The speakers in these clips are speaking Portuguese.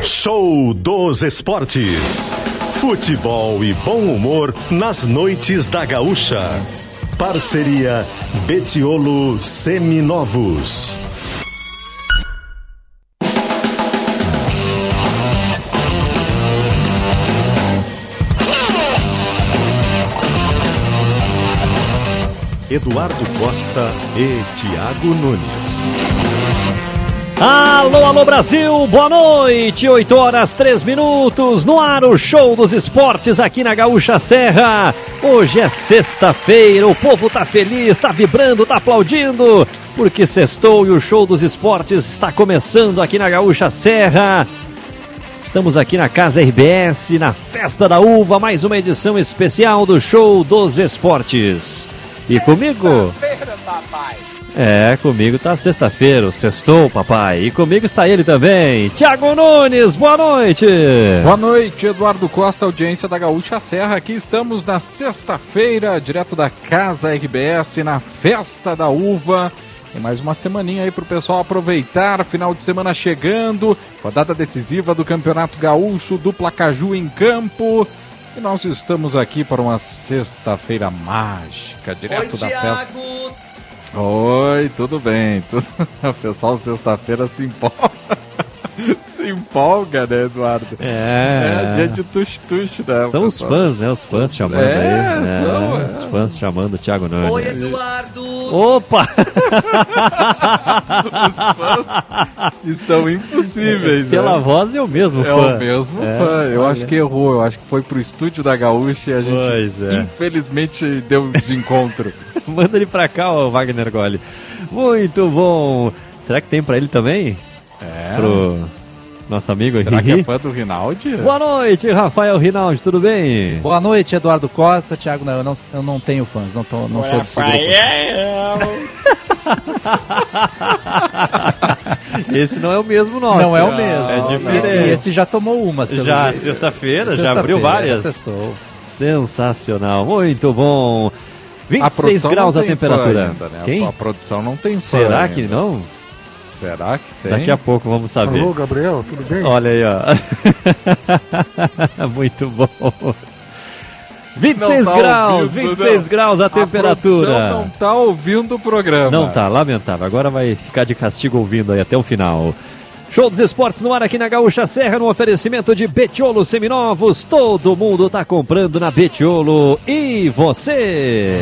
Show dos Esportes. Futebol e bom humor nas noites da Gaúcha. Parceria Betiolo Seminovos. Eduardo Costa e Tiago Nunes. Alô, alô Brasil, boa noite, 8 horas 3 minutos, no ar o show dos esportes aqui na Gaúcha Serra. Hoje é sexta-feira, o povo tá feliz, tá vibrando, tá aplaudindo, porque sextou e o show dos esportes está começando aqui na Gaúcha Serra. Estamos aqui na Casa RBS, na Festa da Uva, mais uma edição especial do show dos esportes. E comigo? É, comigo tá sexta-feira, o sextou, papai. E comigo está ele também, Tiago Nunes, boa noite. Boa noite, Eduardo Costa, audiência da Gaúcha Serra. Aqui estamos na sexta-feira, direto da Casa RBS, na Festa da Uva. Tem mais uma semaninha aí pro pessoal aproveitar, final de semana chegando, rodada decisiva do Campeonato Gaúcho, do Placaju em campo. E nós estamos aqui para uma sexta-feira mágica, direto Oi, da Thiago. festa. Oi, tudo bem. Tudo... O pessoal sexta-feira se empolga. se empolga, né, Eduardo? É. É dia de tush-tush, né? São os pessoal? fãs, né? Os fãs chamando É, aí. né? são, é. Os fãs chamando o Thiago Nunes. Oi, Eduardo. Opa! Os fãs estão impossíveis, Pela né? voz é o mesmo É fã. o mesmo É, fã. Eu acho que errou. Eu acho que foi pro estúdio da Gaúcha e a gente, é. infelizmente, deu um desencontro. Manda ele pra cá, ô Wagner Goli. Muito bom. Será que tem pra ele também? É. Pro nosso amigo Será que Henrique? é fã do Rinaldi? Boa noite, Rafael Rinaldi, tudo bem? Boa noite, Eduardo Costa. Thiago, não, eu não, eu não tenho fãs, não, tô, não sou desse grupo. Esse não é o mesmo nosso. Não é o mesmo. É E diferente. esse já tomou umas, pelo Já, sexta-feira, já Sexta-feira, abriu várias. acessou. Sensacional, muito bom. A 26 produção graus a temperatura. ainda, né? Quem? A produção não tem Será que ainda. não? Será que tem? Daqui a pouco vamos saber. Alô, Gabriel, tudo bem? Olha aí, ó. Muito bom. 26 Não tá graus, ouvindo, 26 não. graus a temperatura. produção não tá ouvindo o programa. Não tá, lamentável. Agora vai ficar de castigo ouvindo aí até o final. Show dos esportes no ar aqui na Gaúcha Serra, no oferecimento de Betiolo Seminovos. Todo mundo tá comprando na Betiolo. E você?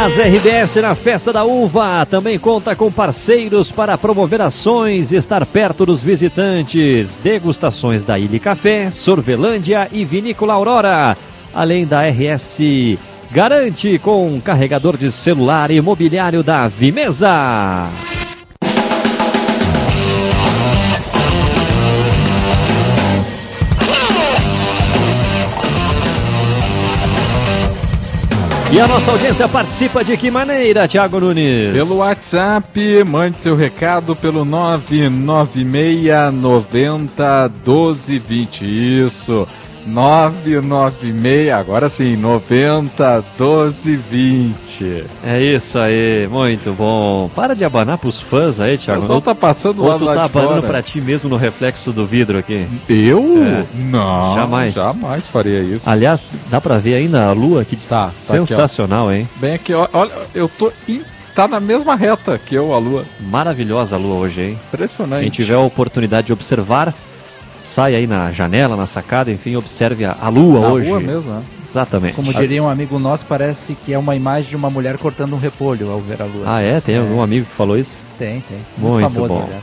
Casa RBS na Festa da Uva também conta com parceiros para promover ações e estar perto dos visitantes. Degustações da Ilha Café, Sorvelândia e Vinícola Aurora. Além da RS Garante com carregador de celular e mobiliário da Vimesa. E a nossa audiência participa de que maneira, Thiago Nunes? Pelo WhatsApp, mande seu recado pelo 996 90 12 20. Isso. 996, agora sim, 90 12 20. É isso aí, muito bom. Para de abanar pros fãs aí, O Thiago. pessoal Ou, tá passando lá tu lado tá abanando fora. pra ti mesmo no reflexo do vidro aqui. Eu? É. Não. Jamais. Jamais faria isso. Aliás, dá pra ver ainda a lua aqui. Tá, tá aqui. Sensacional, hein? Bem aqui, olha, eu tô. tá na mesma reta que eu, a lua. Maravilhosa a lua hoje, hein? Impressionante. Quem tiver a oportunidade de observar, sai aí na janela, na sacada, enfim, observe a, a lua na hoje. rua mesmo, né? Exatamente. Como diria um amigo nosso, parece que é uma imagem de uma mulher cortando um repolho ao ver a lua. Ah, é? Tem algum amigo que falou isso? Tem, tem. Muito famoso, bom. aliás.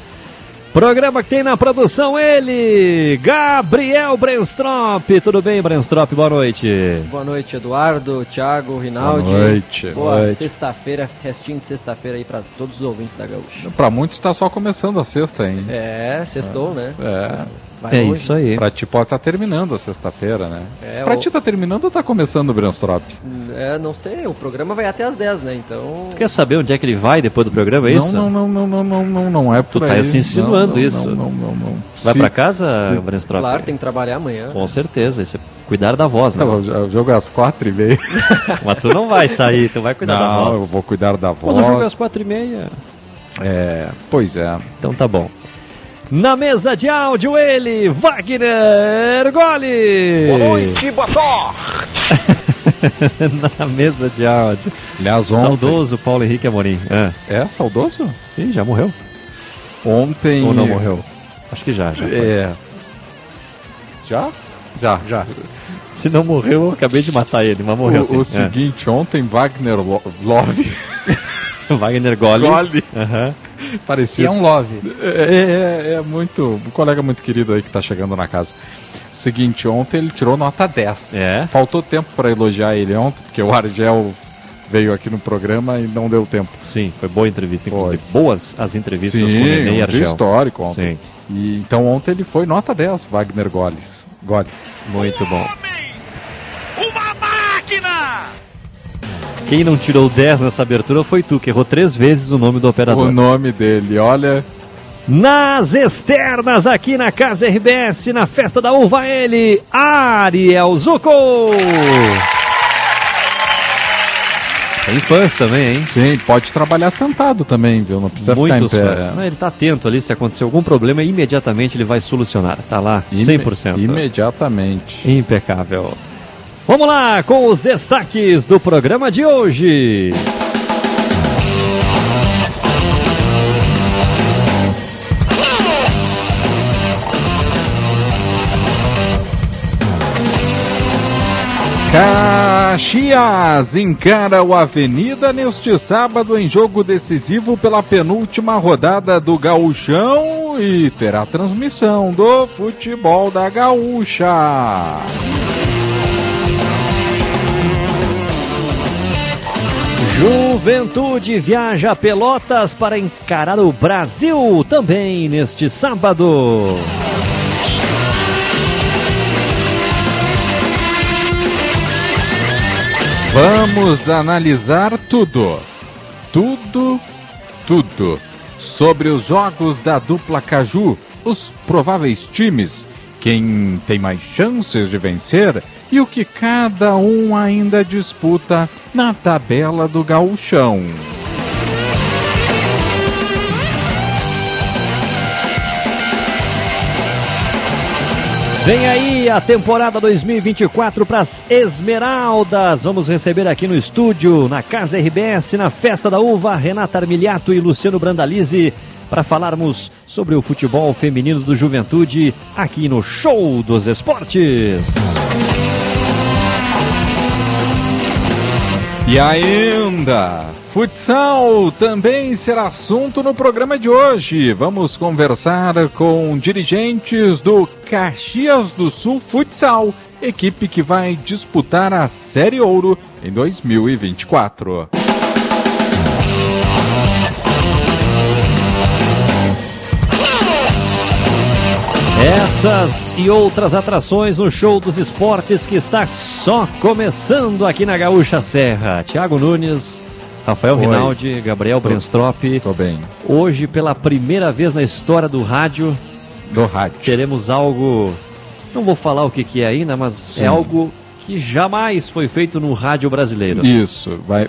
Programa que tem na produção ele, Gabriel Brenstrop. Tudo bem, Brenstrop? Boa noite. Boa noite, Eduardo, Thiago, Rinaldi. Boa noite. Boa Noite. sexta-feira, restinho de sexta-feira aí pra todos os ouvintes da Gaúcha. Pra muitos tá só começando a sexta, hein? É, sextou, né? É. Vai É longe. isso aí. Pra ti pode tá terminando a sexta-feira, né? É, pra o- ti tá terminando ou tá começando o Brainstorm? É, não sei, o programa vai até às 10, né? Então. Tu quer saber onde é que ele vai depois do programa, é isso? Não, não, não, não, não, não, não, não é por Tu tá aí. se insinuando Não, não, isso. Não, não, não, não. Vai Se- pra casa, Sim. Brenstrop? Claro, tem que trabalhar amanhã. Com certeza, isso é cuidar da voz, né? Não, o jogo é às quatro e meia. Mas tu não vai sair, tu vai cuidar da Não, voz. eu vou cuidar da Quando o jogo é às voz. quatro e meia. É, pois é. Então tá bom. Na mesa de áudio, ele, Wagner Goli. Boa noite, boa sorte. Na mesa de áudio. Aliás, ontem... Saudoso Paulo Henrique Amorim. Ah, É, saudoso? sim, já morreu. Ontem... Ou não morreu? Acho que já, já. foi. É. Já? Já. Já. Se não morreu, eu acabei de matar ele, mas morreu o, sim. o É. seguinte, ontem Wagner Lo- Love Wagner Goli. Goli. Aham. Parecia é um love. É, é, é muito. Um colega muito querido aí que tá chegando na casa. Seguinte, ontem ele tirou nota 10. É? Faltou tempo pra elogiar ele ontem, porque o Argel veio aqui no programa e não deu tempo. Sim, foi boa entrevista, Foi. inclusive. Boas as entrevistas Sim, com o Nenê e um dia Argel. histórico ontem. Sim, E, então ontem ele foi nota 10, Wagner Goles. Gole. muito bom. Quem não tirou 10 nessa abertura foi tu, que errou três vezes o nome do operador. O nome dele, olha. Nas externas, aqui na Casa RBS, na Festa da Uva, ele, Ariel Zuco. Tem fãs também, hein? Sim, pode trabalhar sentado também, viu? Não precisa Muitos ficar em fãs. pé. Não, ele tá atento ali, se acontecer algum problema, imediatamente ele vai solucionar. Tá lá, Ime- 100%. Imediatamente. Impecável. Vamos lá com os destaques do programa de hoje. Caxias encara o Avenida neste sábado em jogo decisivo pela penúltima rodada do Gauchão e terá transmissão do futebol da Gaúcha. Juventude viaja a Pelotas para encarar o Brasil também neste sábado. Vamos analisar tudo, tudo, tudo sobre os jogos da dupla Caju, os prováveis times, quem tem mais chances de vencer e o que cada um ainda disputa na tabela do gauchão. Vem aí a temporada 2024 para as Esmeraldas. Vamos receber aqui no estúdio, na Casa RBS, na Festa da Uva, Renata Armiliato e Luciano Brandalize para falarmos sobre o futebol feminino do Juventude aqui no Show dos Esportes. E ainda, futsal também será assunto no programa de hoje. Vamos conversar com dirigentes do Caxias do Sul Futsal, equipe que vai disputar a Série Ouro em 2024. Essas e outras atrações no Show dos Esportes que está só começando aqui na Gaúcha Serra. Tiago Nunes, Rafael Oi. Rinaldi, Gabriel Brenstrop. Tô bem. Hoje, pela primeira vez na história do rádio, Do rádio. teremos algo. Não vou falar o que, que é ainda, mas Sim. é algo que jamais foi feito no rádio brasileiro. Isso, vai.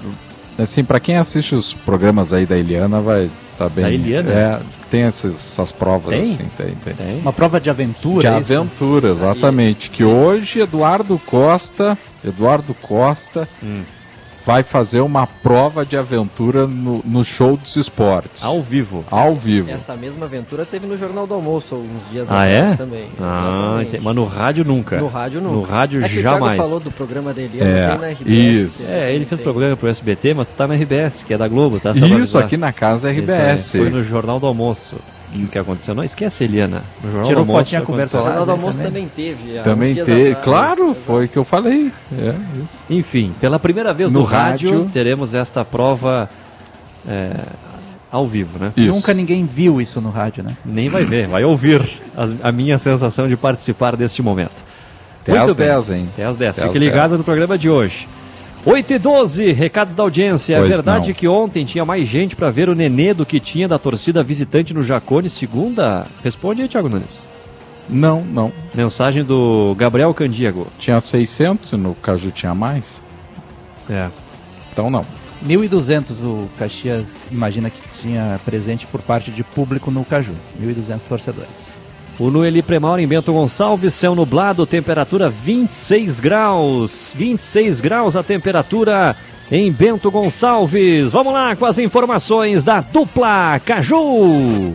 Assim, para quem assiste os programas aí da Eliana, vai tá bem. Da Eliana? É, tem essas, essas provas Tem? assim, tem, tem. Tem? Uma prova de aventura. De é isso? aventura, exatamente. Que hoje Eduardo Costa, Eduardo Costa, Hum. Vai fazer uma prova de aventura no, no show dos esportes. Ao vivo. Ao vivo. Essa mesma aventura teve no Jornal do Almoço uns dias Ah, atrás é? também. Ah, entendi. mas no rádio nunca. No rádio nunca. No rádio é que jamais. O Thiago falou do programa Eliana, É, na RBS. isso. É, ele fez tem. programa pro SBT, mas tu tá na RBS, que é da Globo, tá? Só Isso aqui na casa Isso RBS. aí, Foi no Jornal do Almoço. O que aconteceu? Não esquece, Eliana. No Jornal Tirou do Almoço. fotinha com o aconteceu O. Jornal do Almoço também. também teve. há Também atrás. Claro, foi o que eu falei. É, isso. Enfim, pela primeira vez no, No rádio, rádio. teremos esta prova é, ao vivo, né? Isso. Nunca ninguém viu isso no rádio, né? Nem vai ver, vai ouvir a, a minha sensação de participar deste momento. Até Muito às bem. 10, hein? Até às 10. Até Fique às ligado 10. no programa de hoje. 8 e 12, recados da audiência. É Pois verdade não. que ontem tinha mais gente para ver o Nenê do que tinha da torcida visitante no Jacone. Segunda, responde aí, Thiago Nunes. Não, não. Mensagem do Gabriel Candíago. Tinha 600, no Caju tinha mais. É. Então não. 1.200 o Caxias imagina que tinha presente por parte de público no Caju. 1.200 torcedores. O Noeli Premaura em Bento Gonçalves, céu nublado, temperatura 26 graus. 26 graus a temperatura em Bento Gonçalves. Vamos lá com as informações da dupla Caju.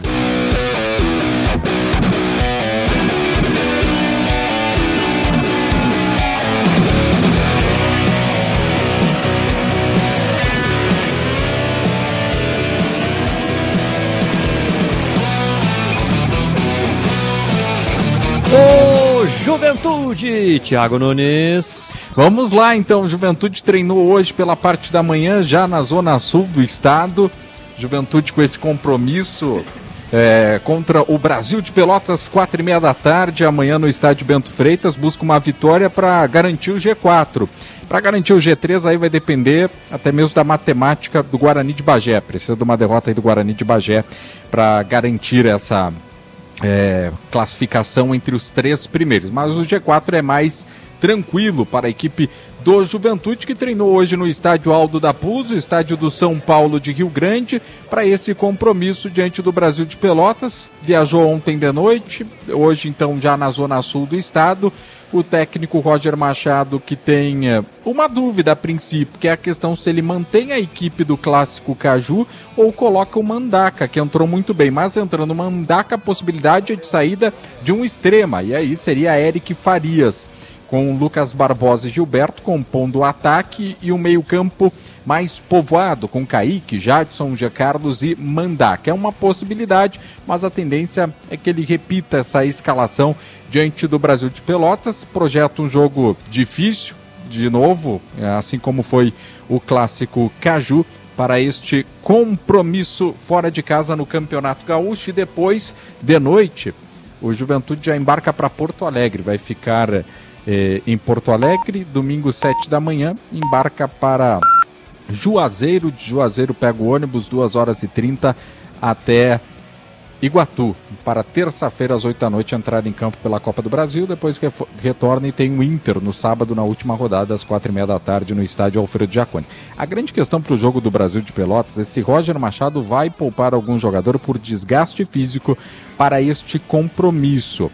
Juventude, Thiago Nunes. Vamos lá então, Juventude treinou hoje pela parte da manhã, já na zona sul do estado. Juventude com esse compromisso é, contra o Brasil de Pelotas, quatro e meia da tarde, amanhã no estádio Bento Freitas, busca uma vitória para garantir o G4. Para garantir o G3 aí vai depender até mesmo da matemática do Guarani de Bagé. Precisa de uma derrota aí do Guarani de Bagé para garantir essa é, classificação entre os três primeiros. Mas o G4 é mais tranquilo para a equipe do Juventude, que treinou hoje no estádio Aldo da Puso, estádio do São Paulo de Rio Grande, para esse compromisso diante do Brasil de Pelotas. Viajou ontem de noite, hoje então já na zona sul do estado. O técnico Roger Machado, que tem eh, uma dúvida a princípio, que é a questão se ele mantém a equipe do clássico Caju ou coloca o Mandaca, que entrou muito bem. Mas entrando o Mandaca, a possibilidade é de saída de um extrema, e aí seria Eric Farias com Lucas Barbosa e Gilberto compondo o ataque e o meio-campo mais povoado, com Kaique, Jadson, G. Carlos e Mandá, que é uma possibilidade, mas a tendência é que ele repita essa escalação diante do Brasil de Pelotas. Projeta um jogo difícil, de novo, assim como foi o clássico Caju, para este compromisso fora de casa no Campeonato Gaúcho e depois, de noite, o Juventude já embarca para Porto Alegre, vai ficar eh, em Porto Alegre, domingo 7 da manhã, embarca para Juazeiro, de Juazeiro pega o ônibus, 2 horas e 30 até Iguatu, para terça-feira às 8 da noite entrar em campo pela Copa do Brasil, depois que retorna e tem o Inter no sábado, na última rodada, às quatro e meia da tarde, no estádio Alfredo Giacone. A grande questão para o jogo do Brasil de Pelotas é se Roger Machado vai poupar algum jogador por desgaste físico para este compromisso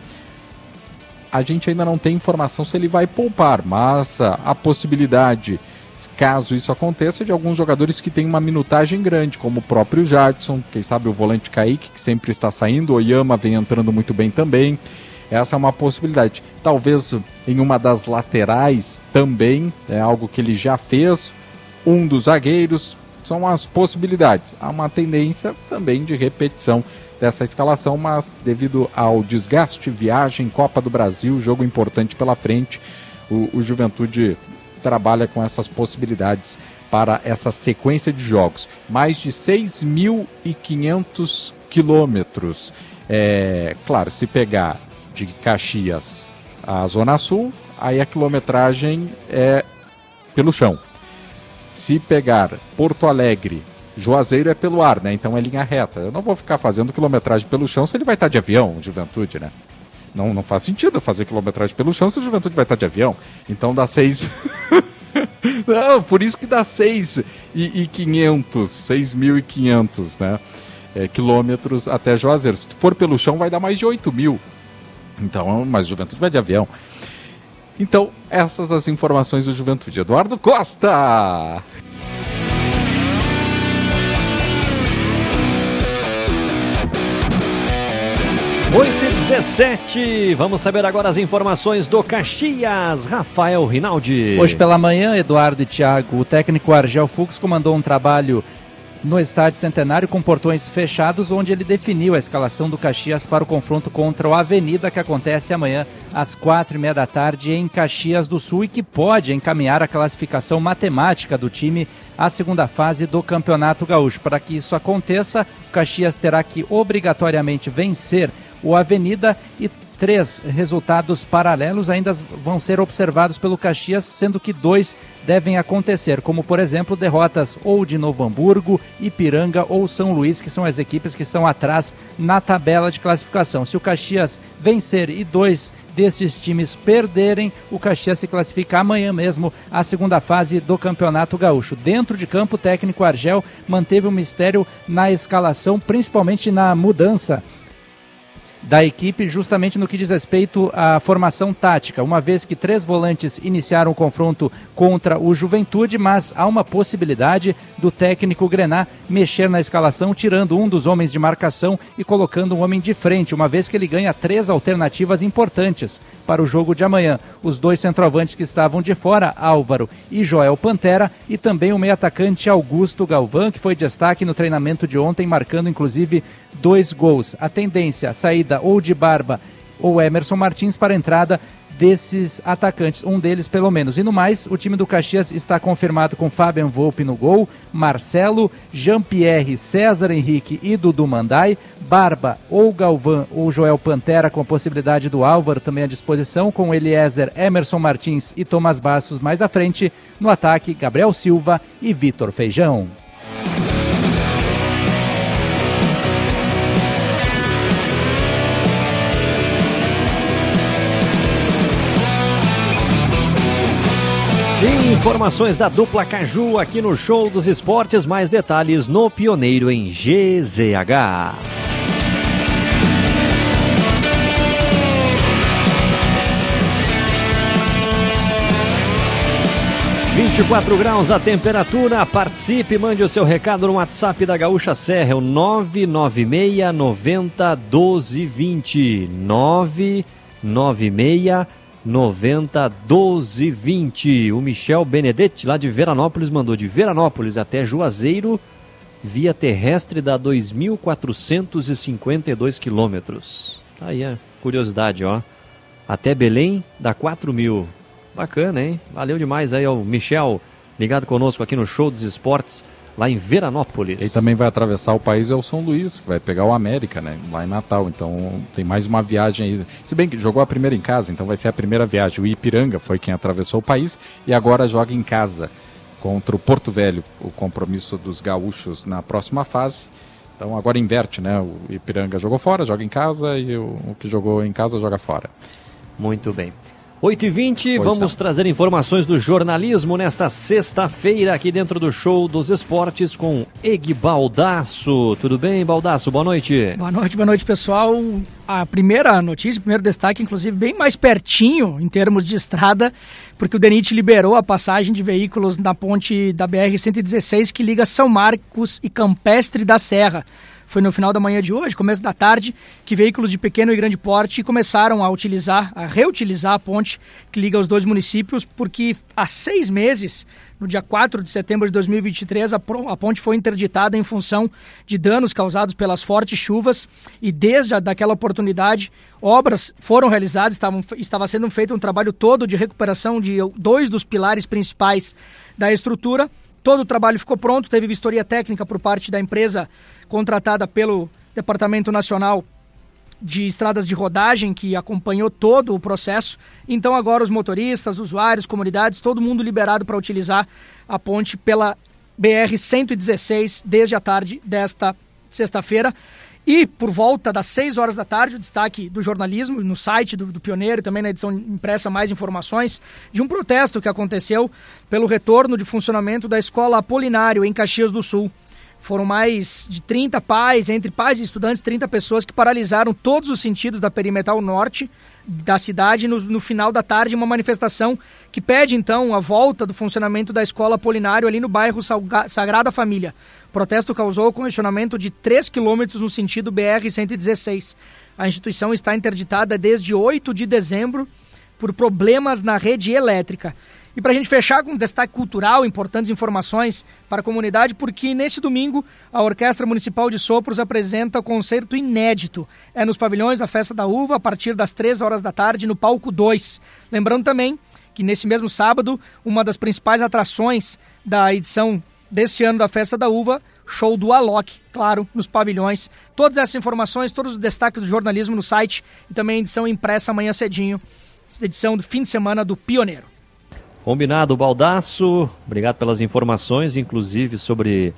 a gente ainda não tem informação se ele vai poupar, mas a, possibilidade, caso isso aconteça, de alguns jogadores que têm uma minutagem grande, como o próprio Jadson, quem sabe o volante Kaique, que sempre está saindo, Oyama vem entrando muito bem também. Essa é uma possibilidade. Talvez em uma das laterais também, é algo que ele já fez. Um dos zagueiros, são as possibilidades. Há uma tendência também de repetição dessa escalação, mas devido ao desgaste, viagem, Copa do Brasil, jogo importante pela frente, o, o Juventude trabalha com essas possibilidades para essa sequência de jogos. Mais de 6.500 quilômetros. É, claro, se pegar de Caxias à Zona Sul, aí a quilometragem é pelo chão. Se pegar Porto Alegre, Juazeiro é pelo ar, né? Então é linha reta. Eu não vou ficar fazendo quilometragem pelo chão se ele vai estar de avião, Juventude, né? Não, não faz sentido fazer quilometragem pelo chão se o Juventude vai estar de avião. Então dá seis. não, por isso que dá seis e, e 500, 6.500, né? É, quilômetros até Juazeiro. Se for pelo chão, vai dar mais de 8 mil. Então, mas Juventude vai de avião. Então, essas as informações do Juventude. Eduardo Costa! 8 e 17. Vamos saber agora as informações do Caxias. Rafael Rinaldi. Hoje pela manhã, Eduardo e Thiago, o técnico Argel Fux comandou um trabalho no Estádio Centenário com portões fechados, onde ele definiu a escalação do Caxias para o confronto contra o Avenida, que acontece amanhã às quatro e meia da tarde em Caxias do Sul e que pode encaminhar a classificação matemática do time à segunda fase do Campeonato Gaúcho. Para que isso aconteça, o Caxias terá que obrigatoriamente vencer o Avenida e três resultados paralelos ainda vão ser observados pelo Caxias, sendo que dois devem acontecer, como por exemplo derrotas ou de Novo Hamburgo, Ipiranga ou São Luís, que são as equipes que estão atrás na tabela de classificação. Se o Caxias vencer e dois desses times perderem, o Caxias se classifica amanhã mesmo à segunda fase do Campeonato Gaúcho. Dentro de campo, o técnico Argel manteve o um mistério na escalação, principalmente na mudança da equipe justamente no que diz respeito à formação tática, uma vez que três volantes iniciaram o confronto contra o Juventude, mas há uma possibilidade do técnico Grená mexer na escalação, tirando um dos homens de marcação e colocando um homem de frente, uma vez que ele ganha três alternativas importantes para o jogo de amanhã. Os dois centroavantes que estavam de fora, Álvaro e Joel Pantera, e também o meio atacante Augusto Galvão, que foi destaque no treinamento de ontem, marcando inclusive dois gols. A tendência, saída ou de Barba ou Emerson Martins para a entrada desses atacantes, um deles pelo menos. E no mais, o time do Caxias está confirmado com Fabian Volpe no gol, Marcelo, Jean-Pierre, César Henrique e Dudu Mandai, Barba ou Galvão ou Joel Pantera com a possibilidade do Álvaro também à disposição, com Eliezer, Emerson Martins e Tomás Bastos mais à frente, no ataque Gabriel Silva e Vitor Feijão. Informações da dupla Caju aqui no Show dos Esportes. Mais detalhes no Pioneiro em GZH. Vinte graus a temperatura, participe, mande o seu recado no WhatsApp da Gaúcha Serra, é o 996 90 nove nove meia. 90 12 20. O Michel Benedetti, lá de Veranópolis, mandou de Veranópolis até Juazeiro, via terrestre dá 2.452 quilômetros. Tá aí a curiosidade, ó. Até Belém dá 4 mil. Bacana, hein? Valeu demais aí ao Michel, ligado conosco aqui no Show dos Esportes lá em Veranópolis. E também vai atravessar o país é o São Luís, que vai pegar o América, né? Lá em Natal. Então tem mais uma viagem aí. Se bem que jogou a primeira em casa, então vai ser a primeira viagem. O Ipiranga foi quem atravessou o país e agora joga em casa contra o Porto Velho, o compromisso dos gaúchos na próxima fase. Então agora inverte, né? O Ipiranga jogou fora, joga em casa e o, o que jogou em casa joga fora. Muito bem. 8h20, vamos não. trazer informações do jornalismo nesta sexta-feira aqui dentro do Show dos Esportes com Eg Baldaço. Tudo bem, Baldaço? Boa noite. Boa noite, boa noite, pessoal. A primeira notícia, o primeiro destaque, inclusive, bem mais pertinho em termos de estrada, porque o DENIT liberou a passagem de veículos na ponte da BR-116 que liga São Marcos e Campestre da Serra. Foi no final da manhã de hoje, começo da tarde, que veículos de pequeno e grande porte começaram a utilizar, a reutilizar a ponte que liga os dois municípios, porque há seis meses no dia 4 de setembro de 2023, a, ponte foi interditada em função de danos causados pelas fortes chuvas e desde a, daquela oportunidade obras foram realizadas, estavam, estava sendo feito um trabalho todo de recuperação de dois dos pilares principais da estrutura Todo o trabalho ficou pronto, teve vistoria técnica por parte da empresa contratada pelo Departamento Nacional de Estradas de Rodagem, que acompanhou todo o processo. Então, agora, os motoristas, usuários, comunidades, todo mundo liberado para utilizar a ponte pela BR-116 desde a tarde desta sexta-feira. E por volta das 6 horas da tarde, o destaque do jornalismo no site do, do Pioneiro também na edição impressa mais informações de um protesto que aconteceu pelo retorno de funcionamento da Escola Apolinário em Caxias do Sul. Foram mais de 30 pais, entre pais e estudantes, 30 pessoas que paralisaram todos os sentidos da perimetral norte da cidade no, no, final da tarde, uma manifestação que pede então a volta do funcionamento da escola Apolinário ali no bairro Sagrada Família. O protesto causou congestionamento de 3 quilômetros no sentido BR-116. A instituição está interditada desde 8 de dezembro por problemas na rede elétrica. E para a gente fechar com um destaque cultural, importantes informações para a comunidade, porque neste domingo a Orquestra Municipal de Sopros apresenta concerto inédito. É nos pavilhões da Festa da Uva, a partir das 3 horas da tarde, no palco 2. Lembrando também que nesse mesmo sábado, uma das principais atrações da edição desse ano da Festa da Uva, show do Alok, claro, nos pavilhões. Todas essas informações, todos os destaques do jornalismo no site e também edição impressa amanhã cedinho, edição do fim de semana do Pioneiro. Combinado, Baldaço. Obrigado pelas informações, inclusive sobre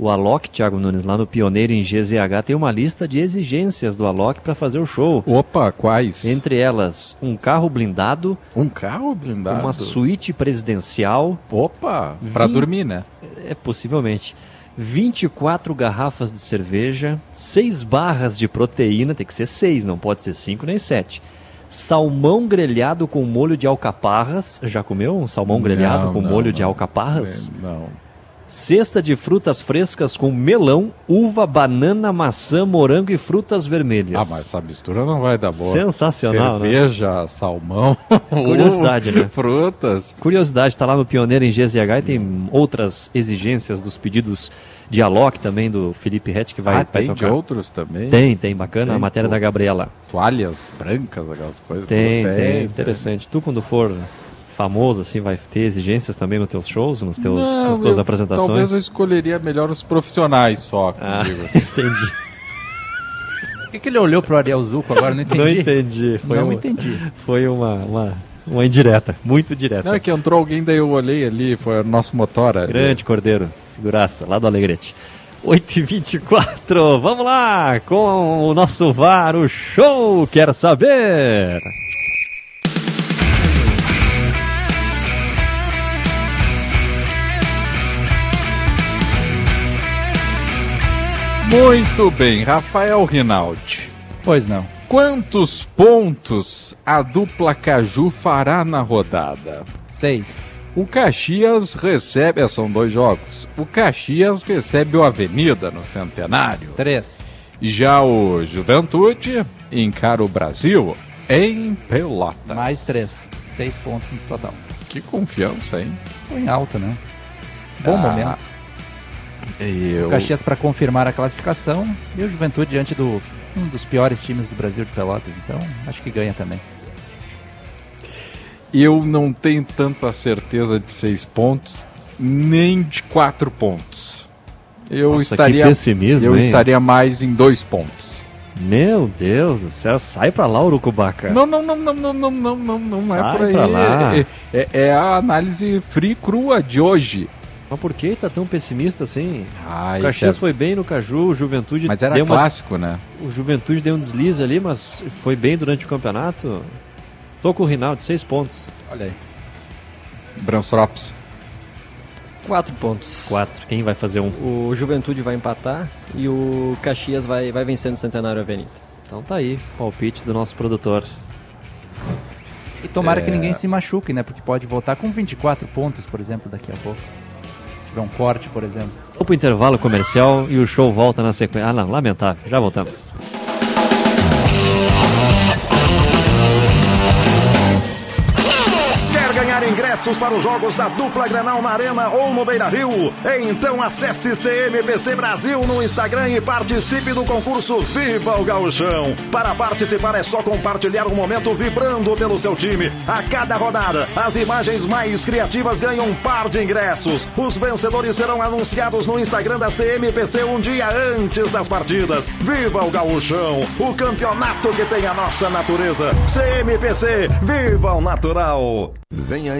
o Alok, Thiago Nunes, lá no Pioneiro em GZH, tem uma lista de exigências do Alok para fazer o show. Opa, quais? Entre elas, um carro blindado. Um carro blindado? Uma suíte presidencial. Opa, para dormir, né? É, possivelmente. 24 garrafas de cerveja, 6 barras de proteína, tem que ser 6, não pode ser 5 nem 7. Salmão grelhado com molho de alcaparras. Já comeu um salmão grelhado não, com não, molho não. de alcaparras? Não. Cesta de frutas frescas com melão, uva, banana, maçã, morango e frutas vermelhas. Ah, mas essa mistura não vai dar boa. Sensacional, né? Cerveja, salmão, Curiosidade, né? frutas. Curiosidade, está lá no Pioneiro em GZH e tem outras exigências dos pedidos de Alok também, do Felipe Rett, que vai, ah, vai tem de tocar. outros também? Tem, tem, bacana, Tem, a matéria pô. da Gabriela. Toalhas brancas, aquelas coisas. Tem, tudo. tem, interessante. Tu quando for famoso, assim, vai ter exigências também nos teus shows, nos teus, Não, nas tuas eu- apresentações? Talvez eu escolheria melhor os profissionais só Ah, assim. entendi. Por que, que ele olhou pro Ariel Zuco agora? Não entendi. Não entendi. Foi Não uma, entendi. Foi uma, uma, uma indireta, muito direta. Não, é que entrou alguém, daí eu olhei ali, foi o nosso motor. ali. Grande Cordeiro, figuraça, lá do Alegrete. 8h24, vamos lá com o nosso VAR, o show quer saber. Muito bem, Rafael Rinaldi. Pois não. Quantos pontos a dupla Caju fará na rodada? Seis. O Caxias recebe. São dois jogos. O Caxias recebe o Avenida no Centenário. Três. Já o Juventude encara o Brasil em Pelotas. Mais três. Seis pontos no total. Que confiança, hein? Tô em alta, né? Bom Ah, momento. Eu... O Caxias para confirmar a classificação e o Juventude diante do um dos piores times do Brasil de Pelotas. Então, acho que ganha também. Eu não tenho tanta certeza de seis pontos, nem de quatro pontos. Eu Nossa, estaria, eu hein? estaria mais em dois pontos. Meu Deus do céu, sai pra lá, Urucubaca. Não, não, não, não, não, não, não, não, não Sai é por aí. pra lá. É, é- é a análise fria e crua de hoje. Mas por que tá tão pessimista assim? Ah, o Caxias é- foi bem no Caju, o Juventude Mas era deu uma- clássico, né? O Juventude deu um deslize ali, mas foi bem durante o campeonato. Tô com o Rinaldo, seis pontos. Olha aí. Bransrops. Quatro pontos. Quatro. Quem vai fazer um? O Juventude vai empatar e o Caxias vai, vai vencendo o Centenário Avenida. Então tá aí, palpite do nosso produtor. E tomara É. que ninguém se machuque, né? Porque pode voltar com 24 pontos, por exemplo, daqui a pouco. Tiver um corte, por exemplo. Vamos pro intervalo comercial e o show volta na sequência. Ah, não, lamentável. Já voltamos. Ingressos para os jogos da dupla Grenal na Arena ou no Beira Rio? Então acesse CMPC Brasil no Instagram e participe do concurso Viva o Gauchão. Para participar é só compartilhar um momento vibrando pelo seu time. A cada rodada, as imagens mais criativas ganham um par de ingressos. Os vencedores serão anunciados no Instagram da CMPC um dia antes das partidas. Viva o Gauchão, o campeonato que tem a nossa natureza. CMPC, viva o natural! Vem aí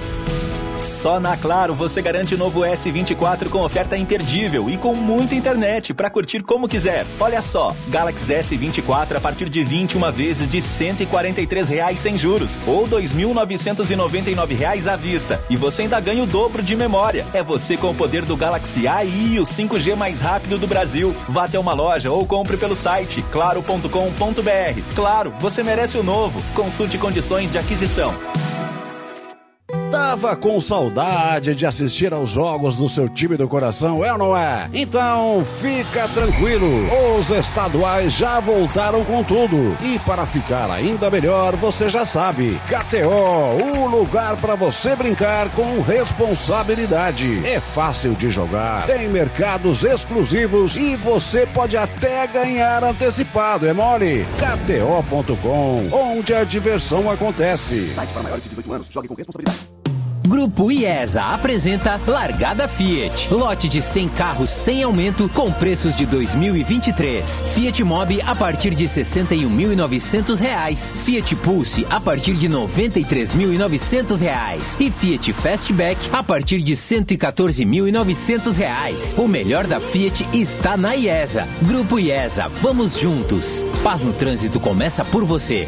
Só na Claro você garante novo S24 com oferta imperdível e com muita internet para curtir como quiser. Olha só, Galaxy S24 a partir de 21 vezes de 143 reais sem juros ou 2.999 reais à vista. E você ainda ganha o dobro de memória. É você com o poder do Galaxy AI e o 5G mais rápido do Brasil. Vá até uma loja ou compre pelo site claro.com.br. Claro, você merece o novo. Consulte condições de aquisição. Tava com saudade de assistir aos jogos do seu time do coração, é ou não é? Então fica tranquilo, os estaduais já voltaram com tudo. E para ficar ainda melhor, você já sabe, KTO, o lugar para você brincar com responsabilidade. É fácil de jogar, tem mercados exclusivos e você pode até ganhar antecipado, é mole? KTO.com, onde a diversão acontece. Site para maiores de 18 anos, jogue com responsabilidade. Grupo IESA apresenta Largada Fiat. Lote de 100 carros sem aumento com preços de 2023. Fiat Mobi a partir de R$ 61.900. Fiat Pulse a partir de R$ 93.900. E Fiat Fastback a partir de R$ 114.900. O melhor da Fiat está na IESA. Grupo IESA, vamos juntos. Paz no trânsito começa por você.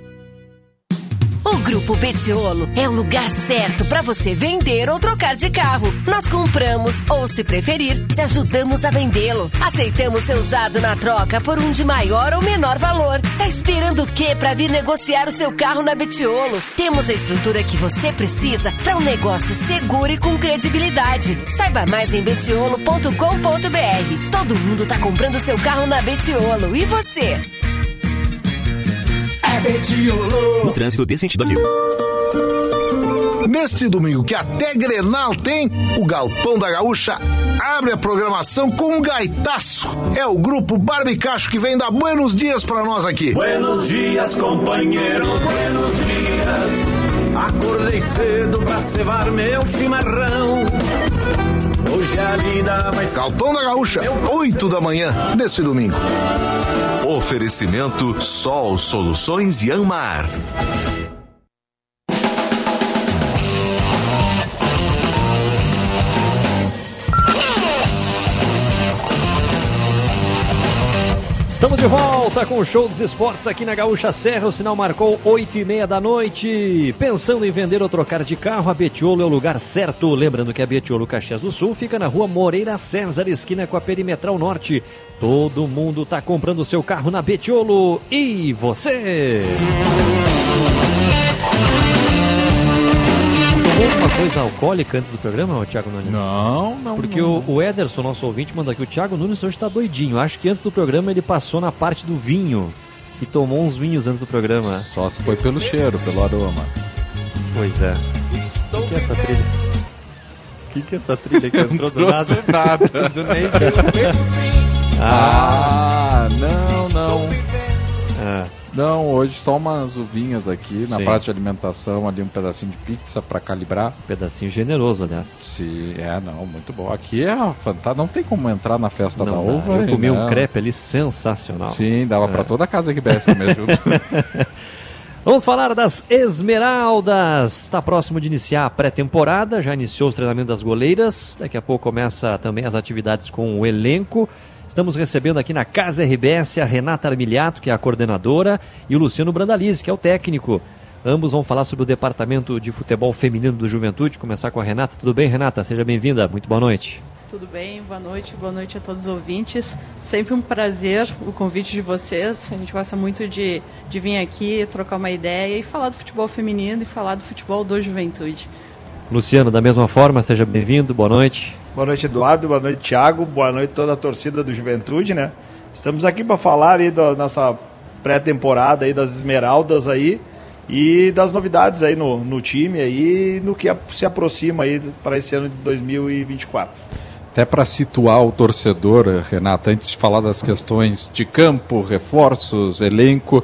O Grupo Betiolo é o lugar certo para você vender ou trocar de carro. Nós compramos ou, se preferir, te ajudamos a vendê-lo. Aceitamos ser usado na troca por um de maior ou menor valor. Tá esperando o quê para vir negociar o seu carro na Betiolo? Temos a estrutura que você precisa para um negócio seguro e com credibilidade. Saiba mais em betiolo.com.br. Todo mundo tá comprando seu carro na Betiolo. E você? No trânsito desse sentido viu. Neste domingo, que até Grenal tem, o Galpão da Gaúcha abre a programação com um gaitaço. É o grupo Barbicacho que vem dar buenos dias pra nós aqui. Buenos dias, companheiro, buenos dias. Acordei cedo pra cevar meu chimarrão. Hoje a vida vai ser. Galpão da Gaúcha, 8 da manhã, neste domingo. Oferecimento Sol Soluções e Anmar. Estamos de volta com o show dos esportes aqui na Gaúcha Serra. O sinal marcou 8 e meia da noite. Pensando em vender ou trocar de carro, a Betiolo é o lugar certo. Lembrando que a Betiolo Caxias do Sul fica na rua Moreira César, esquina com a Perimetral Norte. Todo mundo está comprando seu carro na Betiolo. E você? Tomou uma coisa alcoólica antes do programa, Thiago Nunes? Não, não. Porque não. O, o Ederson, nosso ouvinte, manda aqui. O Thiago Nunes hoje está doidinho. Acho que antes do programa ele passou na parte do vinho e tomou uns vinhos antes do programa. Só se foi pelo cheiro, pelo aroma. Pois é. O que é essa trilha? O que, que é essa trilha que entrou, do Entrou nada? do nada. do. Ah, não, não. Ah, Não, hoje só umas uvinhas aqui na Sim. parte de alimentação, ali um pedacinho de pizza pra calibrar. um pedacinho generoso, aliás. Se é, não, muito bom. Aqui é fantástico, não tem como entrar na festa Não da dá. uva. Eu comi um crepe ali sensacional. Sim, dava É. pra toda a casa que BS comer junto. Vamos falar das Esmeraldas. Está próximo de iniciar a pré-temporada, já iniciou os treinamentos das goleiras. Daqui a pouco começa também as atividades com o elenco. Estamos recebendo aqui na Casa RBS a Renata Armiliato, que é a coordenadora, e o Luciano Brandalize, que é o técnico. Ambos vão falar sobre o departamento de futebol feminino do Juventude. Começar com a Renata. Tudo bem, Renata? Seja bem-vinda. Muito boa noite. Tudo bem? Boa noite, boa noite a todos os ouvintes. Sempre um prazer o convite de vocês. A gente gosta muito de, de vir aqui, trocar uma ideia e falar do futebol feminino e falar do futebol do juventude. Luciano, da mesma forma, seja bem-vindo. Boa noite. Boa noite, Eduardo. Boa noite, Thiago. Boa noite, toda a torcida do Juventude, né? Estamos aqui para falar aí da nossa pré-temporada aí das Esmeraldas aí e das novidades aí no, no time aí no que se aproxima aí para esse ano de 2024. Até para situar o torcedor, Renata, antes de falar das questões de campo, reforços, elenco,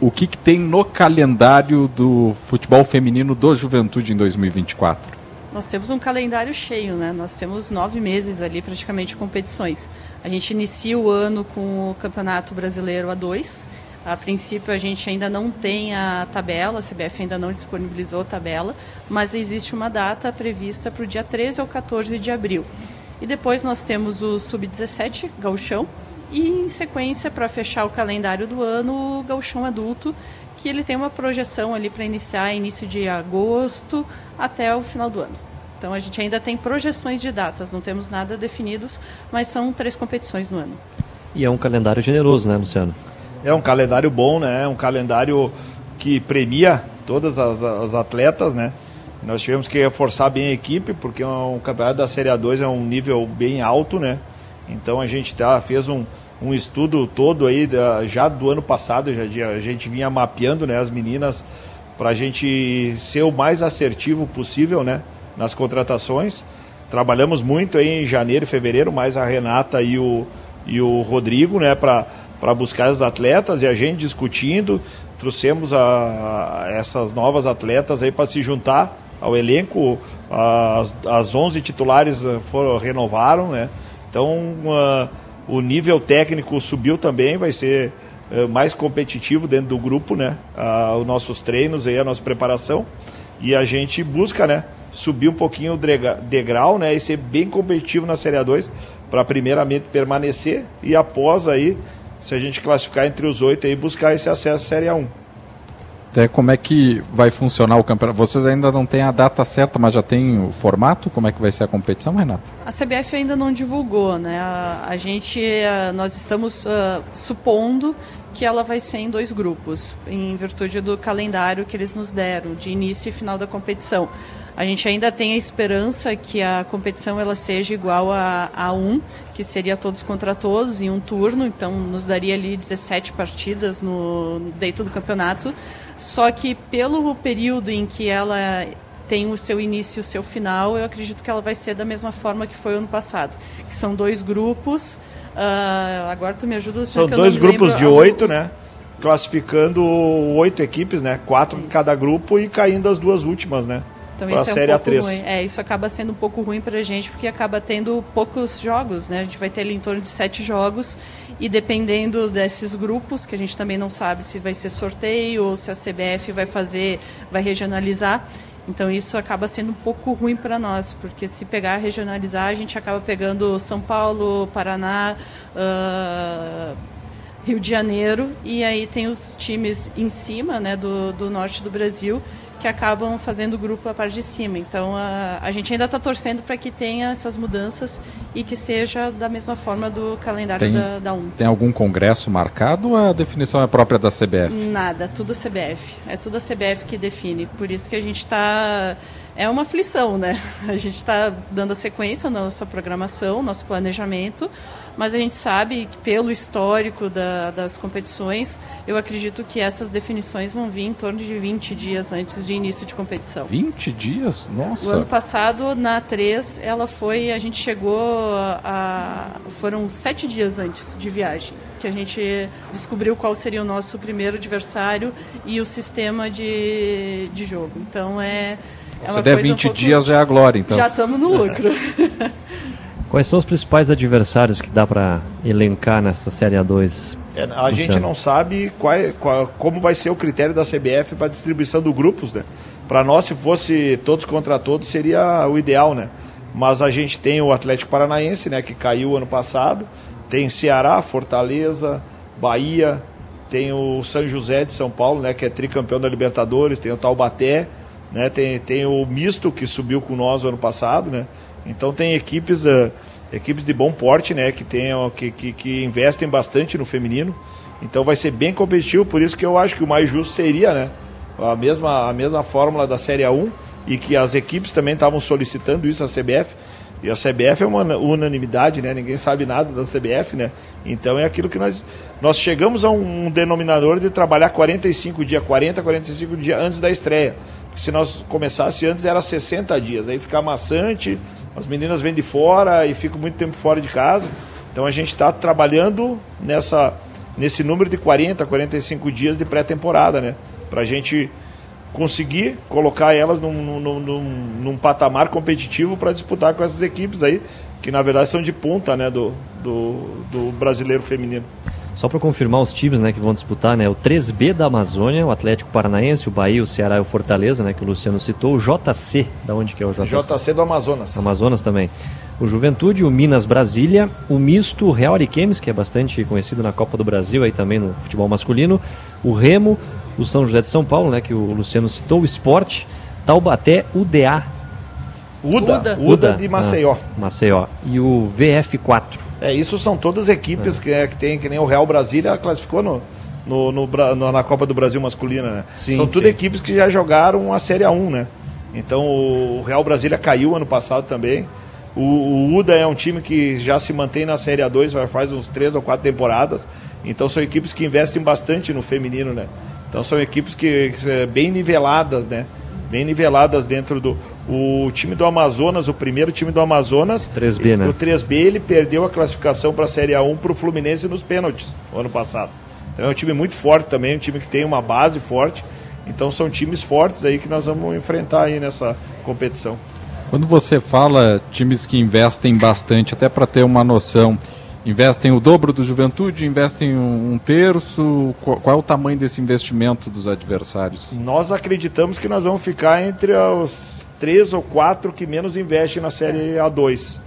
o que, que tem no calendário do futebol feminino do Juventude em 2024? Nós temos um calendário cheio, né? Nós temos nove meses ali praticamente de competições. A gente inicia o ano com o Campeonato Brasileiro A2. A princípio a gente ainda não tem a tabela, a CBF ainda não disponibilizou a tabela, mas existe uma data prevista para o dia 13 ou 14 de abril. E depois nós temos o Sub-17, Gauchão, e em sequência, para fechar o calendário do ano, o Gauchão Adulto, que ele tem uma projeção ali para iniciar início de agosto até o final do ano. Então a gente ainda tem projeções de datas, não temos nada definidos, mas são três competições no ano. E é um calendário generoso, né, Luciano? É um calendário bom, né? É um calendário que premia todas as, as atletas, né? Nós tivemos que reforçar bem a equipe, porque o é campeonato da Série A2 é um nível bem alto, né? Então a gente tá, fez um, um estudo todo aí, da, já do ano passado, já, a gente vinha mapeando né, as meninas para a gente ser o mais assertivo possível né, nas contratações. Trabalhamos muito aí em janeiro e fevereiro, mais a Renata e o, e o Rodrigo, né, para buscar as atletas e a gente discutindo. Trouxemos a, a essas novas atletas aí para se juntar ao elenco. As, as 11 titulares eh, foram, renovaram, né? Então, uh, o nível técnico subiu também, vai ser uh, mais competitivo dentro do grupo, né? Os nossos treinos aí, a nossa preparação. E a gente busca, né? Subir um pouquinho o degrau, né? E ser bem competitivo na Série A2 para primeiramente permanecer e após aí, se a gente classificar entre os oito aí, buscar esse acesso à Série A1. Até como é que vai funcionar o campeonato? Vocês ainda não têm a data certa, mas já tem o formato? Como é que vai ser a competição, Renato? A CBF ainda não divulgou, né? A, a gente, a, nós estamos uh, supondo que ela vai ser em dois grupos, em virtude do calendário que eles nos deram, de início e final da competição. A gente ainda tem a esperança que a competição ela seja igual a, a um, que seria todos contra todos em um turno, então nos daria ali 17 partidas no dentro do campeonato. Só que pelo período em que ela tem o seu início e o seu final, eu acredito que ela vai ser da mesma forma que foi ano passado, que são dois grupos. Uh, agora tu me ajuda. São dois grupos de oito, né? Classificando oito equipes, né? Quatro de cada grupo e caindo as duas últimas, né? Então pra isso série é um pouco A3. ruim. É, isso acaba sendo um pouco ruim para a gente, porque acaba tendo poucos jogos, né? A gente vai ter ali em torno de sete jogos e dependendo desses grupos, que a gente também não sabe se vai ser sorteio ou se a CBF vai fazer, vai regionalizar. Então isso acaba sendo um pouco ruim para nós, porque se pegar regionalizar, a gente acaba pegando São Paulo, Paraná, uh, Rio de Janeiro, e aí tem os times em cima né, do, do norte do Brasil, que acabam fazendo o grupo a parte de cima. Então a, a gente ainda está torcendo para que tenha essas mudanças e que seja da mesma forma do calendário tem, da, da UM. Tem algum congresso marcado ou a definição é própria da CBF? Nada, tudo CBF. É tudo a CBF que define. Por isso que a gente está. É uma aflição, né? A gente está dando a sequência na nossa programação, nosso planejamento, mas a gente sabe que pelo histórico da, das competições, eu acredito que essas definições vão vir em torno de 20 dias antes de início de competição. 20 dias? Nossa! O ano passado, na A3, ela foi, a gente chegou a, foram sete dias antes de viagem que a gente descobriu qual seria o nosso primeiro adversário e o sistema de, de jogo. Então é, é Se der 20 um pouco... dias já é a glória, então. Já estamos no lucro. Quais são os principais adversários que dá para elencar nessa Série A2? É, a gente não sabe qual, qual, como vai ser o critério da CBF para distribuição dos grupos, né? Para nós, se fosse todos contra todos, seria o ideal, né? Mas a gente tem o Atlético Paranaense, né? Que caiu ano passado. Tem Ceará, Fortaleza, Bahia. Tem o São José de São Paulo, né? Que é tricampeão da Libertadores. Tem o Taubaté, né? Tem, tem o Misto, que subiu com nós ano passado, né? Então tem equipes, uh, equipes de bom porte, né, que, tenham, que, que, que, investem bastante no feminino. Então vai ser bem competitivo, por isso que eu acho que o mais justo seria, né, a mesma, a mesma fórmula da Série A1 e que as equipes também estavam solicitando isso à CBF, E a CBF é uma unanimidade, né? Ninguém sabe nada da CBF, né? Então é aquilo que nós nós chegamos a um denominador de trabalhar 45 dias, 40, 45 dias antes da estreia. Se nós começasse antes era 60 dias, aí fica maçante, as meninas vêm de fora e ficam muito tempo fora de casa. Então a gente está trabalhando nessa nesse número de 40, 45 dias de pré-temporada, né? Para a gente conseguir colocar elas num, num, num, num patamar competitivo para disputar com essas equipes aí, que na verdade são de ponta né, do, do, do brasileiro feminino. Só para confirmar os times né, que vão disputar, né, o 3B da Amazônia, o Atlético Paranaense, o Bahia, o Ceará e o Fortaleza, né, que o Luciano citou, o JC, da onde que é o JC? JC do Amazonas. Amazonas também. O Juventude, o Minas Brasília, o misto o Real Ariquemes, que é bastante conhecido na Copa do Brasil, aí também no futebol masculino, o Remo, o São José de São Paulo, né, que o Luciano citou, o Esporte, Taubaté, UDA. Uda, Uda, Uda de Maceió. Ah, Maceió. E o VF4. É, isso são todas equipes é. que, é, que tem, que nem o Real Brasília classificou no, no, no, na Copa do Brasil masculina, né? Sim, são tudo sim. equipes que já jogaram a Série A1, né? Então o Real Brasília caiu ano passado também. O, o UDA é um time que já se mantém na Série A2 faz uns três ou quatro temporadas. Então são equipes que investem bastante no feminino, né? Então são equipes que, que é bem niveladas, né? Bem niveladas dentro do. O time do Amazonas, o primeiro time do Amazonas. 3B, né? O 3B ele perdeu a classificação para a Série A1 para o Fluminense nos pênaltis no ano passado. Então é um time muito forte também, um time que tem uma base forte. Então são times fortes aí que nós vamos enfrentar aí nessa competição. Quando você fala times que investem bastante, até para ter uma noção, investem o dobro do Juventude, investem um terço? Qual, qual, é o tamanho desse investimento dos adversários? Nós acreditamos que nós vamos ficar entre os três ou quatro que menos investem na Série A2.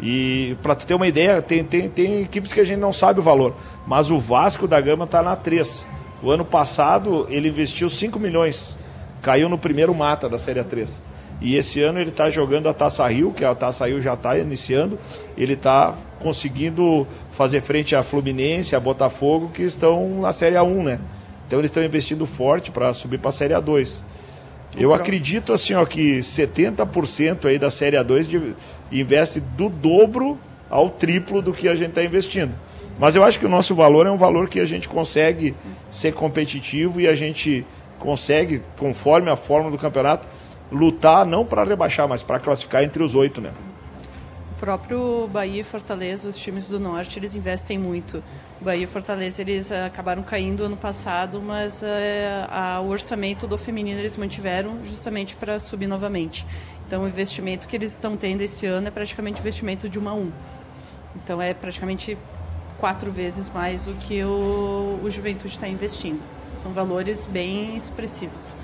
E para tu ter uma ideia, tem, tem, tem equipes que a gente não sabe o valor, mas o Vasco da Gama está na 3. O ano passado ele investiu 5 milhões, caiu no primeiro mata da Série A3. E esse ano ele está jogando a Taça Rio, que a Taça Rio já está iniciando. Ele está conseguindo fazer frente a Fluminense, a Botafogo, que estão na Série A1, né? Então eles estão investindo forte para subir para a Série A2. Eu acredito assim, ó, que 70% aí da Série A2 de, investe do dobro ao triplo do que a gente está investindo. Mas eu acho que o nosso valor é um valor que a gente consegue ser competitivo e a gente consegue, conforme a forma do campeonato, lutar não para rebaixar, mas para classificar entre os oito, né? O próprio Bahia e Fortaleza, os times do Norte, eles investem muito. O Bahia e Fortaleza, eles uh, acabaram caindo ano passado, mas uh, a, o orçamento do feminino eles mantiveram justamente para subir novamente. Então, o investimento que eles estão tendo esse ano é praticamente investimento de uma a um. Então, é praticamente quatro vezes mais do que o, o Juventude está investindo. São valores bem expressivos.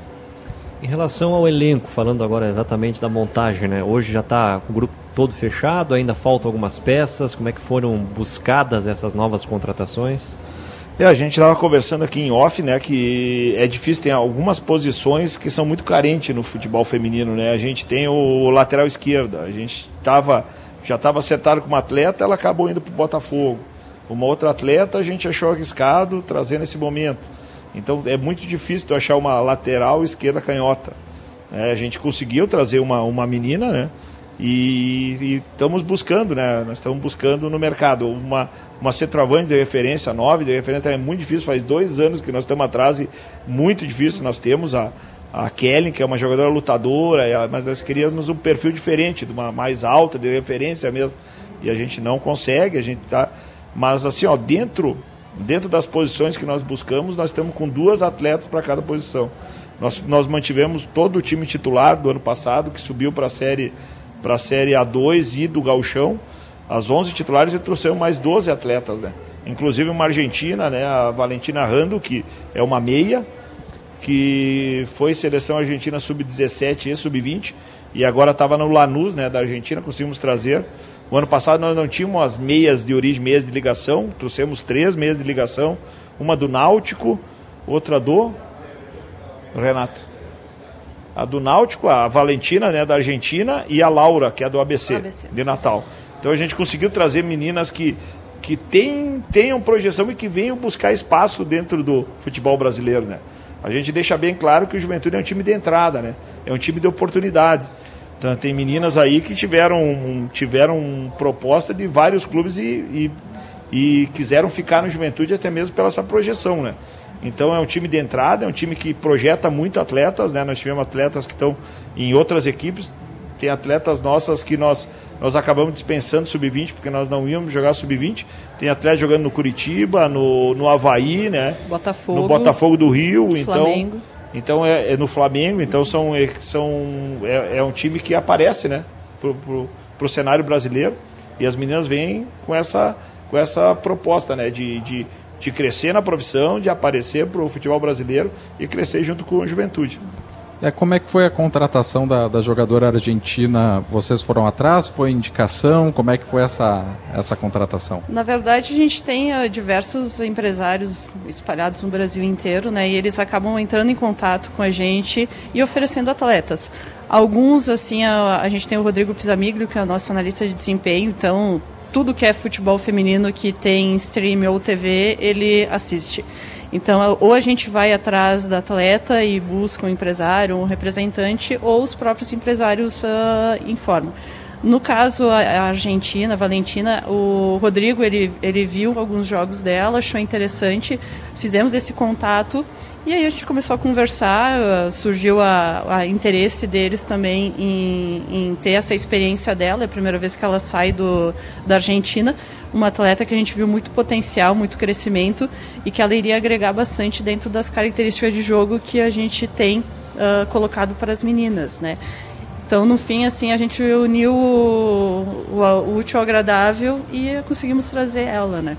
Em relação ao elenco, falando agora exatamente da montagem, né? Hoje já está o grupo todo fechado, ainda faltam algumas peças. Como é que foram buscadas essas novas contratações? É, a gente estava conversando aqui em off, né, que é difícil, tem algumas posições que são muito carentes no futebol feminino, né? A gente tem o lateral esquerda, a gente tava, já estava acertado com uma atleta, ela acabou indo para o Botafogo. Uma outra atleta a gente achou arriscado trazer nesse momento. Então é muito difícil tu achar uma lateral esquerda canhota. É, a gente conseguiu trazer uma, uma menina, né? E, estamos buscando, né? Nós estamos buscando no mercado uma, uma centroavante de referência, nove de referência, é muito difícil. Faz dois anos que nós estamos atrás e muito difícil. Nós temos a, a Kelly, que é uma jogadora lutadora, mas nós queríamos um perfil diferente, de uma mais alta, de referência mesmo. E a gente não consegue, a gente está. Mas assim, ó, dentro Dentro das posições que nós buscamos, nós estamos com duas atletas para cada posição. Nós, nós mantivemos todo o time titular do ano passado, que subiu para a série, série A2 e do Galchão. As 11 titulares e trouxeram mais 12 atletas, né? Inclusive uma argentina, né? A Valentina Rando, que é uma meia, que foi seleção argentina sub-17 e sub-20, e agora estava no Lanús, né, da Argentina, conseguimos trazer. O ano passado nós não tínhamos as meias de origem, meias de ligação, trouxemos três meias de ligação, uma do Náutico, outra do Renato. A do Náutico, a Valentina, né, da Argentina, e a Laura, que é do ABC, ABC. de Natal. Então a gente conseguiu trazer meninas que, que tem, tenham projeção e que venham buscar espaço dentro do futebol brasileiro, né? A gente deixa bem claro que o Juventude é um time de entrada, né? É um time de oportunidade. Então, tem meninas aí que tiveram, tiveram proposta de vários clubes e, e, e quiseram ficar no Juventude até mesmo pela essa projeção, né? Então é um time de entrada, é um time que projeta muito atletas, né? Nós tivemos atletas que estão em outras equipes, tem atletas nossas que nós, nós acabamos dispensando sub-20 porque nós não íamos jogar sub-20. Tem atletas jogando no Curitiba, no, no Havaí, né? Botafogo. No Botafogo do Rio, então. Flamengo. Então é, é, no Flamengo, então são, é, são é, é um time que aparece, né? Pro, pro cenário brasileiro e as meninas vêm com essa com essa proposta, né? De, de, de crescer na profissão, de aparecer para o futebol brasileiro e crescer junto com a juventude. É, como é que foi a contratação da, da, jogadora argentina? Vocês foram atrás? Foi indicação? Como é que foi essa, essa contratação? Na verdade, a gente tem uh, diversos empresários espalhados no Brasil inteiro, né? E eles acabam entrando em contato com a gente e oferecendo atletas. Alguns, assim, a, a gente tem o Rodrigo Pisamiglio, que é o nosso analista de desempenho, então tudo que é futebol feminino que tem stream ou TV, ele assiste. Então, ou a gente vai atrás da atleta e busca um empresário, um representante, ou os próprios empresários uh, informam. No caso, a Argentina, a Valentina, o Rodrigo, ele, ele viu alguns jogos dela, achou interessante, fizemos esse contato e aí a gente começou a conversar, uh, surgiu a, a, interesse deles também em, em, ter essa experiência dela, é a primeira vez que ela sai do, da Argentina, uma atleta que a gente viu muito potencial, muito crescimento e que ela iria agregar bastante dentro das características de jogo que a gente tem uh, colocado para as meninas, né? Então, no fim, assim, a gente uniu o, o, o útil ao agradável e conseguimos trazer ela, né?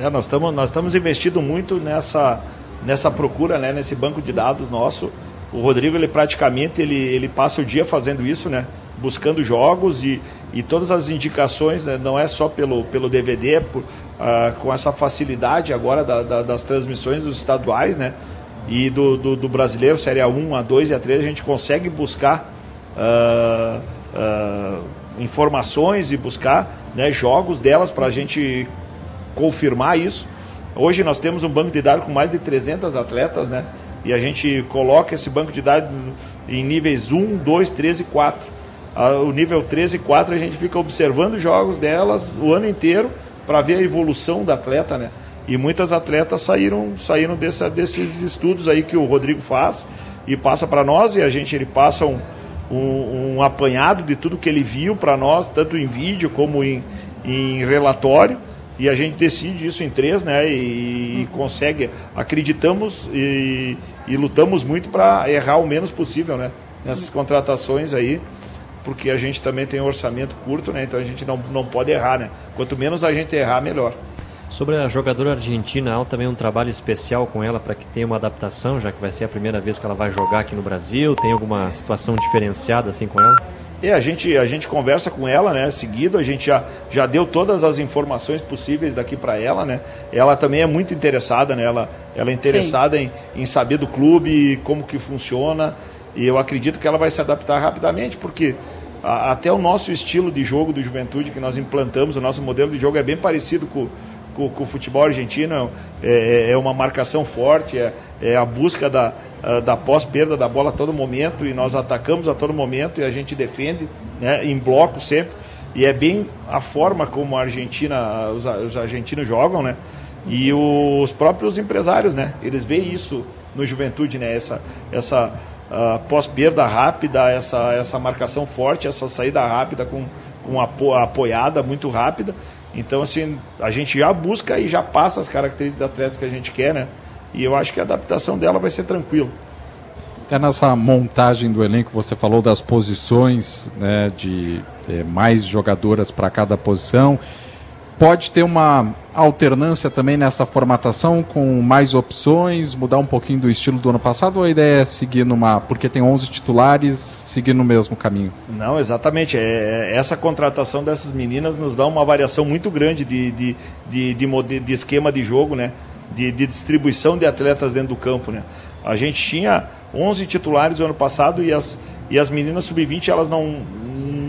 É, nós estamos nós estamos investindo muito nessa nessa procura, né, nesse banco de dados nosso. O Rodrigo, ele praticamente ele, ele passa o dia fazendo isso, né? Buscando jogos e, e todas as indicações, né, não é só pelo, pelo DVD, é por, uh, com essa facilidade agora da, da, das transmissões dos estaduais, né? E do, do, do, brasileiro, Série A1, A2 e A3, a gente consegue buscar uh, uh, informações e buscar né, jogos delas para a gente confirmar isso. Hoje nós temos um banco de dados com mais de 300 atletas, né? E a gente coloca esse banco de dados em níveis 1, 2, 3 e 4. O nível 3 e 4 a gente fica observando os jogos delas o ano inteiro para ver a evolução da atleta, né? E muitas atletas saíram, saíram desse, desses estudos aí que o Rodrigo faz e passa para nós e a gente ele passa um, um, um apanhado de tudo que ele viu para nós, tanto em vídeo como em, em relatório e a gente decide isso em três, né? E, e consegue, acreditamos e, e lutamos muito para errar o menos possível, né? Nessas contratações aí, porque a gente também tem um orçamento curto, né? Então a gente não, não pode errar, né? Quanto menos a gente errar, melhor. Sobre a jogadora argentina, há também um trabalho especial com ela para que tenha uma adaptação, já que vai ser a primeira vez que ela vai jogar aqui no Brasil. Tem alguma situação diferenciada assim com ela? É, a gente, a gente conversa com ela, né? Seguido, a gente já, já deu todas as informações possíveis daqui para ela, né? Ela também é muito interessada, né? Ela, ela é interessada em, em saber do clube, como que funciona. E eu acredito que ela vai se adaptar rapidamente, porque a, até o nosso estilo de jogo do Juventude que nós implantamos, o nosso modelo de jogo é bem parecido com, com, com o futebol argentino. É, é, é uma marcação forte, é, é a busca da, da pós-perda da bola a todo momento e nós atacamos a todo momento e a gente defende né, em bloco sempre. E é bem a forma como a Argentina, os, os argentinos jogam, né? E os próprios empresários, né? Eles veem isso no Juventude, né? Essa, essa uh, pós-perda rápida, essa, essa marcação forte, essa saída rápida com, com apo, apoiada muito rápida. Então, assim, a gente já busca e já passa as características de atletas que a gente quer, né? E eu acho que a adaptação dela vai ser tranquila. Até nessa montagem do elenco, você falou das posições, né, de é, mais jogadoras para cada posição. Pode ter uma alternância também nessa formatação, com mais opções, mudar um pouquinho do estilo do ano passado, ou a ideia é seguir numa. Porque tem 11 titulares, seguir no mesmo caminho? Não, exatamente. É, é essa contratação dessas meninas nos dá uma variação muito grande de, de, de, de, de esquema de jogo, né? de, de distribuição de atletas dentro do campo. Né? A gente tinha 11 titulares no ano passado e as, e as meninas sub-20 elas não,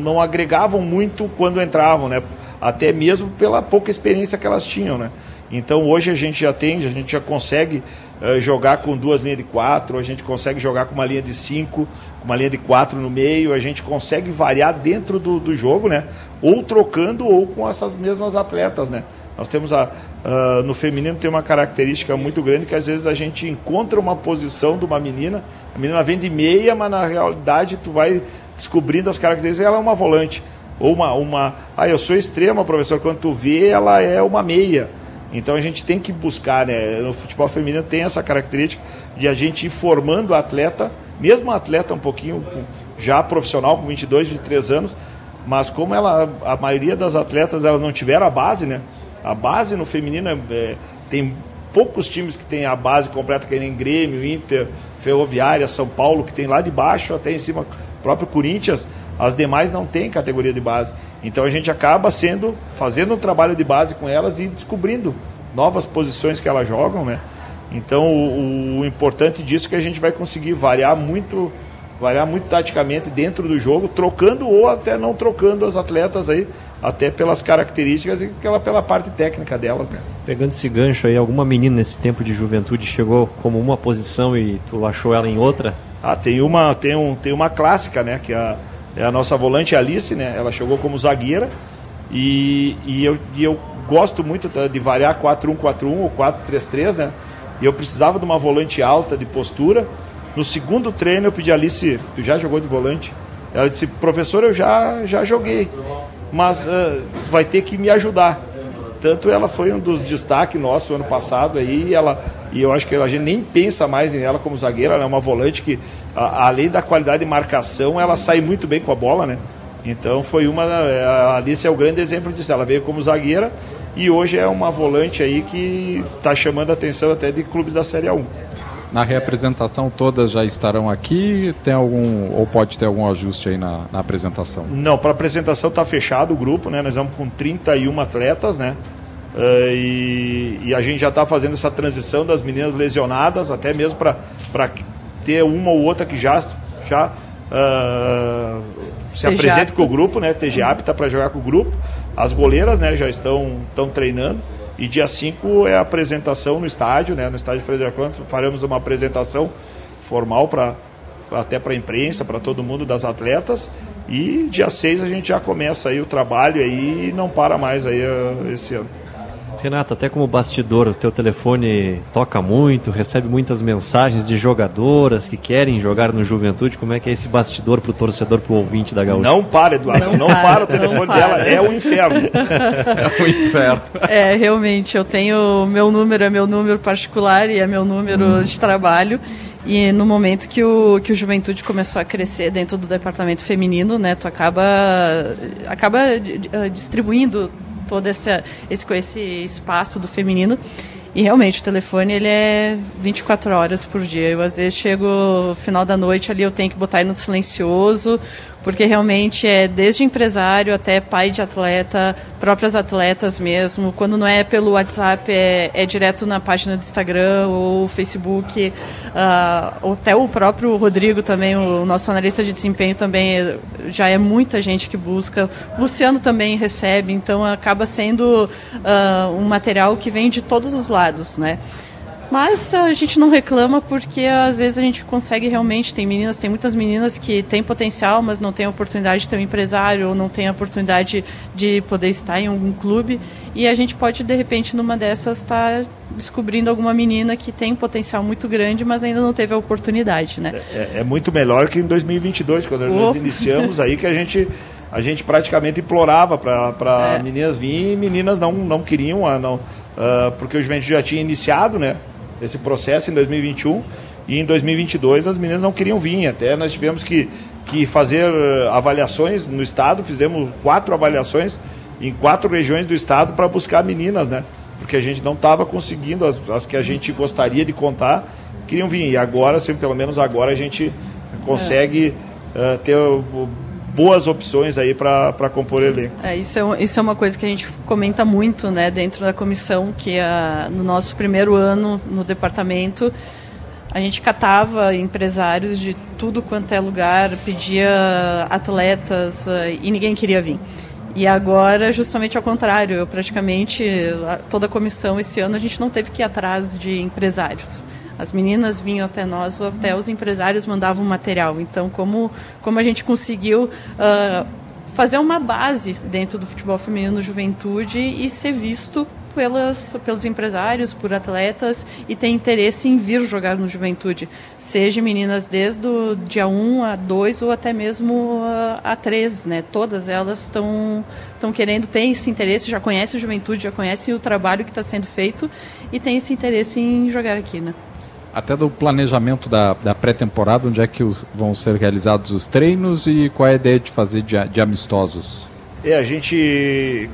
não agregavam muito quando entravam, né? Até mesmo pela pouca experiência que elas tinham. Né? Então hoje a gente já tem, a gente já consegue uh, jogar com duas linhas de quatro, a gente consegue jogar com uma linha de cinco, com uma linha de quatro no meio, a gente consegue variar dentro do, do jogo, né? Ou trocando ou com essas mesmas atletas, né? Nós temos a, uh, no feminino tem uma característica muito grande que às vezes a gente encontra uma posição de uma menina, a menina vem de meia, mas na realidade tu vai descobrindo as características, ela é uma volante ou uma, uma ah, eu sou extrema, professor, quando tu vê, ela é uma meia. Então a gente tem que buscar, né? No futebol feminino tem essa característica de a gente ir formando atleta, mesmo atleta um pouquinho já profissional, com 22, 23 anos, mas como ela, a maioria das atletas elas não tiveram a base, né? A base no feminino é, é tem poucos times que tem a base completa, que nem Grêmio, Inter, Ferroviária, São Paulo, que tem lá de baixo até em cima, próprio Corinthians. As demais não têm categoria de base. Então a gente acaba sendo, fazendo um trabalho de base com elas e descobrindo novas posições que elas jogam, né? Então o, o importante disso é que a gente vai conseguir variar muito, variar muito taticamente dentro do jogo, trocando ou até não trocando as atletas aí, até pelas características e pela, pela parte técnica delas, né? Pegando esse gancho aí, alguma menina nesse tempo de juventude chegou como uma posição e tu achou ela em outra? Ah, tem uma, tem um, tem uma clássica, né? Que é a é a nossa volante Alice, né? Ela chegou como zagueira e, e, eu, e eu gosto muito de variar 4-1-4-1 ou 4-3-3, né? E eu precisava de uma volante alta de postura. No segundo treino eu pedi a Alice, tu já jogou de volante? Ela disse, professor, eu já, já joguei, mas uh, vai ter que me ajudar. Tanto ela foi um dos destaques nosso ano passado aí, ela e eu acho que a gente nem pensa mais em ela como zagueira, ela é uma volante que, a, além da qualidade de marcação, ela sai muito bem com a bola, né? Então foi uma. A Alice é o grande exemplo disso. Ela veio como zagueira e hoje é uma volante aí que está chamando a atenção até de clubes da Série A1. Na reapresentação todas já estarão aqui? Tem algum ou pode ter algum ajuste aí na, na apresentação? Não, para apresentação está fechado o grupo, né? Nós vamos com 31 atletas, né? Uh, e, e, a gente já está fazendo essa transição das meninas lesionadas, até mesmo para ter uma ou outra que já, já uh, se apresente com o grupo, né? TG apta para jogar com o grupo. As goleiras né, já estão, estão treinando. E dia 5 é a apresentação no estádio, né? No estádio Frederico faremos uma apresentação formal para até para a imprensa, para todo mundo das atletas. E dia 6 a gente já começa aí o trabalho aí e não para mais aí uh, esse ano. Renata, até como bastidor, o teu telefone toca muito, recebe muitas mensagens de jogadoras que querem jogar no Juventude. Como é que é esse bastidor para o torcedor, para o ouvinte da Gaúcha? Não para, Eduardo. Não, não para, para, o telefone dela. É o inferno. é o inferno. É, realmente, eu tenho... Meu número é meu número particular e é meu número hum. de trabalho. E no momento que o, que o Juventude começou a crescer dentro do departamento feminino, né, tu acaba, acaba distribuindo todo esse, esse, esse espaço do feminino. E realmente o telefone ele é 24 horas por dia. Eu às vezes chego final da noite ali, eu tenho que botar ele no silencioso, porque realmente é desde empresário até pai de atleta, próprias atletas mesmo. Quando não é pelo WhatsApp, é, é direto na página do Instagram ou Facebook. Uh, até o próprio Rodrigo também, o nosso analista de desempenho também já é muita gente que busca. O Luciano também recebe, então acaba sendo uh, um material que vem de todos os lados, né? Mas a gente não reclama porque às vezes a gente consegue realmente. Tem meninas, tem muitas meninas que têm potencial, mas não têm a oportunidade de ter um empresário ou não têm a oportunidade de poder estar em algum clube. E a gente pode, de repente, numa dessas, estar tá descobrindo alguma menina que tem um potencial muito grande, mas ainda não teve a oportunidade, né? É, é muito melhor que em 2022, quando oh. nós iniciamos aí, que a gente a gente praticamente implorava para é. meninas vir e meninas não, não queriam, ah, não, uh, porque o Juventude já tinha iniciado, né? Esse processo em 2021 e em 2022 as meninas não queriam vir. Até nós tivemos que, que fazer eh, avaliações no estado, fizemos quatro avaliações em quatro regiões do estado para buscar meninas, né? Porque a gente não estava conseguindo, as, as que a gente gostaria de contar, queriam vir. E agora, sempre, pelo menos agora, a gente consegue é. uh, ter boas opções aí para compor elenco. É, isso, é, isso é uma coisa que a gente comenta muito né, dentro da comissão, que a, no nosso primeiro ano no departamento, a gente catava empresários de tudo quanto é lugar, pedia atletas uh, e ninguém queria vir. E agora, justamente ao contrário, praticamente, a- toda a comissão esse ano, a gente não teve que ir atrás de empresários. As meninas vinham até nós, até os empresários mandavam material. Então, como, como a gente conseguiu ah, fazer uma base dentro do futebol feminino juventude e ser visto pelas, pelos empresários, por atletas e ter interesse em vir jogar no juventude. Seja meninas desde o dia 1 a 2 ou até mesmo a, a 3, né? Todas elas estão estão querendo, têm esse interesse, já conhecem o juventude, já conhecem o trabalho que está sendo feito e têm esse interesse em jogar aqui, né? Até do planejamento da, da pré-temporada, onde é que os- vão ser realizados os treinos e qual é a ideia de fazer de, de amistosos? É, a gente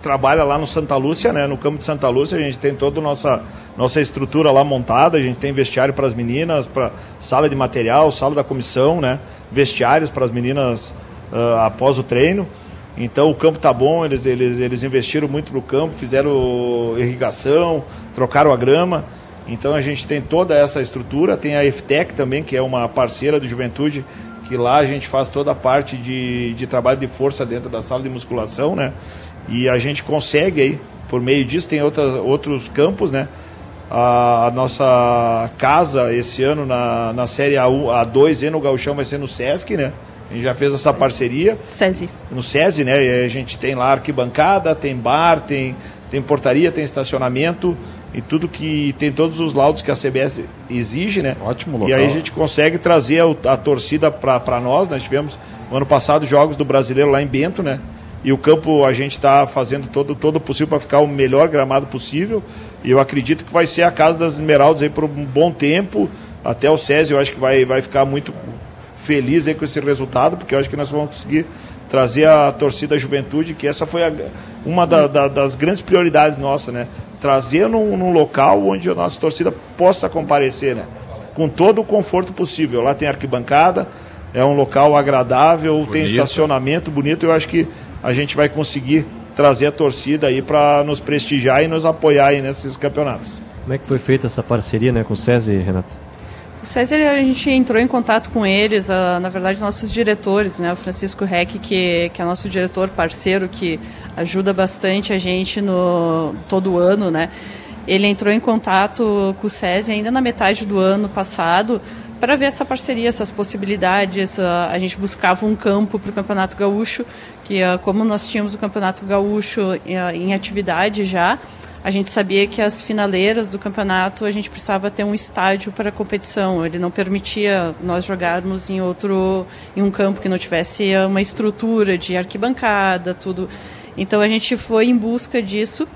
trabalha lá no Santa Lúcia, né? No campo de Santa Lúcia, a gente tem toda a nossa, nossa estrutura lá montada, a gente tem vestiário para as meninas, para sala de material, sala da comissão, né? Vestiários para as meninas ah, após o treino. Então o campo tá bom, eles, eles, eles investiram muito no campo, fizeram irrigação, trocaram a grama. Então a gente tem toda essa estrutura, tem a FTEC também, que é uma parceira do Juventude, que lá a gente faz toda a parte de, de trabalho de força dentro da sala de musculação, né? E a gente consegue aí, por meio disso, tem outras, outros campos, né? A, a nossa casa esse ano na, na série A1, A2 e no Gauchão vai ser no Sesc, né? A gente já fez essa parceria. SESI. No SESI, né? A gente tem lá arquibancada, tem bar, tem, tem portaria, tem estacionamento e tudo que tem todos os laudos que a CBS exige, né? Ótimo E local. aí a gente consegue trazer a, a torcida para nós. Nós tivemos no ano passado jogos do brasileiro lá em Bento, né? E o campo a gente está fazendo todo, todo o possível para ficar o melhor gramado possível. E eu acredito que vai ser a Casa das Esmeraldas aí por um bom tempo. Até o SESI eu acho que vai, vai ficar muito feliz aí com esse resultado, porque eu acho que nós vamos conseguir trazer a torcida juventude, que essa foi a- uma da- da- das grandes prioridades nossas, né? Trazer num, num local onde a nossa torcida possa comparecer, né? Com todo o conforto possível. Lá tem arquibancada, é um local agradável, tem Bonito. estacionamento bonito. Eu acho que a gente vai conseguir trazer a torcida aí para nos prestigiar e nos apoiar aí nesses campeonatos. Como é que foi feita essa parceria né, com o SESI, Renata? O César, a gente entrou em contato com eles, ah, na verdade, nossos diretores, né? O Francisco Reck, que, que é nosso diretor parceiro, que ajuda bastante a gente no todo ano, né? Ele entrou em contato com o SESI ainda na metade do ano passado para ver essa parceria, essas possibilidades. A gente buscava um campo para o Campeonato Gaúcho, que ah, como nós tínhamos o Campeonato Gaúcho ah, em atividade já, a gente sabia que as finaleiras do campeonato a gente precisava ter um estádio para a competição. Ele não permitia nós jogarmos em outro, em um campo que não tivesse uma estrutura de arquibancada, tudo. Então a gente foi em busca disso.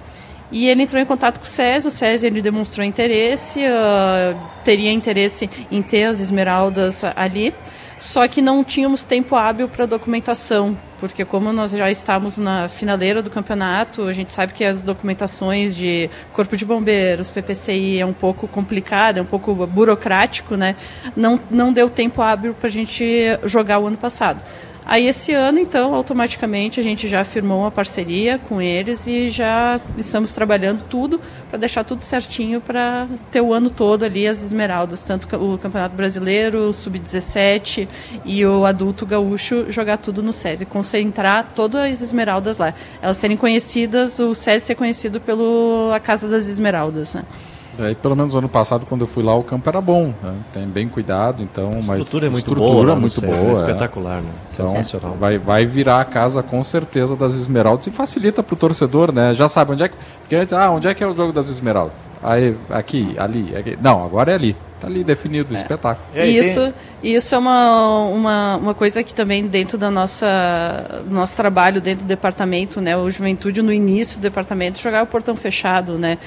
E ele entrou em contato com o César, o César ele demonstrou interesse, ah, teria interesse em ter as esmeraldas ali, só que não tínhamos tempo hábil para documentação, porque como nós já estávamos na finaleira do campeonato, a gente sabe que as documentações de Corpo de Bombeiros, PPCI é um pouco complicado, é um pouco burocrático, né? Não, não deu tempo hábil para a gente jogar o ano passado. Aí esse ano, então, automaticamente a gente já firmou uma parceria com eles e já estamos trabalhando tudo para deixar tudo certinho para ter o ano todo ali as esmeraldas, tanto o Campeonato Brasileiro, o Sub-17 e o adulto gaúcho jogar tudo no SESI, concentrar todas as esmeraldas lá. Elas serem conhecidas, o SESI ser conhecido pelo a Casa das Esmeraldas, né? Aí, pelo menos ano passado, quando eu fui lá, o campo era bom, né? tem bem cuidado, então. A mas estrutura é muito estrutura boa lá no muito SESI, é boa, espetacular, né? Então, Sensacional. Vai, vai virar a casa com certeza das Esmeraldas e facilita para o torcedor, né? Já sabe onde é que. Porque antes, ah, onde é que é o jogo das Esmeraldas? Aí, aqui, ali, aqui. Não, agora é ali. Tá ali definido, espetáculo. Isso, isso é uma, uma, uma coisa que também dentro da nossa do nosso trabalho dentro do departamento, né, o Juventude no início do departamento jogava o portão fechado, né?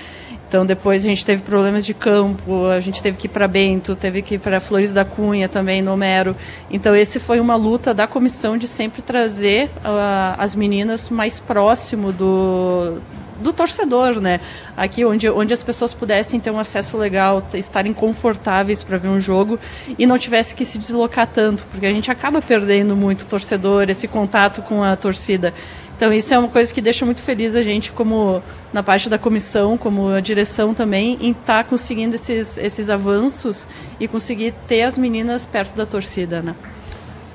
Então depois a gente teve problemas de campo, a gente teve que ir para Bento, teve que ir para Flores da Cunha também, no Homero. Então esse foi uma luta da comissão de sempre trazer ah, as meninas mais próximo do do torcedor, né? Aqui onde, onde as pessoas pudessem ter um acesso legal, estarem confortáveis para ver um jogo e não tivesse que se deslocar tanto, porque a gente acaba perdendo muito o torcedor, esse contato com a torcida. Então isso é uma coisa que deixa muito feliz a gente, como na parte da comissão, como a direção também, em estar conseguindo esses, esses avanços e conseguir ter as meninas perto da torcida, né?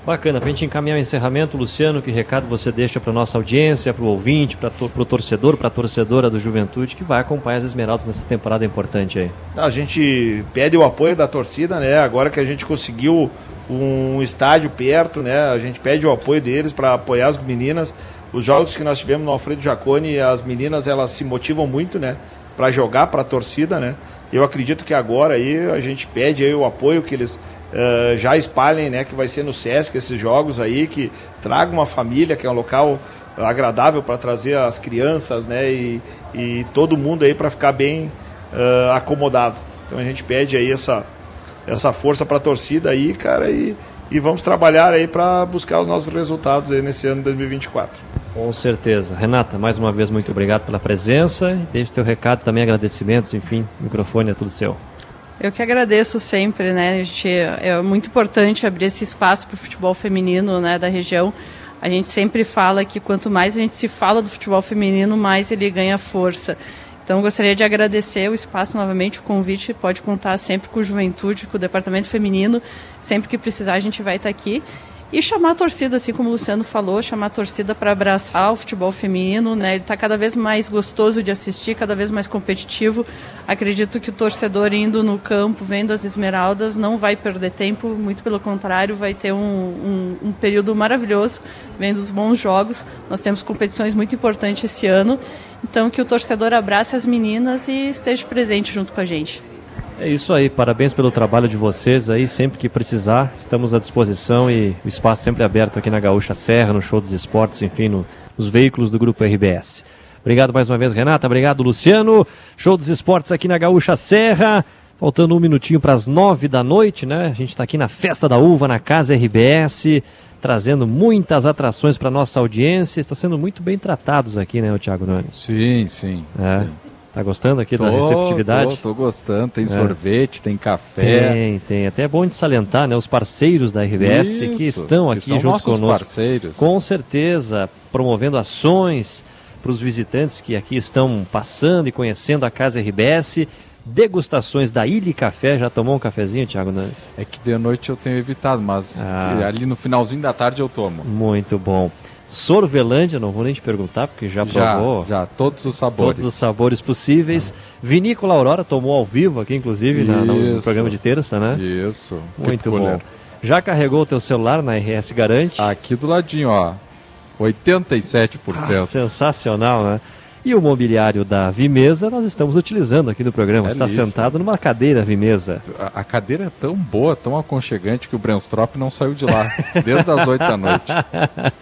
Bacana, para a gente encaminhar o encerramento, Luciano, que recado você deixa para nossa audiência, para o ouvinte, para o torcedor, para a torcedora do Juventude que vai acompanhar as Esmeraldas nessa temporada importante aí? A gente pede o apoio da torcida, né? Agora que a gente conseguiu um estádio perto, né? A gente pede o apoio deles para apoiar as meninas. Os jogos que nós tivemos no Alfredo Jaconi, as meninas elas se motivam muito, né? Para jogar para a torcida, né? Eu acredito que agora aí a gente pede aí o apoio que eles uh, já espalhem, né, que vai ser no Sesc esses jogos aí, que traga uma família, que é um local agradável para trazer as crianças, né, e, e todo mundo aí para ficar bem uh, acomodado. Então a gente pede aí essa, essa força para a torcida aí, cara, e, e vamos trabalhar aí para buscar os nossos resultados aí nesse ano de 2024. Com certeza. Renata, mais uma vez muito obrigado pela presença. Deixe teu recado também, agradecimentos, enfim, o microfone é tudo seu. Eu que agradeço sempre, né? A gente, é muito importante abrir esse espaço para o futebol feminino né, da região. A gente sempre fala que quanto mais a gente se fala do futebol feminino, mais ele ganha força. Então, gostaria de agradecer o espaço novamente, o convite. Pode contar sempre com o Juventude, com o Departamento Feminino. Sempre que precisar, a gente vai estar aqui. E chamar a torcida, assim como o Luciano falou, chamar a torcida para abraçar o futebol feminino, né? Ele está cada vez mais gostoso de assistir, cada vez mais competitivo. Acredito que o torcedor indo no campo, vendo as esmeraldas, não vai perder tempo, muito pelo contrário, vai ter um, um, um período maravilhoso vendo os bons jogos. Nós temos competições muito importantes esse ano, então que o torcedor abrace as meninas e esteja presente junto com a gente. É isso aí, parabéns pelo trabalho de vocês aí, sempre que precisar, estamos à disposição e o espaço sempre aberto aqui na Gaúcha Serra, no Show dos Esportes, enfim, no, nos veículos do Grupo RBS. Obrigado mais uma vez, Renata, obrigado, Luciano. Show dos Esportes aqui na Gaúcha Serra, faltando um minutinho para as nove da noite, né? A gente está aqui na Festa da Uva, na Casa RBS, trazendo muitas atrações para nossa audiência, está sendo muito bem tratados aqui, né, o Thiago Nunes? Sim, sim, é. sim. Tá gostando aqui tô, da receptividade? Tô, tô gostando. Tem é. sorvete, tem café. Tem, tem. Até é bom de salientar, né? Os parceiros da RBS Isso, que estão que aqui são junto nossos conosco. parceiros. Com certeza, promovendo ações para os visitantes que aqui estão passando e conhecendo a Casa RBS. Degustações da Ilha Café. Já tomou um cafezinho, Thiago Nunes? É que de noite eu tenho evitado, mas Ah. ali no finalzinho da tarde eu tomo. Muito bom. Sorvelândia, não vou nem te perguntar, porque já Já, provou. já, todos os sabores. Todos os sabores possíveis. Vinícola Aurora tomou ao vivo aqui, inclusive, na- no, programa de terça, né? Isso. Muito bom. Já carregou o teu celular na RS Garante? Aqui do ladinho, ó. 87%. Ah, sensacional, né? E o mobiliário da Vimesa nós estamos utilizando aqui no programa. É Está mesmo. sentado numa cadeira Vimesa. A, a cadeira é tão boa, tão aconchegante que o Brenstrop não saiu de lá desde as 8 da noite.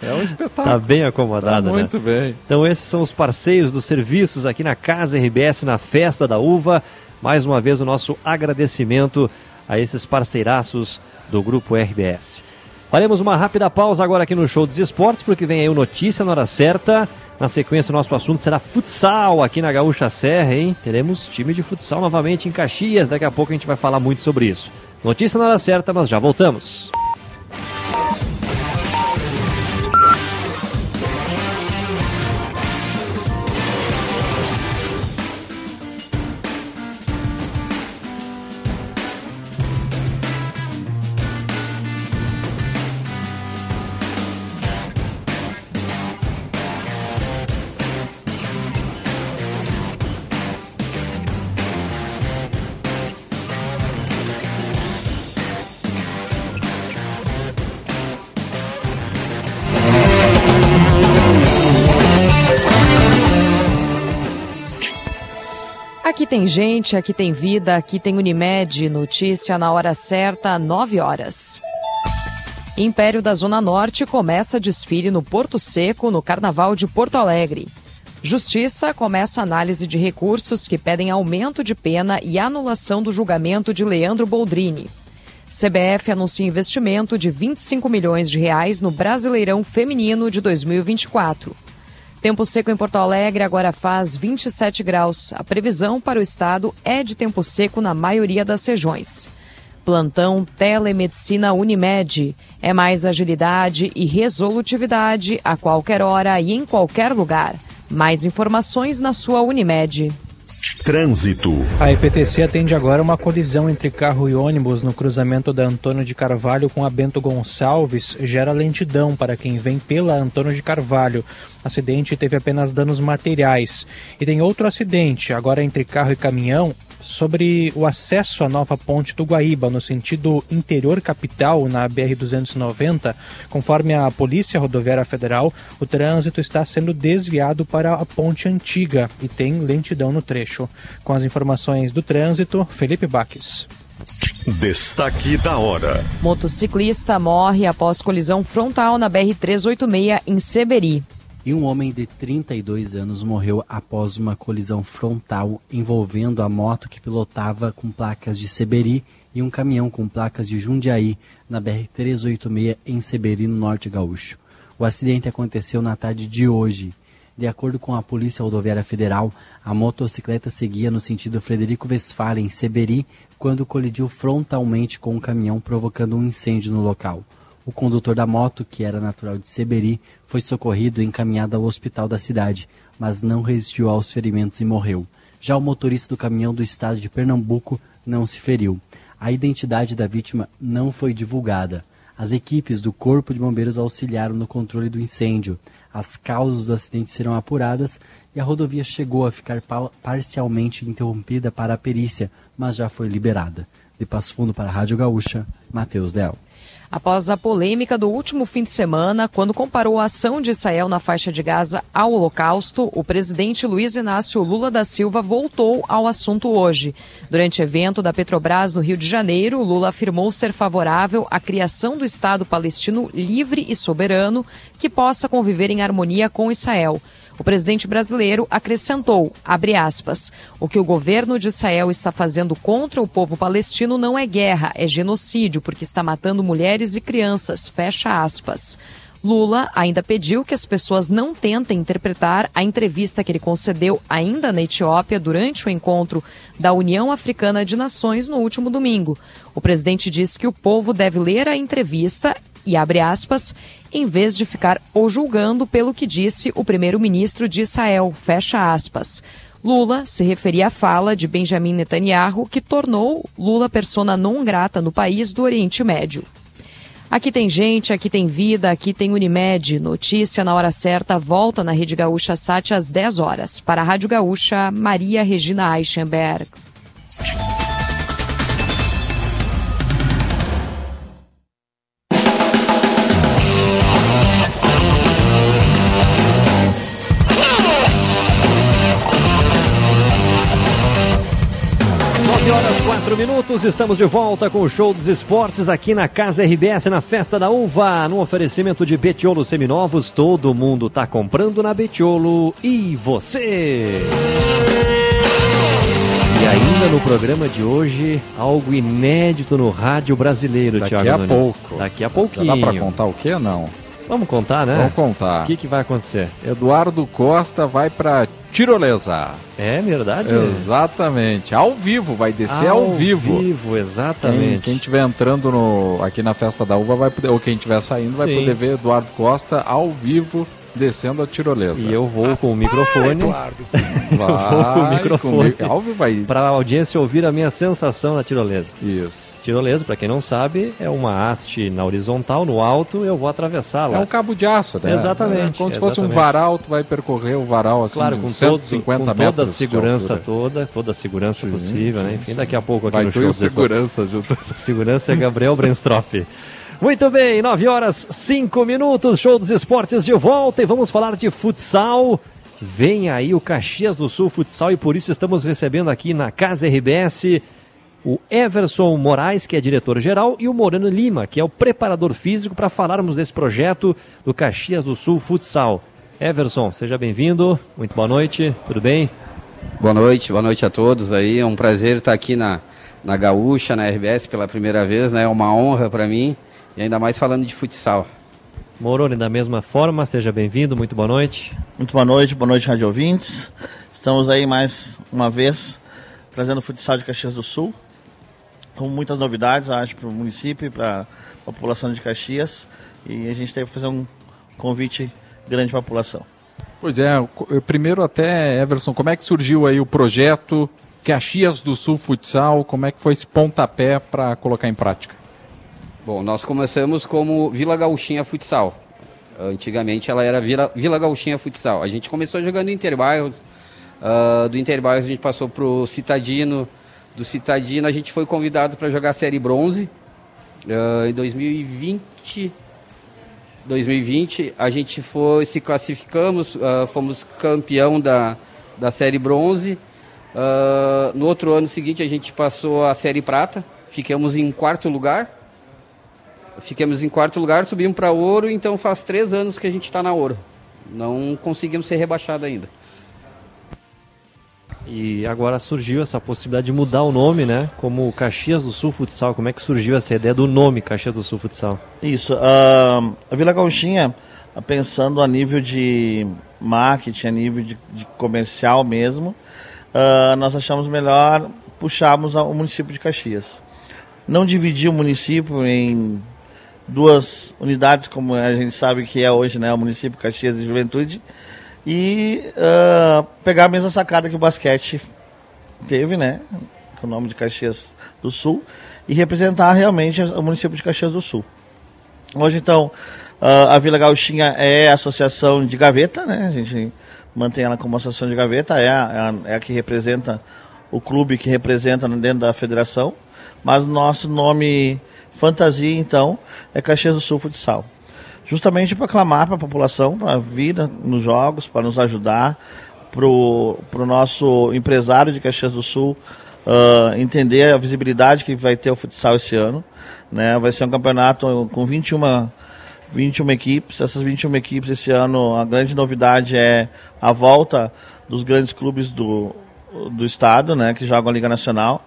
É um espetáculo. Tá bem acomodado, Tá né? muito bem. Então esses são os parceiros dos serviços aqui na Casa RBS, na Festa da Uva. Mais uma vez o nosso agradecimento a esses parceiraços do Grupo RBS. Faremos uma rápida pausa agora aqui no Show dos Esportes, porque vem aí o Notícia na hora certa. Na sequência, o nosso assunto será futsal aqui na Gaúcha Serra, hein? Teremos time de futsal novamente em Caxias. Daqui a pouco a gente vai falar muito sobre isso. Notícia na hora certa, nós já voltamos. Tem gente, aqui tem vida, aqui tem Unimed. Notícia na hora certa, 9 horas. Império da Zona Norte começa desfile no Porto Seco no Carnaval de Porto Alegre. Justiça começa análise de recursos que pedem aumento de pena e anulação do julgamento de Leandro Boldrini. CBF anuncia investimento de 25 milhões de reais no Brasileirão Feminino de 2024. Tempo seco em Porto Alegre agora faz 27 graus. A previsão para o estado é de tempo seco na maioria das regiões. Plantão Telemedicina Unimed. É mais agilidade e resolutividade a qualquer hora e em qualquer lugar. Mais informações na sua Unimed. Trânsito. A EPTC atende agora uma colisão entre carro e ônibus no cruzamento da Antônio de Carvalho com a Bento Gonçalves. Gera lentidão para quem vem pela Antônio de Carvalho. Acidente teve apenas danos materiais. E tem outro acidente, agora entre carro e caminhão, sobre o acesso à nova ponte do Guaíba, no sentido interior capital, na BR-290. Conforme a Polícia Rodoviária Federal, o trânsito está sendo desviado para a ponte antiga e tem lentidão no trecho. Com as informações do trânsito, Felipe Baques. Destaque da hora. Motociclista morre após colisão frontal na BR-386 em Seberi e um homem de 32 anos morreu após uma colisão frontal envolvendo a moto que pilotava com placas de Seberi e um caminhão com placas de Jundiaí na BR-386 em Seberi, no Norte Gaúcho. O acidente aconteceu na tarde de hoje. De acordo com a Polícia Rodoviária Federal, a motocicleta seguia no sentido Frederico Westphalen, em Seberi, quando colidiu frontalmente com um caminhão, provocando um incêndio no local. O condutor da moto, que era natural de Seberi, foi socorrido e encaminhado ao hospital da cidade, mas não resistiu aos ferimentos e morreu. Já o motorista do caminhão do estado de Pernambuco não se feriu. A identidade da vítima não foi divulgada. As equipes do Corpo de Bombeiros auxiliaram no controle do incêndio. As causas do acidente serão apuradas e a rodovia chegou a ficar parcialmente interrompida para a perícia, mas já foi liberada. De Passo Fundo para a Rádio Gaúcha, Matheus Del após a polêmica do último fim de semana, quando comparou a ação de Israel na faixa de Gaza ao Holocausto, o presidente Luiz Inácio Lula da Silva voltou ao assunto hoje. Durante evento da Petrobras no Rio de Janeiro, Lula afirmou ser favorável à criação do Estado palestino livre e soberano que possa conviver em harmonia com Israel. O presidente brasileiro acrescentou, aspas, o que o governo de Israel está fazendo contra o povo palestino não é guerra, é genocídio, porque está matando mulheres e crianças, fecha aspas. Lula ainda pediu que as pessoas não tentem interpretar a entrevista que ele concedeu ainda na Etiópia durante o encontro da União Africana de Nações no último domingo. O presidente disse que o povo deve ler a entrevista e abre aspas, em vez de ficar o julgando pelo que disse o primeiro-ministro de Israel, fecha aspas. Lula se referia à fala de Benjamin Netanyahu, que tornou Lula persona não grata no país do Oriente Médio. Aqui tem gente, aqui tem vida, aqui tem Unimed. Notícia na hora certa, volta na Rede Gaúcha Sat às 10 horas. Para a Rádio Gaúcha, Maria Regina Eichenberg. Horas, 4 minutos, estamos de volta com o Show dos Esportes aqui na Casa RBS, na Festa da Uva, no oferecimento de Betiolo Seminovos. Todo mundo tá comprando na Betiolo e você? E ainda no programa de hoje, algo inédito no rádio brasileiro, Daqui Thiago a Nunes. pouco. Daqui a pouquinho. Dá pra contar o que não? Vamos contar, né? Vamos contar. O que, que vai acontecer? Eduardo Costa vai pra tirolesa. É verdade? Exatamente. Ao vivo, vai descer ao, Ao vivo. vivo, exatamente. Quem, quem tiver entrando no, aqui na Festa da Uva vai poder, ou quem estiver saindo vai Sim. poder ver Eduardo Costa ao vivo descendo a tirolesa. E eu vou com o microfone. Vai vou com o microfone. com aí. Para a audiência ouvir a minha sensação na tirolesa. Isso. Tirolesa, para quem não sabe, é uma haste na horizontal, no alto, eu vou atravessá-la. É um cabo de aço, né? Exatamente. É como se fosse um exatamente. varal, tu vai percorrer o varal assim, Claro, com, uns todo, 150 com metros. toda a segurança toda, toda a segurança possível, né? Enfim, daqui a pouco aqui Vai no show. segurança junto. Segurança é Gabriel Brenstrop. Muito bem, 9 horas 5 minutos, show dos esportes de volta e vamos falar de futsal. Vem aí o Caxias do Sul Futsal e por isso estamos recebendo aqui na Casa RBS o Everson Moraes, que é diretor-geral, e o Morano Lima, que é o preparador físico, para falarmos desse projeto do Caxias do Sul Futsal. Everson, seja bem-vindo, muito boa noite, tudo bem? Boa noite, boa noite a todos aí. É um prazer estar aqui na, na Gaúcha, na RBS pela primeira vez, né? É uma honra para mim e ainda mais falando de futsal. Moroni, da mesma forma, seja bem-vindo, muito boa noite. Muito boa noite, boa noite, rádio ouvintes. Estamos aí mais uma vez trazendo o futsal de Caxias do Sul, com muitas novidades, acho, para o município e para a população de Caxias. E a gente tem que fazer um convite grande para a população. Pois é, o- primeiro até, Everson, como é que surgiu aí o projeto Caxias do Sul Futsal? Como é que foi esse pontapé para colocar em prática? Bom, nós começamos como Vila Gauchinha Futsal. Antigamente ela era Vila, Vila Gauchinha Futsal. A gente começou jogando Interbairros. ah, do Interbairros a gente passou pro Citadino. Do Citadino a gente foi convidado para jogar a Série Bronze. Ah, em 2020, 2020 a gente foi, se classificamos, ah, fomos campeão da, da Série Bronze. No outro ano seguinte a gente passou a Série Prata. Ficamos em quarto lugar. Ficamos em quarto lugar, subimos para ouro, então faz três anos que a gente está na ouro. Não conseguimos ser rebaixado ainda. E agora surgiu essa possibilidade de mudar o nome, né? Como Caxias do Sul Futsal. Como é que surgiu essa ideia do nome Caxias do Sul Futsal? Isso. ah, a Vila Gauchinha, pensando a nível de marketing, a nível de, de comercial mesmo, ah, nós achamos melhor puxarmos o município de Caxias. Não dividir o município em duas unidades, como a gente sabe que é hoje, né? O município Caxias e Juventude. E ah, pegar a mesma sacada que o basquete teve, né? Com o nome de Caxias do Sul. E representar realmente o município de Caxias do Sul. Hoje, então, ah, a Vila Gauchinha é a associação de gaveta, né? A gente mantém ela como associação de gaveta, é a, é a- é que representa o clube que representa dentro da federação. Mas nosso nome fantasia, então, é Caxias do Sul Futsal. Justamente para clamar para a população, para vir nos jogos, para nos ajudar, para o nosso empresário de Caxias do Sul ah, entender a visibilidade que vai ter o futsal esse ano. Né? Vai ser um campeonato com 21, 21 equipes. Essas 21 equipes esse ano, a grande novidade é a volta dos grandes clubes do, do estado, né? que jogam a Liga Nacional.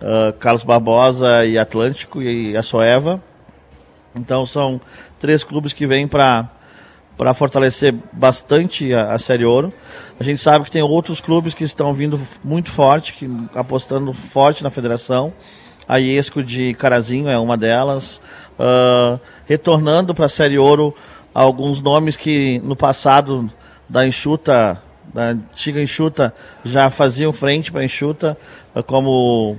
Ah, Carlos Barbosa e Atlântico e a Soeva. Então são três clubes que vêm para para fortalecer bastante a, a Série Ouro. A gente sabe que tem outros clubes que estão vindo muito forte, que apostando forte na federação. A Iesco de Carazinho é uma delas. Ah, retornando para a Série Ouro alguns nomes que no passado da enxuta, da antiga enxuta, já faziam frente para a enxuta, ah, como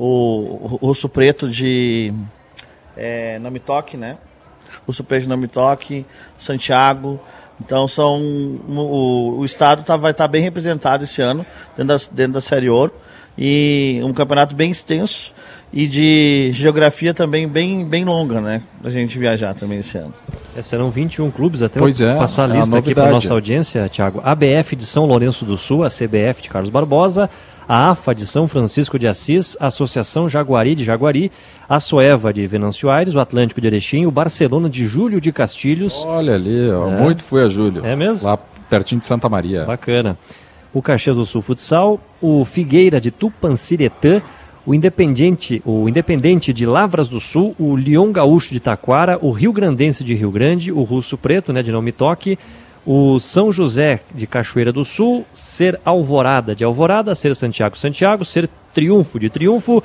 o, o Russo Preto de é, Namitoque, né? O Super de Namitoque, Santiago. Então são o, o estado tá, vai estar bem representado esse ano dentro da, dentro da Série Ouro e um campeonato bem extenso e de geografia também bem, bem longa, né? Pra gente viajar também esse ano. É, serão 21 clubes, até Pois é, passar a é a lista aqui para nossa audiência, Thiago. ABF de São Lourenço do Sul, a CBF de Carlos Barbosa, a AFA de São Francisco de Assis, a Associação Jaguari de Jaguari, a Soeva de Venâncio Aires, o Atlântico de Erechim, o Barcelona de Júlio de Castilhos. Olha ali, ó, É. muito fui a Júlio. É mesmo? Lá pertinho de Santa Maria. Bacana. O Caxias do Sul Futsal, o Figueira de Tupanciretã, o Independente, o Independente de Lavras do Sul, o Leão Gaúcho de Taquara, o Rio Grandense de Rio Grande, o Russo Preto, né, de Não Me Toque, o São José de Cachoeira do Sul, Ser Alvorada de Alvorada, Ser Santiago Santiago, Ser Triunfo de Triunfo,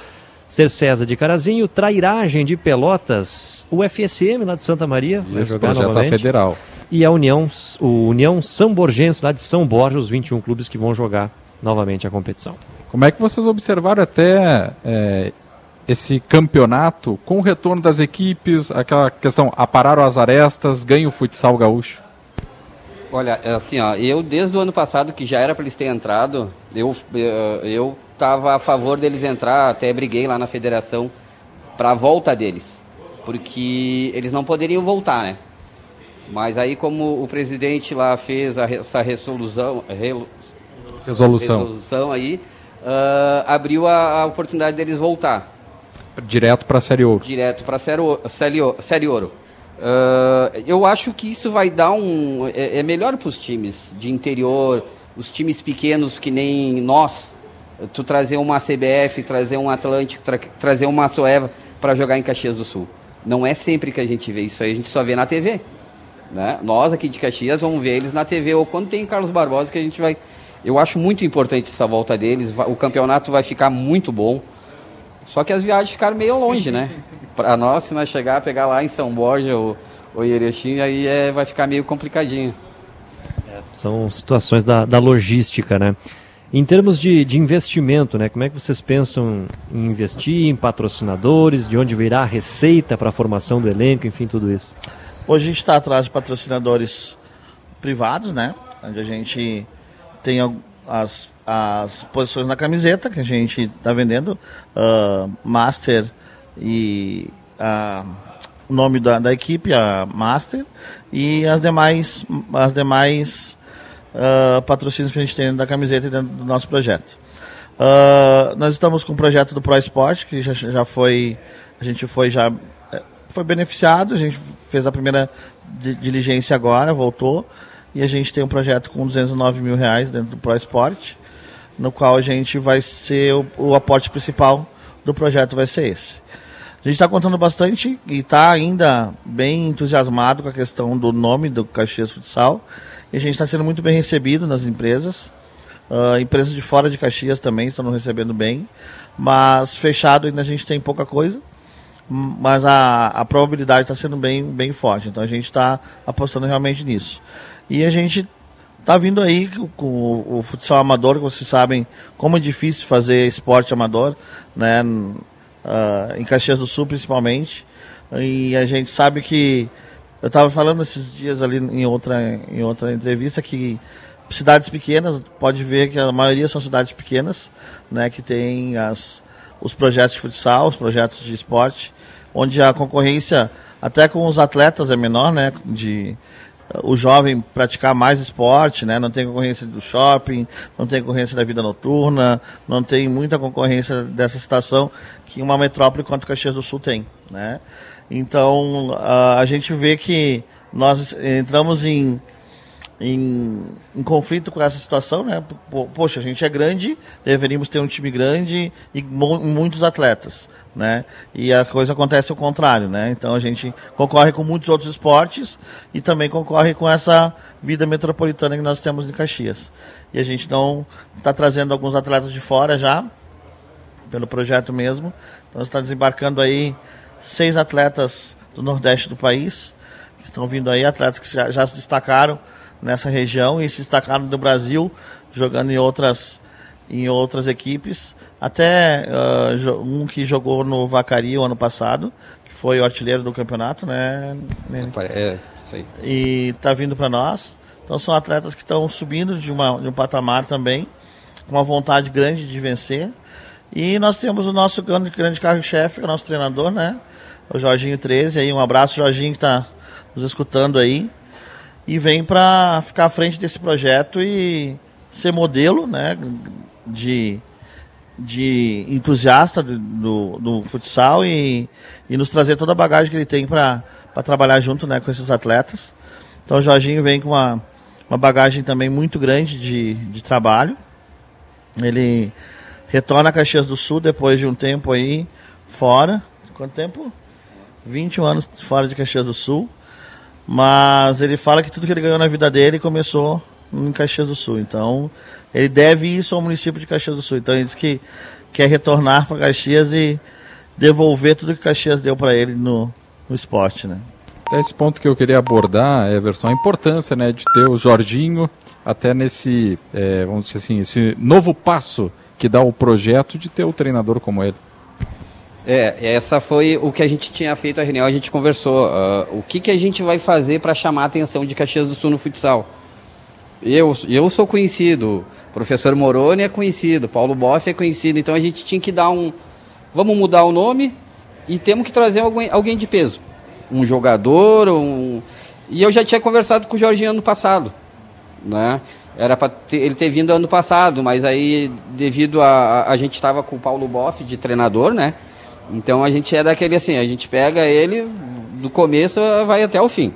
Ser César de Carazinho, Trairagem de Pelotas, o FSM lá de Santa Maria, vai jogar projeto novamente federal. e a União, o União São Borgense, lá de São Borja, os 21 clubes que vão jogar novamente a competição. Como é que vocês observaram até é, esse campeonato com o retorno das equipes, aquela questão, apararam as arestas, ganha o futsal gaúcho? Olha, é assim, ó, eu desde o ano passado, que já era para eles terem entrado, eu, eh, eu tava a favor deles entrar, até briguei lá na federação para a volta deles, porque eles não poderiam voltar, né? Mas aí como o presidente lá fez a essa resolução, relo- Resolução. resolução aí, ah, abriu a, a oportunidade deles voltar Direto para a Série Ouro. direto para a série, série, série Ouro. Ah, eu acho que isso vai dar um. É, é melhor para os times de interior, os times pequenos que nem nós. Tu trazer uma CBF, trazer um Atlântico, tra- trazer uma Soeva para jogar em Caxias do Sul. Não é sempre que a gente vê isso aí, a gente só vê na TV. Né? Nós aqui de Caxias vamos ver eles na TV ou quando tem Carlos Barbosa que a gente vai. Eu acho muito importante essa volta deles. O campeonato vai ficar muito bom. Só que as viagens ficaram meio longe, né? Para nós, se nós chegar, pegar lá em São Borja ou, ou em Erechim, aí é, vai ficar meio complicadinho. São situações da, da logística, né? Em termos de, de investimento, né? Como é que vocês pensam em investir em patrocinadores? De onde virá a receita para a formação do elenco? Enfim, tudo isso. Hoje a gente está atrás de patrocinadores privados, né? Onde a gente tem as, as posições na camiseta que a gente está vendendo, uh, Master e uh, o nome da, da equipe, a Master, e as demais, as demais uh, patrocínios que a gente tem da camiseta e dentro do nosso projeto. Uh, nós estamos com o projeto do Pro Sport, que já, já foi, a gente foi já eh, foi beneficiado, a gente fez a primeira diligência agora, voltou, e a gente tem um projeto com 209 mil reais dentro do Pro Sport, no qual a gente vai ser o, o aporte principal do projeto vai ser esse. A gente está contando bastante e está ainda bem entusiasmado com a questão do nome do Caxias Futsal. E a gente está sendo muito bem recebido nas empresas. Uh, empresas de fora de Caxias também estão recebendo bem. Mas fechado ainda a gente tem pouca coisa. Mas a, a probabilidade está sendo bem, bem forte. Então a gente está apostando realmente nisso. E a gente está vindo aí com o, o futsal amador, que vocês sabem como é difícil fazer esporte amador, né? uh, em Caxias do Sul principalmente. E a gente sabe que eu estava falando esses dias ali em outra, em outra entrevista que cidades pequenas, pode ver que a maioria são cidades pequenas, né, que tem as, os projetos de futsal, os projetos de esporte, onde a concorrência até com os atletas é menor, né, de o jovem praticar mais esporte, né? Não tem concorrência do shopping, não tem concorrência da vida noturna, não tem muita concorrência dessa situação que uma metrópole quanto Caxias do Sul tem, né? Então, a, gente vê que nós entramos em em, em, conflito com essa situação, né? Poxa, a gente é grande, deveríamos ter um time grande e muitos atletas, né? E a coisa acontece ao contrário, né? Então a gente concorre com muitos outros esportes e também concorre com essa vida metropolitana que nós temos em Caxias. E a gente não está trazendo alguns atletas de fora já, pelo projeto mesmo. Então está desembarcando aí seis atletas do Nordeste do país, que estão vindo aí, atletas que já, já se destacaram nessa região e se destacaram do Brasil, jogando em outras, em outras equipes. Até uh, um que jogou no Vacaria o ano passado, que foi o artilheiro do campeonato, né? É, sei. E está vindo para nós. Então são atletas que estão subindo de, uma, de um patamar também, com uma vontade grande de vencer. E nós temos o nosso grande, grande carro-chefe, o nosso treinador, né? O Jorginho 13 aí. Um abraço, Jorginho, que está nos escutando aí e vem para ficar à frente desse projeto e ser modelo né, de, de entusiasta do, do, do futsal e, e nos trazer toda a bagagem que ele tem para trabalhar junto né, com esses atletas. Então o Jorginho vem com uma, uma bagagem também muito grande de, de trabalho. Ele retorna a Caxias do Sul depois de um tempo aí fora. Quanto tempo? 21 anos fora de Caxias do Sul. Mas ele fala que tudo que ele ganhou na vida dele começou em Caxias do Sul. Então, ele deve isso ao município de Caxias do Sul. Então, ele diz que quer retornar para Caxias e devolver tudo que Caxias deu para ele no, no esporte, né? Até esse ponto que eu queria abordar, Everson, a importância né, de ter o Jorginho até nesse, é, vamos dizer assim, esse novo passo que dá o projeto de ter o treinador como ele. É, essa foi o que a gente tinha feito a reunião, a gente conversou. Uh, o que, que a gente vai fazer para chamar a atenção de Caxias do Sul no futsal? Eu, eu sou conhecido, o professor Moroni é conhecido, Paulo Boff é conhecido, então a gente tinha que dar um. Vamos mudar o nome e temos que trazer alguém, alguém de peso. Um jogador, um. E eu já tinha conversado com o Jorginho ano passado. Né? Era para ele ter vindo ano passado, mas aí, devido a. A, a gente estava com o Paulo Boff de treinador, né? Então a gente é daquele assim, a gente pega ele do começo vai até o fim.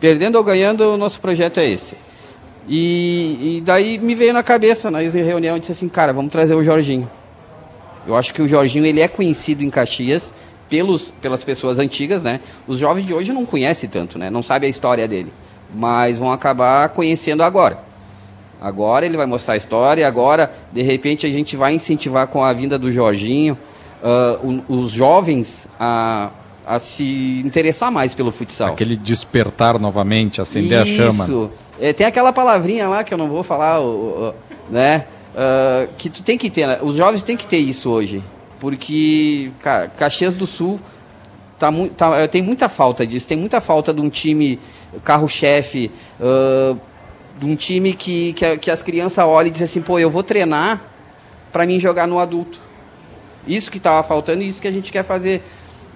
Perdendo ou ganhando, o nosso projeto é esse. E, e daí me veio na cabeça, na reunião, disse assim, cara, vamos trazer o Jorginho. Eu acho que o Jorginho ele é conhecido em Caxias pelos, pelas pessoas antigas, né? Os jovens de hoje não conhecem tanto, né? Não sabem a história dele. Mas vão acabar conhecendo agora. Agora ele vai mostrar a história, agora, de repente, a gente vai incentivar com a vinda do Jorginho uh, os jovens a, a se interessar mais pelo futsal. Aquele despertar novamente, acender a chama. Isso. É, tem aquela palavrinha lá que eu não vou falar, o- o- né? Ah, que tu tem que ter, né? os jovens têm que ter isso hoje. Porque, cara, Caxias do Sul tá, mu- tá, eh, tem muita falta disso. Tem muita falta de um time carro-chefe, ah, de um time que, que, que as crianças olham e dizem assim, pô, eu vou treinar para mim jogar no adulto. Isso que estava faltando e isso que a gente quer fazer.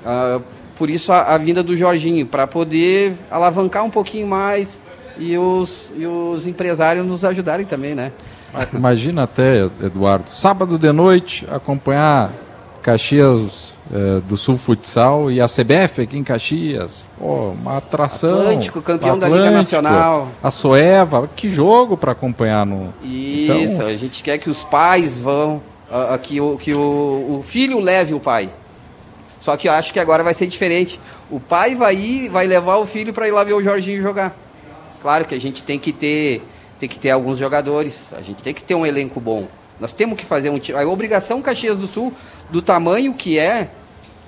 Ah, por isso a, a vinda do Jorginho, para poder alavancar um pouquinho mais e os, e os empresários nos ajudarem também, né? Imagina até, Eduardo, sábado de noite, acompanhar Caxias eh, do Sul Futsal e a CBF aqui em Caxias. Pô, uma atração. Atlântico, campeão da Liga Nacional. A Soeva, que jogo para acompanhar no. Isso, Então- a gente quer que os pais vão, ah, ah, que, o, que o, o filho leve o pai. Só que eu acho que agora vai ser diferente. O pai vai ir, vai levar o filho para ir lá ver o Jorginho jogar. Claro que a gente tem que ter, tem que ter alguns jogadores, a gente tem que ter um elenco bom. Nós temos que fazer um time. A obrigação Caxias do Sul, do tamanho que é,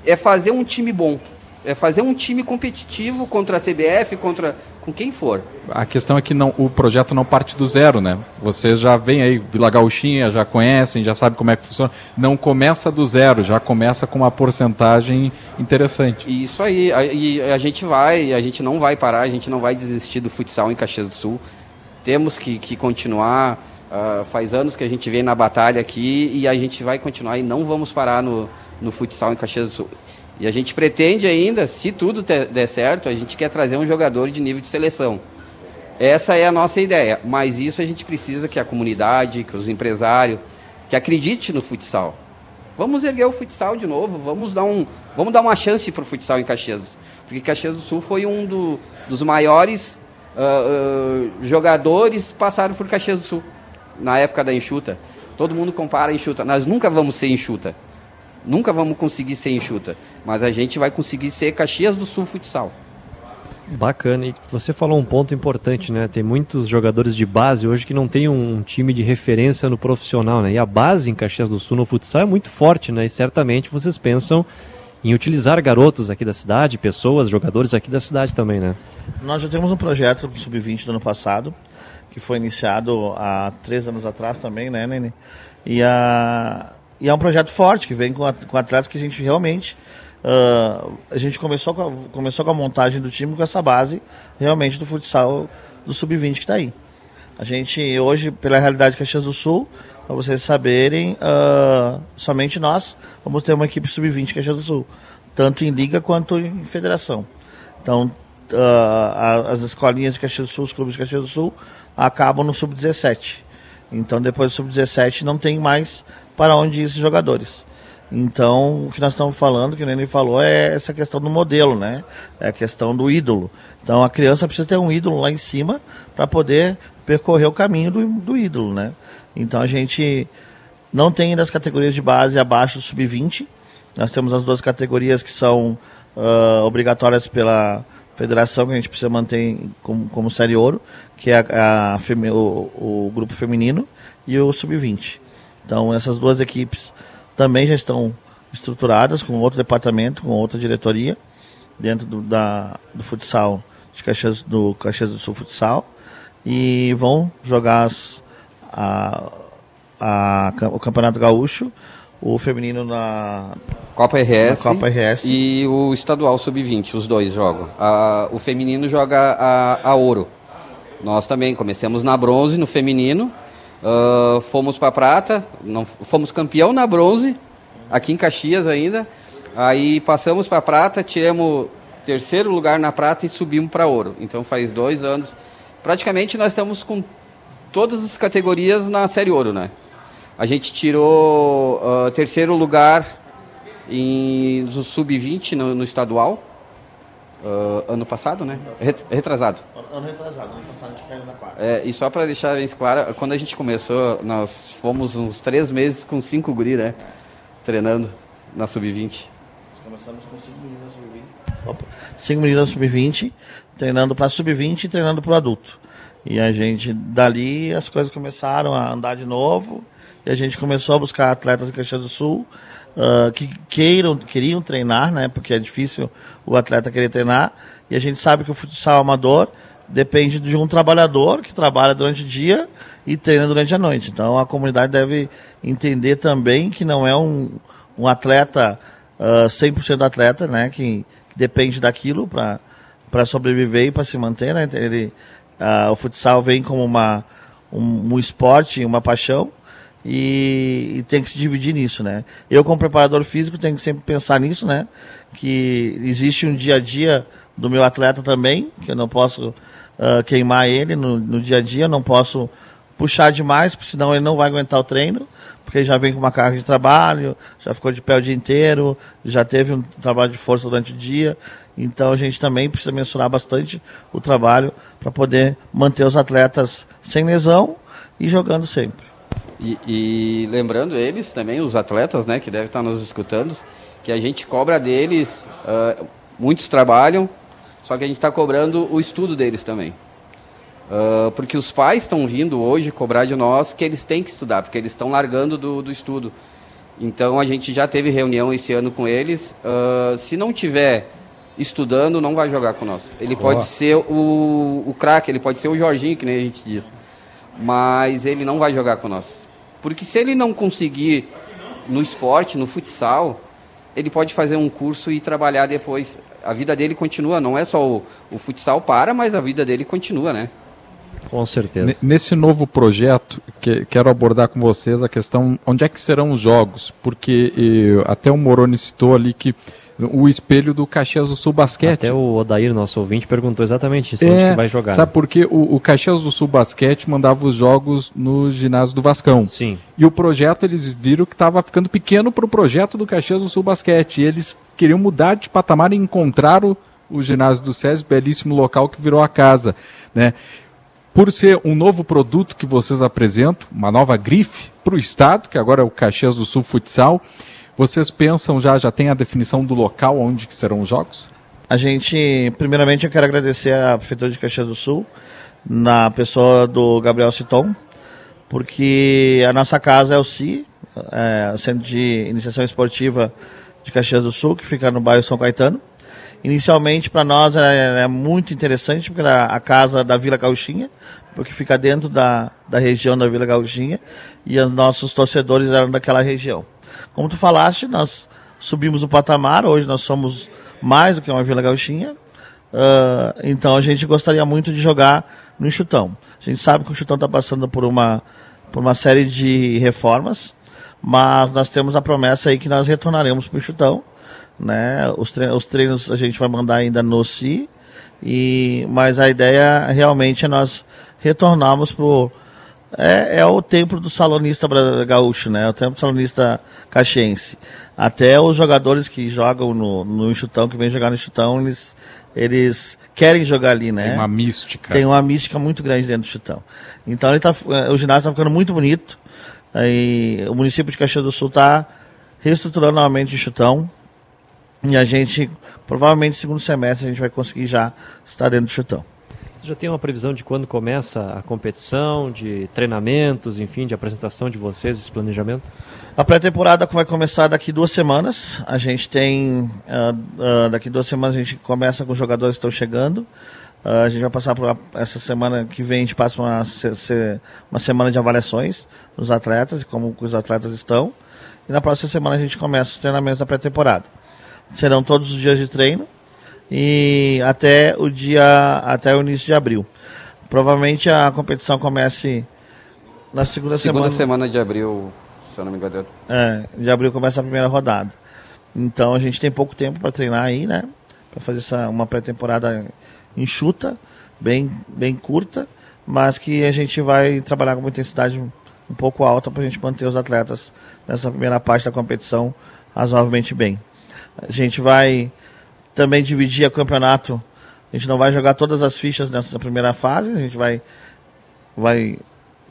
é fazer um time bom. É fazer um time competitivo contra a CBF, contra com quem for. A questão é que não, o projeto não parte do zero, né? Vocês já vêm aí, Vila Gauchinha, já conhecem, já sabem como é que funciona. Não começa do zero, já começa com uma porcentagem interessante. Isso aí, a, e a gente vai, a gente não vai parar, a gente não vai desistir do futsal em Caxias do Sul. Temos que, que continuar. ah, faz anos que a gente vem na batalha aqui e a gente vai continuar e não vamos parar no, no futsal em Caxias do Sul. E a gente pretende ainda, se tudo der certo, a gente quer trazer um jogador de nível de seleção. Essa é a nossa ideia, mas isso a gente precisa que a comunidade, que os empresários, que acredite no futsal. Vamos erguer o futsal de novo, vamos dar, um, vamos dar uma chance para o futsal em Caxias. Porque Caxias do Sul foi um do- dos maiores ah, ah, jogadores passaram por Caxias do Sul, na época da enxuta. Todo mundo compara a enxuta. Nós nunca vamos ser enxuta. Nunca vamos conseguir ser enxuta. Mas a gente vai conseguir ser Caxias do Sul Futsal. Bacana. E você falou um ponto importante, né? Tem muitos jogadores de base hoje que não tem um time de referência no profissional, né? E a base em Caxias do Sul no futsal é muito forte, né? E certamente vocês pensam em utilizar garotos aqui da cidade, pessoas, jogadores aqui da cidade também, né? Nós já temos um projeto do Sub-20 do ano passado, que foi iniciado há três anos atrás também, né, Nene? E, a, e é um projeto forte, que vem com, at- com atletas que a gente realmente... ah, a gente começou com, a, começou com a montagem do time com essa base, realmente, do futsal do Sub-20 que está aí. A gente, hoje, pela realidade de Caxias do Sul, para vocês saberem, ah, somente nós vamos ter uma equipe Sub-20 Caxias do Sul, tanto em liga quanto em federação. Então, ah, a- as escolinhas de Caxias do Sul, os clubes de Caxias do Sul, acabam no Sub-17. Então, depois do Sub-17, não tem mais para onde esses jogadores. Então, o que nós estamos falando, que o Nenê falou, é essa questão do modelo, né? É a questão do ídolo. Então, a criança precisa ter um ídolo lá em cima para poder percorrer o caminho do, do ídolo, né? Então, a gente não tem ainda as categorias de base abaixo do sub-20. Nós temos as duas categorias que são ah, obrigatórias pela federação, que a gente precisa manter como, como série ouro, que é a, a o, o grupo feminino e o sub-20. Então, essas duas equipes também já estão estruturadas com outro departamento, com outra diretoria, dentro do, da, do futsal de Caxias, do Caxias do Sul Futsal, e vão jogar as, a, a, o Campeonato Gaúcho, o feminino na Copa RS, Na Copa RS. e o estadual sub-20, os dois jogam. A- o feminino joga a, a ouro. Nós também começamos na bronze no feminino, ah, fomos para prata, não, fomos campeão na bronze, aqui em Caxias ainda. Aí passamos para prata, tiramos terceiro lugar na prata e subimos para ouro. Então faz dois anos. Praticamente nós estamos com todas as categorias na série ouro, né? A gente tirou ah, terceiro lugar em do sub-20 no, no estadual. Ah, ano passado, né? Ret- Retrasado. Ano retrasado, ano passado a gente caiu na quarta. É, e só para deixar bem claro, quando a gente começou, nós fomos uns três meses com cinco guri, né? Treinando na sub-20. Nós começamos com cinco meninas sub-20. Opa. Cinco meninas sub-20, treinando para sub-20 e treinando para o adulto. E a gente, dali, as coisas começaram a andar de novo. E a gente começou a buscar atletas em Caxias do Sul uh, que queiram, queriam treinar, né? Porque é difícil o atleta querer treinar. E a gente sabe que o futsal amador depende de um trabalhador que trabalha durante o dia e treina durante a noite. Então a comunidade deve entender também que não é um, um atleta uh, 100% atleta, né? Que, que depende daquilo para sobreviver e para se manter, né? Ele, uh, o futsal vem como uma, um, um esporte, uma paixão e, e, tem que se dividir nisso, né? Eu como preparador físico tenho que sempre pensar nisso, né? Que existe um dia a dia do meu atleta também, que eu não posso uh, queimar ele no, no, dia a dia, não posso puxar demais, porque senão ele não vai aguentar o treino, porque já vem com uma carga de trabalho, já ficou de pé o dia inteiro, já teve um trabalho de força durante o dia, então a gente também precisa mensurar bastante o trabalho para poder manter os atletas sem lesão e jogando sempre. E, e, lembrando eles também, os atletas, né, que devem estar nos escutando, que a gente cobra deles, uh, muitos trabalham, só que a gente está cobrando o estudo deles também. Uh, porque os pais estão vindo hoje cobrar de nós que eles têm que estudar, porque eles estão largando do, do estudo. Então a gente já teve reunião esse ano com eles. Uh, se não tiver estudando, não vai jogar com nós. Ele Boa. pode ser o, o craque, ele pode ser o Jorginho, que nem a gente diz. Mas ele não vai jogar com nós. Porque se ele não conseguir no esporte, no futsal, ele pode fazer um curso e trabalhar depois. A vida dele continua, não é só o, o futsal para, mas a vida dele continua, né? Com certeza. Nesse novo projeto, que, quero abordar com vocês a questão onde é que serão os jogos, porque e, até o Moroni citou ali que o espelho do Caxias do Sul Basquete. Até o Odair, nosso ouvinte, perguntou exatamente isso, é, onde que vai jogar. Sabe né? porque o, o Caxias do Sul Basquete mandava os jogos no ginásio do Vascão. Sim. E o projeto, eles viram que estava ficando pequeno para o projeto do Caxias do Sul Basquete. E eles queriam mudar de patamar e encontraram o, ginásio do SESI, belíssimo local que virou a casa. Né? Por ser um novo produto que vocês apresentam, uma nova grife para o Estado, que agora é o Caxias do Sul Futsal, vocês pensam já, já tem a definição do local onde que serão os jogos? A gente, primeiramente, eu quero agradecer à Prefeitura de Caxias do Sul, na pessoa do Gabriel Citon, porque a nossa casa é o CI, é, Centro de Iniciação Esportiva de Caxias do Sul, que fica no bairro São Caetano. Inicialmente, para nós, é, é, muito interessante, porque era a casa da Vila Gauchinha, porque fica dentro da, da região da Vila Gauchinha, e os nossos torcedores eram daquela região. Como tu falaste, nós subimos o patamar, hoje nós somos mais do que uma Vila Gauchinha. Uh, então a gente gostaria muito de jogar no Enxutão. A gente sabe que o Enxutão está passando por uma, por uma série de reformas, mas nós temos a promessa aí que nós retornaremos para o Enxutão. Né? Os, treinos, os treinos a gente vai mandar ainda no CI, e, mas a ideia realmente é nós retornarmos para é, é o templo do salonista gaúcho, né? É o templo do salonista caxiense. Até os jogadores que jogam no, no Enxutão, que vêm jogar no Enxutão, eles, eles querem jogar ali, né? Tem uma mística. Tem uma mística muito grande dentro do Enxutão. Então ele tá, o ginásio está ficando muito bonito. E o município de Caxias do Sul está reestruturando novamente o Enxutão. E a gente, provavelmente, no segundo semestre, a gente vai conseguir já estar dentro do Chutão. Você já tem uma previsão de quando começa a competição, de treinamentos, enfim, de apresentação de vocês, esse planejamento? A pré-temporada vai começar daqui duas semanas. A gente tem. Uh, uh, daqui duas semanas a gente começa com os jogadores que estão chegando. Uh, a gente vai passar por essa semana que vem, a gente passa uma, uma semana de avaliações dos atletas e como os atletas estão. E na próxima semana a gente começa os treinamentos da pré-temporada. Serão todos os dias de treino e até o dia até o início de abril. Provavelmente a competição comece na segunda, segunda semana. semana de abril, se eu não me engano. É, de abril começa a primeira rodada. Então a gente tem pouco tempo para treinar aí, né? Para fazer essa, uma pré-temporada enxuta, bem, bem curta, mas que a gente vai trabalhar com uma intensidade um pouco alta para a gente manter os atletas nessa primeira parte da competição razoavelmente bem. A gente vai também dividir o campeonato. A gente não vai jogar todas as fichas nessa primeira fase, a gente vai, vai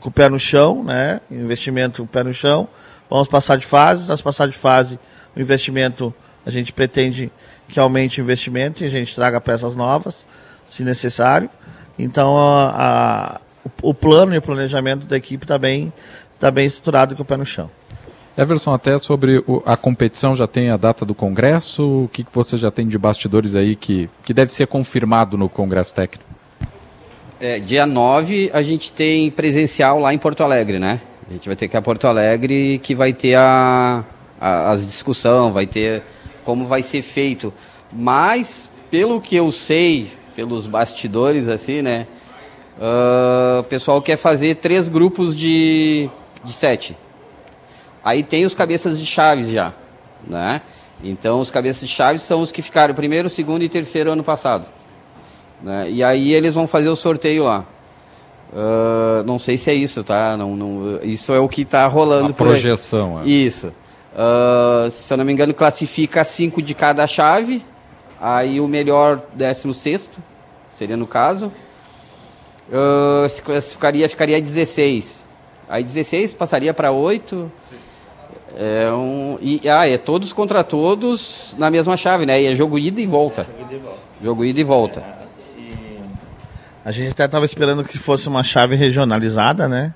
com o pé no chão, né? Investimento com o pé no chão. Vamos passar de fase, nós passar de fase, o investimento, a gente pretende que aumente o investimento e a gente traga peças novas, se necessário. Então, a, a, o, o plano e o planejamento da equipe está bem, tá bem estruturado com o pé no chão. Everson, até sobre a competição, já tem a data do Congresso? O que, você já tem de bastidores aí que, que deve ser confirmado no Congresso Técnico? É, dia 9 a gente tem presencial lá em Porto Alegre, né? A gente vai ter que ir a Porto Alegre que vai ter a, a, as discussão, vai ter como vai ser feito. Mas, pelo que eu sei, pelos bastidores assim, né? Uh, o pessoal quer fazer três grupos de, de sete. Aí tem os cabeças de chaves já, né? Então os cabeças de chaves são os que ficaram primeiro, segundo e terceiro ano passado. Né? E aí eles vão fazer o sorteio lá. Uh, não sei se é isso, tá? Não, não, isso é o que está rolando A projeção. É. Isso. Uh, se eu não me engano, classifica cinco de cada chave. Aí o melhor, décimo sexto, seria no caso. Uh, se classificaria, ficaria 16. Aí 16 passaria para 8. É um, e, ah, é todos contra todos na mesma chave, né? E é jogo ida e volta. Jogo ida e volta. Jogo ida e volta. A gente até estava esperando que fosse uma chave regionalizada, né?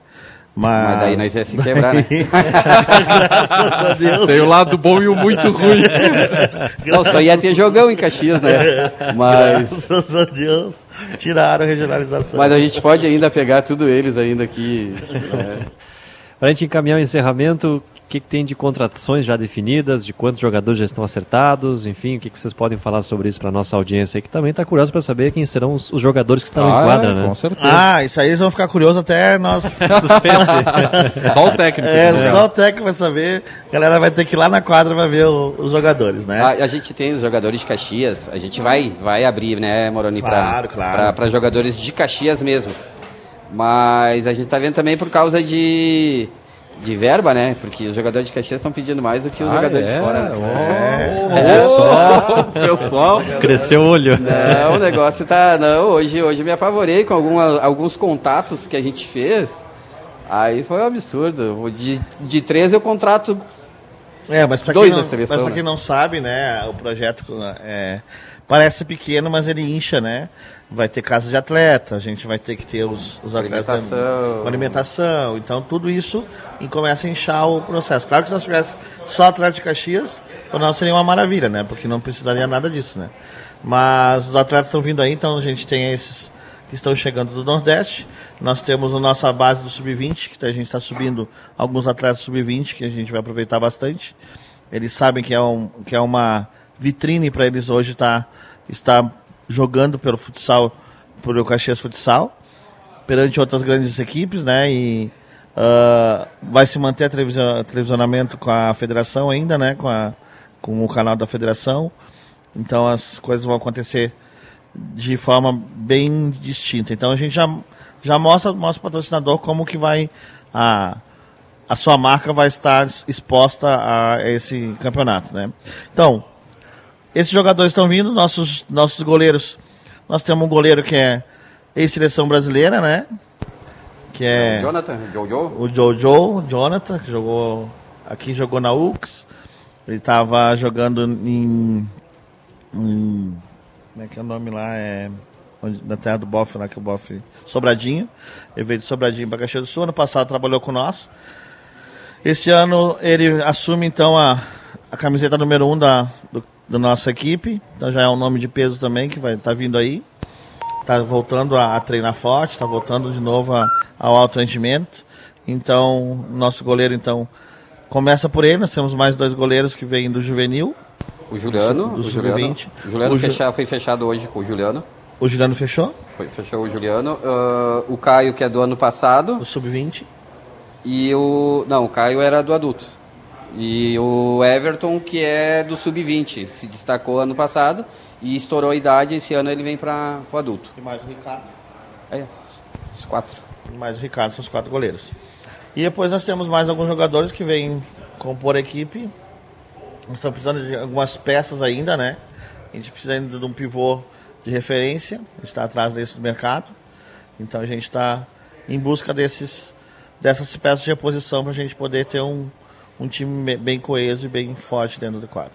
Mas... Mas daí nós ia se quebrar, né? Graças a Deus. Tem o lado bom e o muito ruim. Não, só ia ter jogão em Caxias, né? Mas... Graças a Deus. Tiraram a regionalização. Mas a gente pode ainda pegar tudo eles ainda aqui. É. Para a gente encaminhar o encerramento, que, que tem de contratações já definidas, de quantos jogadores já estão acertados, enfim, o que, que vocês podem falar sobre isso para nossa audiência aí, que também está curiosa para saber quem serão os, os, jogadores que estão ah, em quadra, é, né? Com certeza. Ah, isso aí eles vão ficar curiosos até nós. Suspense. só o técnico. É, né? só o técnico vai saber. A galera vai ter que ir lá na quadra para ver o, os jogadores, né? A, a, gente tem os jogadores de Caxias, a gente vai, vai abrir, né, Moroni, claro, para claro. Pra, jogadores de Caxias mesmo. Mas a gente está vendo também por causa de de verba, né? Porque os jogadores de Caxias estão pedindo mais do que os ah, jogadores é? de fora. Né? Oh, é. Pessoal, pessoal. Cresceu o olho. Não, o negócio tá. Não, hoje, hoje me apavorei com alguma, alguns contatos que a gente fez. Aí foi um absurdo. De, de 13 eu contrato. É, mas pra, dois quem não, da seleção, mas pra né? quem não sabe, né, o projeto é, parece pequeno, mas ele incha, né? Vai ter casa de atleta, a gente vai ter que ter os, os atletas Alimentação. com alimentação. Então, tudo isso e começa a inchar o processo. Claro que se nós tivéssemos só atleta de Caxias, para nós seria uma maravilha, né? Porque não precisaria nada disso, né? Mas os atletas estão vindo aí, então a gente tem esses que estão chegando do Nordeste. Nós temos a nossa base do Sub-20, que a gente está subindo alguns atletas Sub-20, que a gente vai aproveitar bastante. Eles sabem que é, um, que é uma vitrine para eles hoje estar, estar jogando pelo futsal, pelo Caxias Futsal, perante outras grandes equipes, né? E uh, vai se manter a televisionamento com a federação ainda, né? Com, a, com o canal da federação. Então as coisas vão acontecer de forma bem distinta. Então a gente já, já mostra o patrocinador como que vai a, a sua marca vai estar exposta a esse campeonato, né? Então, esses jogadores estão vindo, nossos, nossos goleiros. Nós temos um goleiro que é ex-seleção brasileira, né? Que é. O Jonathan, Jojo. O Jojo, Jonathan, que jogou. Aqui jogou na UX. Ele estava jogando em, em. Como é que é o nome lá? É. Onde, na terra do Boff, lá que o Boff. Sobradinho. Ele veio de Sobradinho para Caxias do Sul. Ano passado trabalhou com nós. Esse ano ele assume então a, a camiseta número 1 um da, do, da nossa equipe. Então já é um nome de peso também que vai estar tá vindo aí. Está voltando a, a, treinar forte, está voltando de novo a, ao alto rendimento. Então, nosso goleiro então começa por ele. Nós temos mais dois goleiros que vêm do juvenil. O Juliano, do, do o Juliano, o Juliano o fecha, foi fechado hoje com o Juliano. O Juliano fechou? Foi, fechou o Juliano. Uh, o Caio, que é do ano passado. O sub-20. E o. Não, o Caio era do adulto. E o Everton, que é do sub-20, se destacou ano passado e estourou a idade. Esse ano ele vem para o adulto. E mais o Ricardo. É, os quatro. E mais o Ricardo, são os quatro goleiros. E depois nós temos mais alguns jogadores que vêm compor a equipe. Nós estamos precisando de algumas peças ainda, né? A gente precisa ainda de um pivô de referência. A gente está atrás desse do mercado. Então a gente está em busca desses, dessas peças de reposição para a gente poder ter um, um time bem coeso e bem forte dentro do quadro.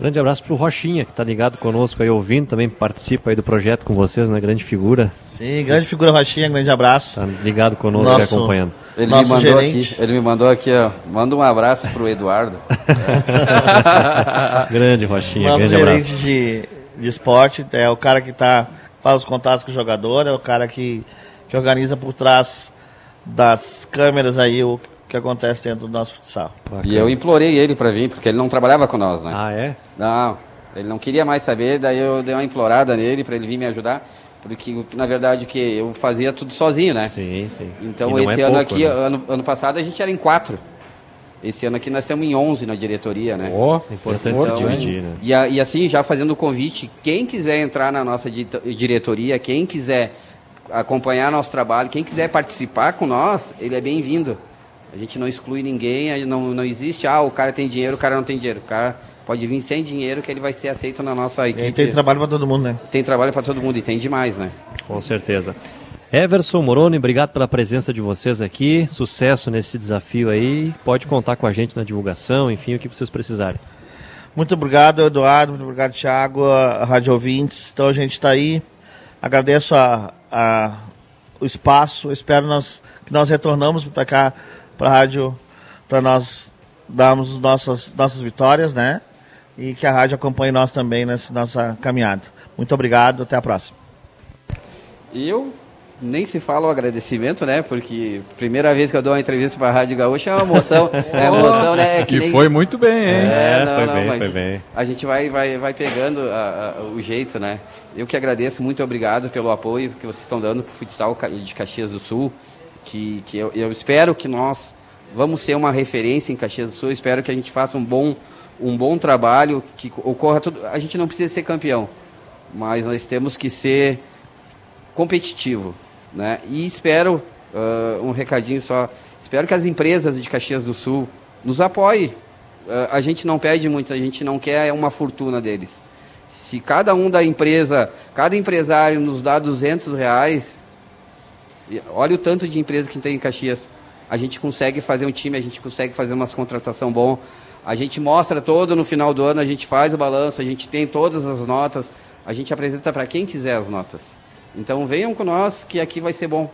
Grande abraço pro Rochinha, que tá ligado conosco aí, ouvindo, também participa aí do projeto com vocês, né? Grande figura. Sim, grande figura Rochinha, grande abraço. Tá ligado conosco Nosso- e acompanhando. Ele me, Nosso mandou gerente. aqui, ele me mandou aqui, ó. Manda um abraço pro Eduardo. grande Rochinha, Nosso grande gerente abraço. de, de esporte é o cara que tá, faz os contatos com o jogador, é o cara que, que organiza por trás das câmeras aí o que acontece dentro do nosso futsal. E eu implorei ele pra vir, porque ele não trabalhava com nós, né? Ah, é? Não, ele não queria mais saber, daí eu dei uma implorada nele pra ele vir me ajudar. Porque, na verdade, que eu fazia tudo sozinho, né? Sim, sim. Então, não esse é ano pouco, aqui, né? ano, ano passado, a gente era em quatro. Esse ano aqui nós estamos em 11 na diretoria, né? Ó, É importante se dividir, né? E, e assim, já fazendo o convite, quem quiser entrar na nossa diretoria, quem quiser acompanhar nosso trabalho, quem quiser participar com nós, ele é bem-vindo. A gente não exclui ninguém, aí não, não existe, ah, o cara tem dinheiro, o cara não tem dinheiro. O cara pode vir sem dinheiro que ele vai ser aceito na nossa E equipe. aí tem trabalho para todo mundo, né? Tem trabalho para todo mundo e tem demais, né? Com certeza. Everson, Moroni, obrigado pela presença de vocês aqui. Sucesso nesse desafio aí. Pode contar com a gente na divulgação, enfim, o que vocês precisarem. Muito obrigado, Eduardo. Muito obrigado, Thiago, Rádio Ouvintes. Então a gente está aí. Agradeço a, a- o espaço. Espero nós, que nós retornamos para cá, para a rádio, para nós darmos nossas, nossas vitórias, né? E que a rádio acompanhe nós também nessa nossa caminhada. Muito obrigado. Até a próxima. E eu nem se fala o agradecimento, né? Porque primeira vez que eu dou uma entrevista para a Rádio Gaúcha é uma emoção. É uma emoção, né? É Que nem- foi muito bem, hein? É, É, não, foi não, bem, mas foi bem. A gente vai, vai, vai pegando a- a- o jeito, né? Eu que agradeço, muito obrigado pelo apoio que vocês estão dando para o futsal de Caxias do Sul. Que, que eu, eu espero que nós vamos ser uma referência em Caxias do Sul. Espero que a gente faça um bom, um bom trabalho, que ocorra tudo. A gente não precisa ser campeão, mas nós temos que ser competitivo, né? E espero ah, um recadinho só, espero que as empresas de Caxias do Sul nos apoiem. Ah, a gente não pede muito, a gente não quer uma fortuna deles. Se cada um da empresa, cada empresário nos dá 200 reais, olha o tanto de empresa que tem em Caxias. A gente consegue fazer um time, a gente consegue fazer umas contratação bom. A gente mostra todo no final do ano, a gente faz o balanço, a gente tem todas as notas, a gente apresenta para quem quiser as notas. Então venham com nós que aqui vai ser bom.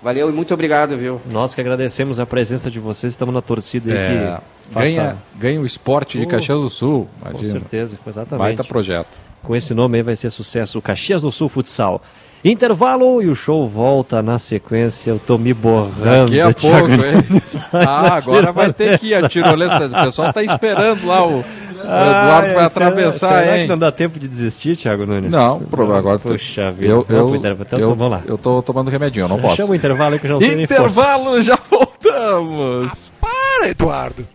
Valeu e muito obrigado, viu? Nós que agradecemos a presença de vocês, estamos na torcida É, que faça... ganha, ganha o esporte de Oh, Caxias do Sul. Com Imagina. certeza, exatamente. Baita projeto. Com esse nome aí vai ser sucesso o Caxias do Sul Futsal. Intervalo e o show volta na sequência. Eu tô me borrando. Daqui a Thiago pouco, hein? Ah, agora vai ter que ir a tirolesa. O pessoal tá esperando lá. O, o Eduardo vai atravessar, será, será hein? que não dá tempo de desistir, Thiago Nunes? Não, pro- agora tu- Puxa vida. eu, Vamos eu, intervalo. Então, eu, vamos lá. eu tô tomando remedinho, eu não posso. Chama o intervalo aí que eu já não tenho nem força. Intervalo, já voltamos. Para, Eduardo.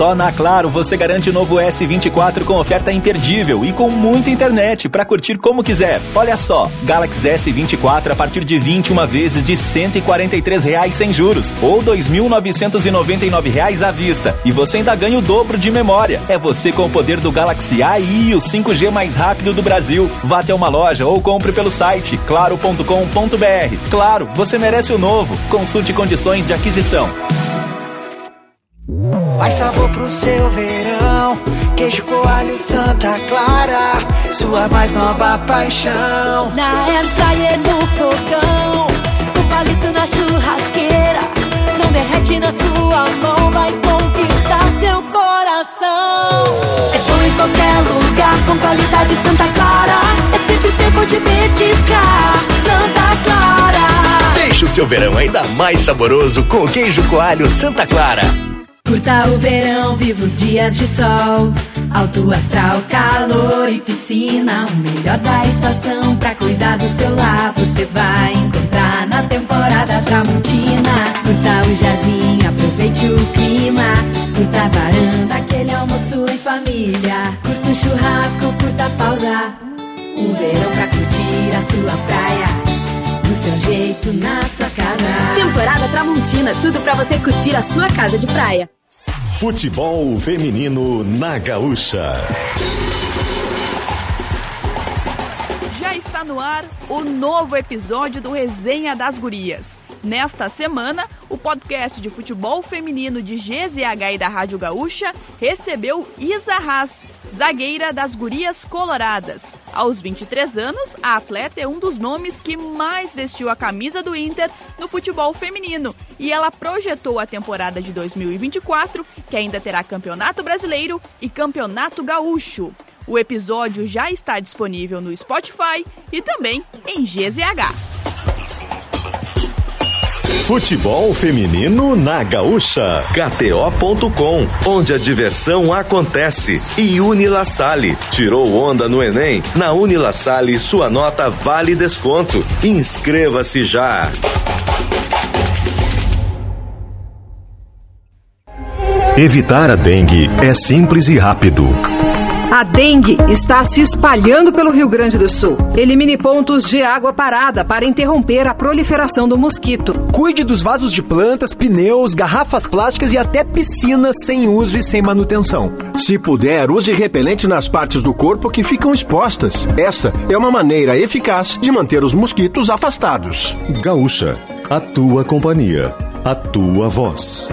Só na Claro você garante o novo S24 com oferta imperdível e com muita internet para curtir como quiser. Olha só, Galaxy S24 a partir de 21 vezes de 143 reais sem juros ou 2.999 reais à vista. E você ainda ganha o dobro de memória. É você com o poder do Galaxy AI e o 5G mais rápido do Brasil. Vá até uma loja ou compre pelo site claro.com.br. Claro, você merece o novo. Consulte condições de aquisição. Mais sabor pro seu verão. Queijo coalho Santa Clara. Sua mais nova paixão. Na air fryer no fogão, o palito na churrasqueira, não derrete na sua mão, vai conquistar seu coração. É bom em qualquer lugar. Com qualidade Santa Clara. É sempre tempo de petiscar. Santa Clara. Deixa o seu verão ainda mais saboroso com o queijo coalho Santa Clara. Curta o verão, viva os dias de sol. Alto astral, calor e piscina. O melhor da estação pra cuidar do seu lar. Você vai encontrar na temporada Tramontina. Curta o jardim, aproveite o clima. Curta a varanda, aquele almoço em família. Curta o churrasco, curta a pausa. Um verão pra curtir a sua praia. Do seu jeito, na sua casa. Temporada Tramontina, tudo pra você curtir a sua casa de praia. Futebol feminino na Gaúcha. Já está no ar o novo episódio do Resenha das Gurias. Nesta semana, o podcast de futebol feminino de GZH e da Rádio Gaúcha recebeu Isa Haas, zagueira das Gurias Coloradas. Aos 23 anos, a atleta é um dos nomes que mais vestiu a camisa do Inter no futebol feminino e ela projetou a temporada de 2024, que ainda terá Campeonato Brasileiro e Campeonato Gaúcho. O episódio já está disponível no Spotify e também em GZH. Futebol feminino na Gaúcha. KTO.com, onde a diversão acontece. E Unila Sale. Tirou onda no Enem? Na Unila Sale, sua nota vale desconto. Inscreva-se já. Evitar a dengue é simples e rápido. A dengue está se espalhando pelo Rio Grande do Sul. Elimine pontos de água parada para interromper a proliferação do mosquito. Cuide dos vasos de plantas, pneus, garrafas plásticas e até piscinas sem uso e sem manutenção. Se puder, use repelente nas partes do corpo que ficam expostas. Essa é uma maneira eficaz de manter os mosquitos afastados. Gaúcha, a tua companhia, a tua voz.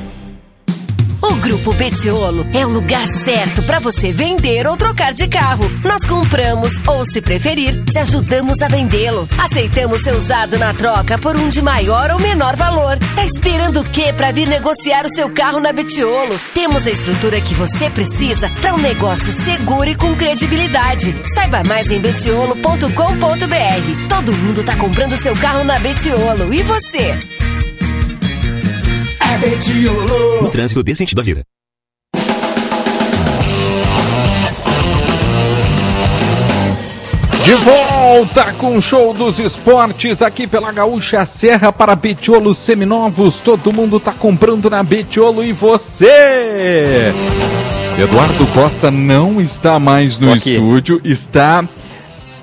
O Grupo Betiolo é o lugar certo para você vender ou trocar de carro. Nós compramos ou, se preferir, te ajudamos a vendê-lo. Aceitamos seu usado na troca por um de maior ou menor valor. Tá esperando o quê para vir negociar o seu carro na Betiolo? Temos a estrutura que você precisa para um negócio seguro e com credibilidade. Saiba mais em betiolo.com.br. Todo mundo tá comprando seu carro na Betiolo. E você? É Betiolo. No trânsito dê sentido à vida. De volta com o show dos esportes aqui pela Gaúcha Serra para Betiolo Seminovos. Todo mundo tá comprando na Betiolo e você? Eduardo Costa não está mais no estúdio, está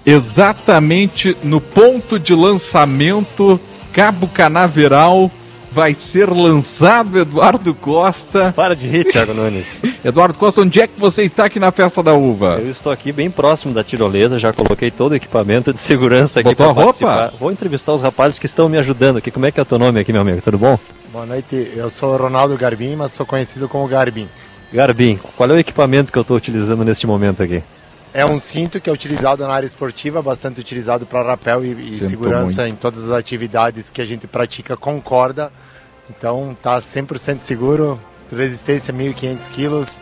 exatamente no ponto de lançamento Cabo Canaveral. Vai ser lançado Eduardo Costa. Para de rir, Thiago Nunes. Eduardo Costa, onde é que você está aqui na festa da uva? Eu estou aqui bem próximo da tirolesa, já coloquei todo o equipamento de segurança aqui Botou pra a roupa? participar. Vou entrevistar os rapazes que estão me ajudando aqui. Como é que é o teu nome aqui, meu amigo? Tudo bom? Boa noite, eu sou o Ronaldo Garbim, mas sou conhecido como Garbim. Garbim, qual é o equipamento que eu estou utilizando neste momento aqui? É um cinto que é utilizado na área esportiva, bastante utilizado para rapel e, e segurança muito. em todas as atividades que a gente pratica com corda. Então tá 100% seguro, resistência 1.500 quilos,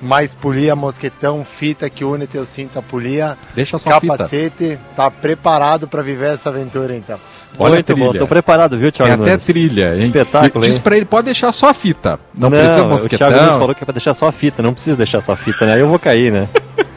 mais polia, mosquetão, fita que une teu cinto a polia, Deixa só fita. capacete, tá preparado para viver essa aventura então. Olha Muito bom, tô preparado, viu, Thiago Tem até Nunes? trilha, hein? Espetáculo, Diz pra ele, pode deixar só a fita. Não, precisa o mosquetão. Thiago Nunes falou que é pra deixar só a fita, não precisa deixar só a fita, né? Aí eu vou cair, né?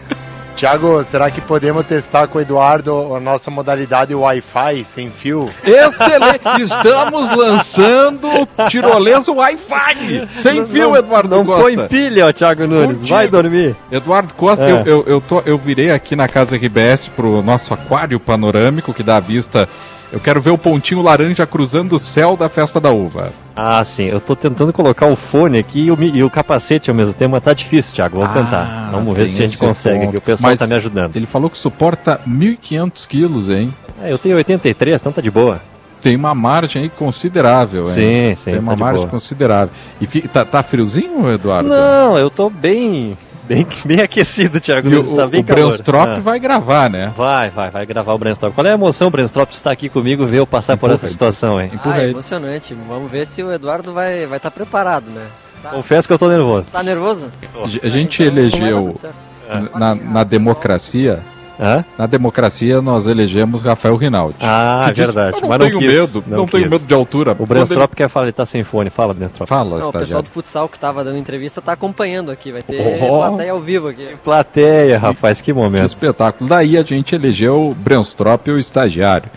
Tiago, será que podemos testar com o Eduardo a nossa modalidade Wi-Fi sem fio? Excelente! Estamos lançando tirolesa Wi-Fi! Sem Não- fio, não- Eduardo não Costa. põe pilha, ó, Thiago Nunes. Contigo. Vai dormir. Eduardo Costa, É. eu, eu, eu, tô- eu virei aqui na casa RBS pro nosso aquário panorâmico que dá a vista. Eu quero ver o pontinho laranja cruzando o céu da festa da uva. Ah, sim. Eu tô tentando colocar o fone aqui e o, e o capacete ao mesmo tempo, mas tá difícil, Thiago. Vou tentar. Vamos ver Ah, se a gente consegue aqui. O pessoal Mas tá me ajudando. Ele falou que suporta 1.500 quilos, hein? É, eu tenho 83, então tá de boa. Tem uma margem aí considerável, hein? Sim, sim, Tem uma tá margem boa. considerável. E fi- tá, tá friozinho, Eduardo? Não, eu tô bem, bem, bem aquecido, Thiago. E Nunes, o, tá bem o. Brandstrop Ah. vai gravar, né? Vai, vai, vai gravar o Brainstorm. Qual é a emoção, de estar aqui comigo ver eu passar por Empurra, essa situação, hein? Ah, é emocionante. Vamos ver se o Eduardo vai estar vai tá preparado, né? Confesso que eu tô nervoso. Tá nervoso? A gente Então, elegeu na, na democracia. Na democracia nós elegemos Rafael Rinaldi. Ah, Que diz, verdade. "Eu não Mas tenho quis, medo, não, tenho quis. medo de altura. O Quando Brainstorm quer falar, ele tá sem fone. Fala, Brainstorm. Fala, Não, o pessoal estagiário. do futsal que tava dando entrevista tá acompanhando aqui. Vai ter Oh. plateia ao vivo aqui. Plateia, rapaz, que Que momento. espetáculo. Daí a gente elegeu o Brandstrop, o estagiário.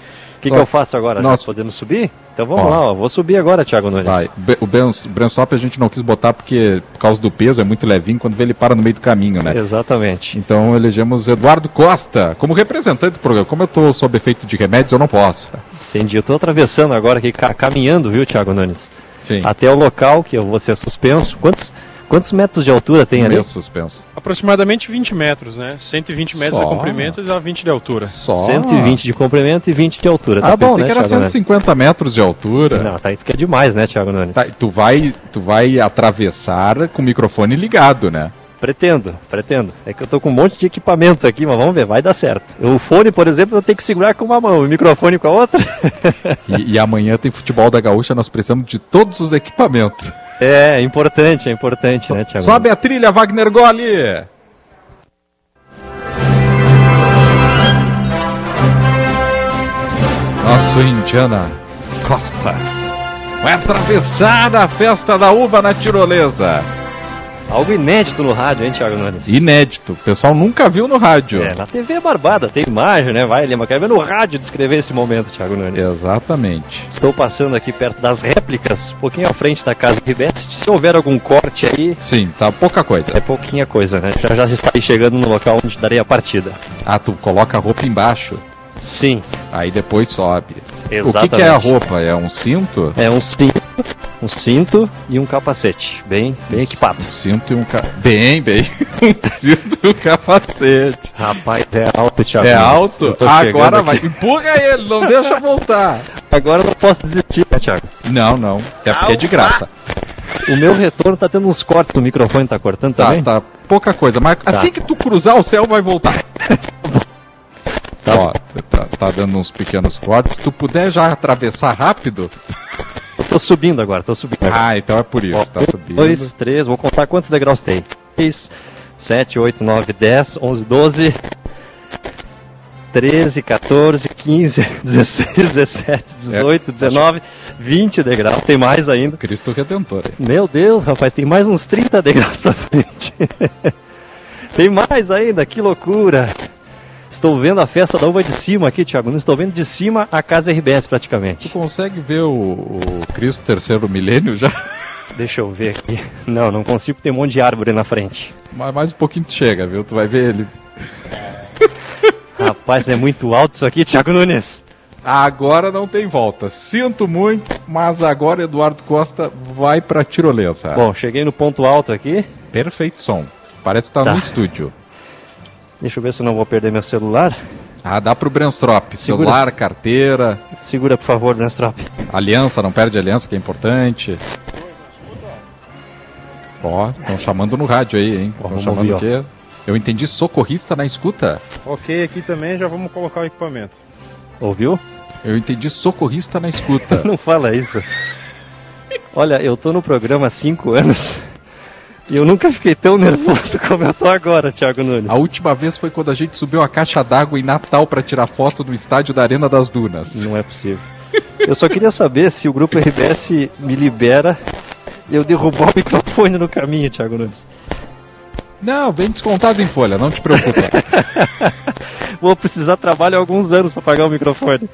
Que, que eu faço agora? Nós- Já podemos subir? Então vamos Ó. lá, ó. vou subir agora, Thiago Nunes. Vai. O Brandstop a gente não quis botar porque, por causa do peso, é muito levinho. Quando vê, ele para no meio do caminho, né? Exatamente. Então elegemos Eduardo Costa como representante do programa. Como eu tô sob efeito de remédios, eu não posso. Entendi. Eu tô atravessando agora aqui, ca- caminhando, viu, Thiago Nunes? Sim. Até o local que eu vou ser suspenso. Quantos, quantos metros de altura tem ali? Meio suspenso. Aproximadamente 20 metros, né? 120 metros Só? de comprimento e dá 20 de altura. Só? 120 de comprimento e 20 de altura. Ah, Tá bom, pensei né, que era Thiago Nunes? 150 metros de altura. Não, tá aí que é demais, né, Thiago Nunes? Tá, tu vai, tu vai atravessar com o microfone ligado, né? Pretendo, pretendo. É que eu tô com um monte de equipamento aqui, mas vamos ver, vai dar certo. O fone, por exemplo, eu tenho que segurar com uma mão, o microfone com a outra. E, e amanhã tem futebol da Gaúcha, nós precisamos de todos os equipamentos. É, é importante, é importante, né, Thiago? Sobe a trilha, Wagner Goli! Nosso Indiana Costa vai atravessar a festa da uva na tirolesa. Algo inédito no rádio, hein, Thiago Nunes? Inédito, o pessoal nunca viu no rádio. É, na TV é barbada, tem imagem, né? Vai, Lima, quero ver no rádio descrever esse momento, Thiago Nunes. Exatamente. Estou passando aqui perto das réplicas, um pouquinho à frente da casa RBS. Se houver algum corte aí. Sim, tá pouca coisa. É pouquinha coisa, né? Já, já está aí chegando no local onde darei a partida. Ah, tu coloca a roupa embaixo. Sim. Aí depois sobe. O que, Exatamente. que é a roupa? É um cinto? É um cinto, um cinto e um capacete. Bem, bem equipado. Um cinto e um ca... Bem, bem. um cinto e um capacete. Rapaz, é alto, Thiago. É alto? Agora vai. aqui. Empurra ele, não deixa voltar. Agora eu não posso desistir, né, Thiago? Não, não. Até porque é de graça. O meu retorno tá tendo uns cortes no microfone, tá cortando Tá, também? tá. Pouca coisa. Mas Tá. assim que tu cruzar o céu, vai voltar. Ó, tá, tá dando uns pequenos cortes. Se tu puder já atravessar rápido. Tô subindo agora, tô subindo agora. Ah, então é por isso. Tá subindo. Dois, três, vou contar quantos degraus tem. 6, 7, 8, 9, 10, 11, 12, 13, 14, 15, 16, 17, 18, 19, 20 degraus. Tem mais ainda. Cristo Redentor. Meu Deus, rapaz, tem mais uns 30 degraus pra frente. tem mais ainda, que loucura. Estou vendo a festa da uva de cima aqui, Thiago. Não estou vendo de cima a casa RBS praticamente. Tu consegue ver o, o Cristo terceiro milênio já? Deixa eu ver aqui. Não, não consigo ter um monte de árvore na frente. Mas mais um pouquinho tu chega, viu? Tu vai ver ele. Rapaz, é muito alto isso aqui, Thiago Nunes. Agora não tem volta. Sinto muito, mas agora Eduardo Costa vai pra tirolesa. Bom, cheguei no ponto alto aqui. Perfeito som. Parece que tá, Tá. no estúdio. Deixa eu ver se eu não vou perder meu celular. Ah, dá pro Brenstrop. Segura. Celular, carteira. Segura, por favor, Brenstrop. Aliança, não perde aliança, que é importante. Ó, estão chamando no rádio aí, hein? Estão chamando ouvir, o quê? Eu entendi socorrista na escuta. Ok, aqui também já vamos colocar o equipamento. Ouviu? Eu entendi socorrista na escuta. não fala isso. Olha, eu tô no programa há cinco anos e eu nunca fiquei tão nervoso como eu tô agora, Thiago Nunes. A última vez foi quando a gente subiu a caixa d'água em Natal pra tirar foto do estádio da Arena das Dunas. Não é possível. Eu só queria saber se o grupo RBS me libera eu derrubar o microfone no caminho, Thiago Nunes. Não, vem descontado em folha, não te preocupa. Vou precisar trabalhar alguns anos para pagar o microfone.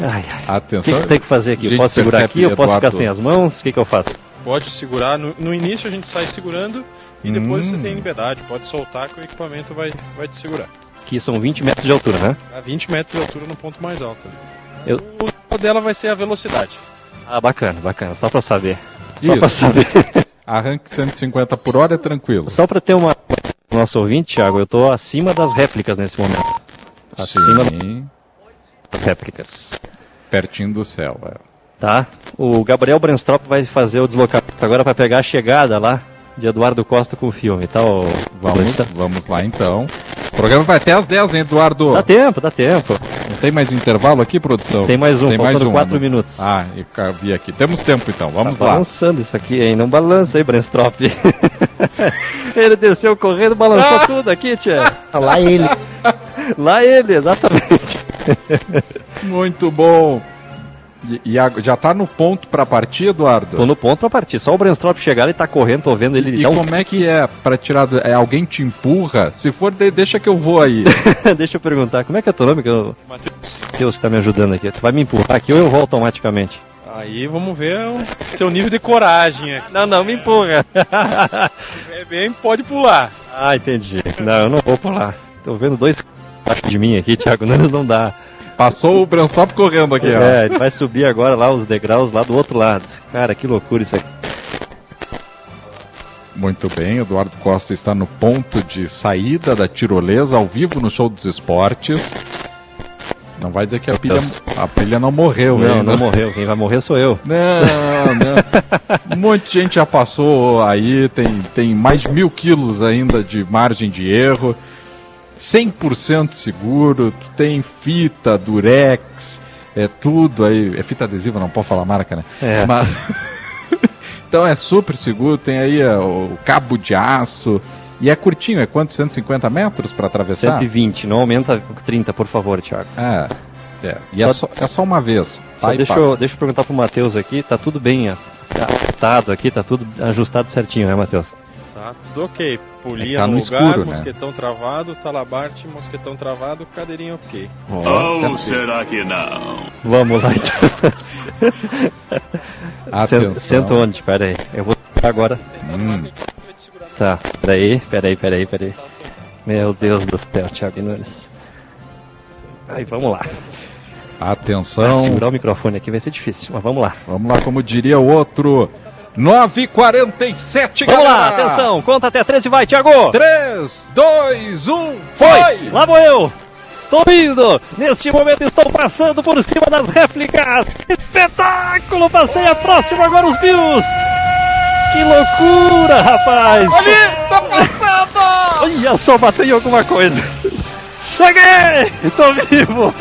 Ai, ai. O que, Atenção. que tem que fazer aqui? Eu posso segurar aqui? Eu posso ficar sem as mãos? O que, que eu faço? Pode segurar. No, no início a gente sai segurando e depois Hum. você tem liberdade. Pode soltar que o equipamento vai, vai te segurar. Que são 20 metros de altura, né? A 20 metros de altura no ponto mais alto. Eu... O legal dela vai ser a velocidade. Ah, bacana, bacana. Só para saber. Só Isso. para saber. Arranque 150 por hora é tranquilo. Só para ter uma nosso ouvinte, Thiago, eu tô acima das réplicas nesse momento. Acima Sim. das réplicas. Pertinho do céu. é. Tá? O Gabriel Brenstrop vai fazer o deslocamento agora para pegar a chegada lá de Eduardo Costa com o filme, tá? ô- Vamos, vamos lá então. O programa vai até às 10, hein, Eduardo? Dá tempo, dá tempo. Não tem mais intervalo aqui, produção? Tem mais um, tem mais um. quatro né? minutos. Ah, eu vi aqui. Temos tempo então, vamos tá lá. balançando isso aqui, hein? Não balança aí, Brenstrop. ele desceu correndo, balançou Ah! tudo aqui, tia. Lá ele. Lá ele, exatamente. Muito bom. E, e a- já tá no ponto pra partir, Eduardo? Tô no ponto pra partir. Só o Brenstrop chegar, ele tá correndo, tô vendo ele. E dá um- como é que é pra tirar? do- É, alguém te empurra? Se for, de- deixa que eu vou aí. Deixa eu perguntar, como é que é teu nome? Que eu... Deus que tá me ajudando aqui. Tu vai me empurrar aqui ou eu vou automaticamente? Aí vamos ver o seu nível de coragem. aqui. Não, não, me empurra. É bem, pode pular. Ah, entendi. Não, eu não vou pular. Tô vendo dois acho de mim aqui, Thiago Nunes não dá. Passou o Brandstop correndo aqui, ó. É, ele vai subir agora lá os degraus lá do outro lado. Cara, que loucura isso aqui. Muito bem, Eduardo Costa está no ponto de saída da tirolesa ao vivo no show dos esportes. Não vai dizer que a pilha, a pilha não morreu Não, ainda. não morreu. Quem vai morrer sou eu. Não, não. Um monte de gente já passou aí, tem, tem mais de mil quilos ainda de margem de erro. 100% seguro, tu tem fita, durex, é tudo aí. É fita adesiva, não pode falar marca, né? É. Mas- então é super seguro, tem aí é, o cabo de aço. E é curtinho, é quanto? 150 metros para atravessar? 120, não aumenta 30, por favor, Thiago. É, é. E é, Só- só, é só uma vez. Só deixa, eu, deixa eu perguntar pro Matheus aqui, tá tudo bem ó, acertado aqui, tá tudo ajustado certinho, né, Matheus? Tá, tudo ok. Polia tá no, no lugar, escuro, né? mosquetão travado, talabarte, mosquetão travado, cadeirinha ok. Ó, será que não? Vamos lá então. Atenção. Senta, senta onde? Pera aí. Eu vou agora. Hum. Tá, peraí, peraí, peraí, peraí. Meu Deus do céu, Thiago Nunes. Aí, vamos lá. Atenção. segurar o microfone aqui vai ser difícil, mas vamos lá. Vamos lá, como diria o outro. 9h47, Vamos lá, galera. atenção, conta até 13 e vai, Thiago! 3, 2, 1, Foi! Lá vou eu! Estou indo! Neste momento estou passando por cima das réplicas! Espetáculo! Passei a próxima agora os Bills! Que loucura, rapaz! Ali, tá passando! Olha só, bateu em alguma coisa! Cheguei! Estou vivo!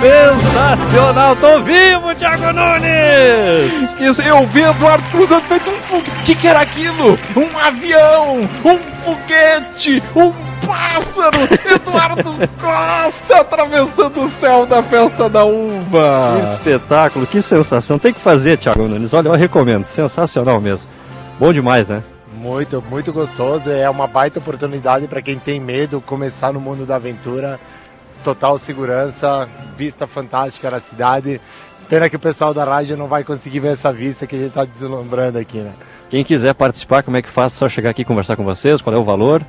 Sensacional! Tô vivo, Thiago Nunes! Que isso, eu vi Eduardo cruzando feito um foguete. O que, que era aquilo? Um avião, um foguete, um pássaro. Eduardo Costa atravessando o céu da festa da Que uva. espetáculo, que sensação! Tem que fazer, Thiago Nunes. Olha, eu recomendo. Sensacional mesmo. Bom demais, né? Muito, muito gostoso. É uma baita oportunidade para quem tem medo começar no mundo da aventura. Total segurança, vista fantástica na cidade. Pena que o pessoal da rádio não vai conseguir ver essa vista que a gente está deslumbrando aqui, né? Quem quiser participar, como é que faz? Só chegar aqui e conversar com vocês? Qual é o valor?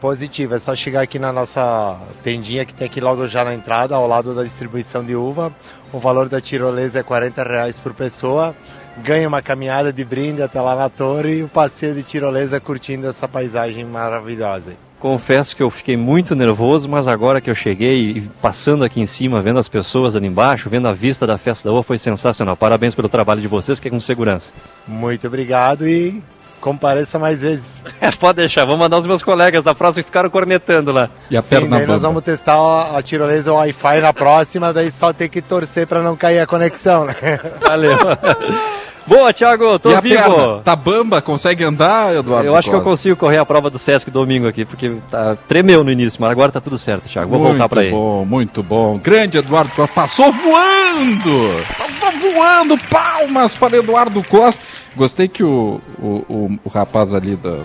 Positivo, é só chegar aqui na nossa tendinha que tem aqui logo já na entrada, ao lado da distribuição de uva. O valor da tirolesa é 40 reais por pessoa. Ganha uma caminhada de brinde até lá na torre e o passeio de tirolesa curtindo essa paisagem maravilhosa. Confesso que eu fiquei muito nervoso, mas agora que eu cheguei e passando aqui em cima, vendo as pessoas ali embaixo, vendo a vista da festa da uva, foi sensacional. Parabéns pelo trabalho de vocês, que é com segurança. Muito obrigado e compareça mais vezes. Pode deixar, vou mandar os meus colegas da próxima que ficaram cornetando lá. E a Sim, daí nós vamos testar a, a tirolesa Wi-Fi na próxima, daí só tem que torcer para não cair a conexão, né? Valeu. Boa, Thiago, tô e vivo. perna? Tá bamba? Consegue andar, Eduardo Eu acho que eu consigo correr a prova do Sesc domingo aqui, porque tá, tremeu no início, mas agora tá tudo certo, Thiago. Vou voltar pra aí. Muito bom, muito bom. Grande Eduardo Costa. Passou voando! Passou voando! Palmas para Eduardo Costa. Gostei que o, o, o, o rapaz ali da,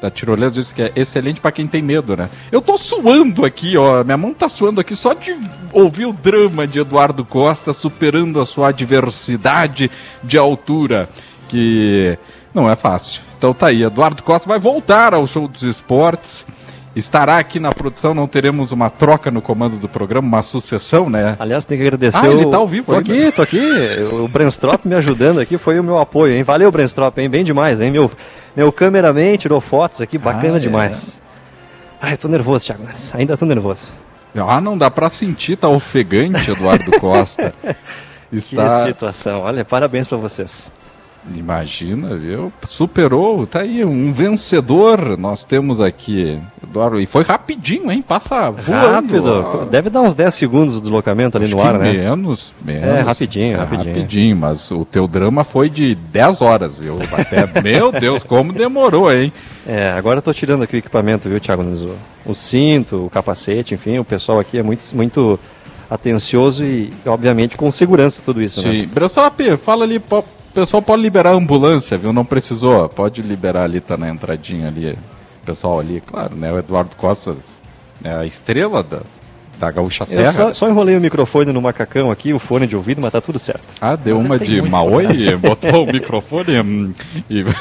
da tirolesa disse que é excelente para quem tem medo, né? Eu tô suando aqui, ó. Minha mão tá suando aqui só de ouvir o drama de Eduardo Costa superando a sua adversidade de altura, que não é fácil. Então tá aí, Eduardo Costa vai voltar ao show dos esportes. Estará aqui na produção, não teremos uma troca no comando do programa, uma sucessão, né? Aliás, tem que agradecer Ah, o... ele tá ao vivo Tô aqui, tô aqui. O Brenstrop me ajudando aqui foi o meu apoio, hein? Valeu, Brenstrop, hein? Bem demais, hein? Meu, meu cameraman tirou fotos aqui, bacana Ah, é. demais. Ai, tô nervoso, Thiago. Ainda tô nervoso. Ah, não dá pra sentir, tá ofegante, Eduardo Costa. Está... Que situação. Olha, parabéns pra vocês. Imagina, viu? Superou, tá aí, um vencedor nós temos aqui, Eduardo. E foi rapidinho, hein? Passa voando. Rápido. ó. Deve dar uns 10 segundos de deslocamento ali Acho no ar, né? Menos, menos. É, rapidinho, É, rapidinho. rapidinho, mas o teu drama foi de 10 horas, viu? Até, meu Deus, como demorou, hein? É, agora eu tô tirando aqui o equipamento, viu, Thiago Nunes? O, cinto, o capacete, enfim, o pessoal aqui é muito, muito atencioso e, obviamente, com segurança tudo isso, né? Sim. Bressop, fala ali, pessoal pode liberar a ambulância, viu? Não precisou, pode liberar ali, tá na entradinha ali. O pessoal ali, claro, né? O Eduardo Costa é a estrela da, da Gaúcha Eu Serra. só, só enrolei o microfone no macacão aqui, o fone de ouvido, mas tá tudo certo. Ah, deu Mas uma de Maoi, botou o microfone hum, e...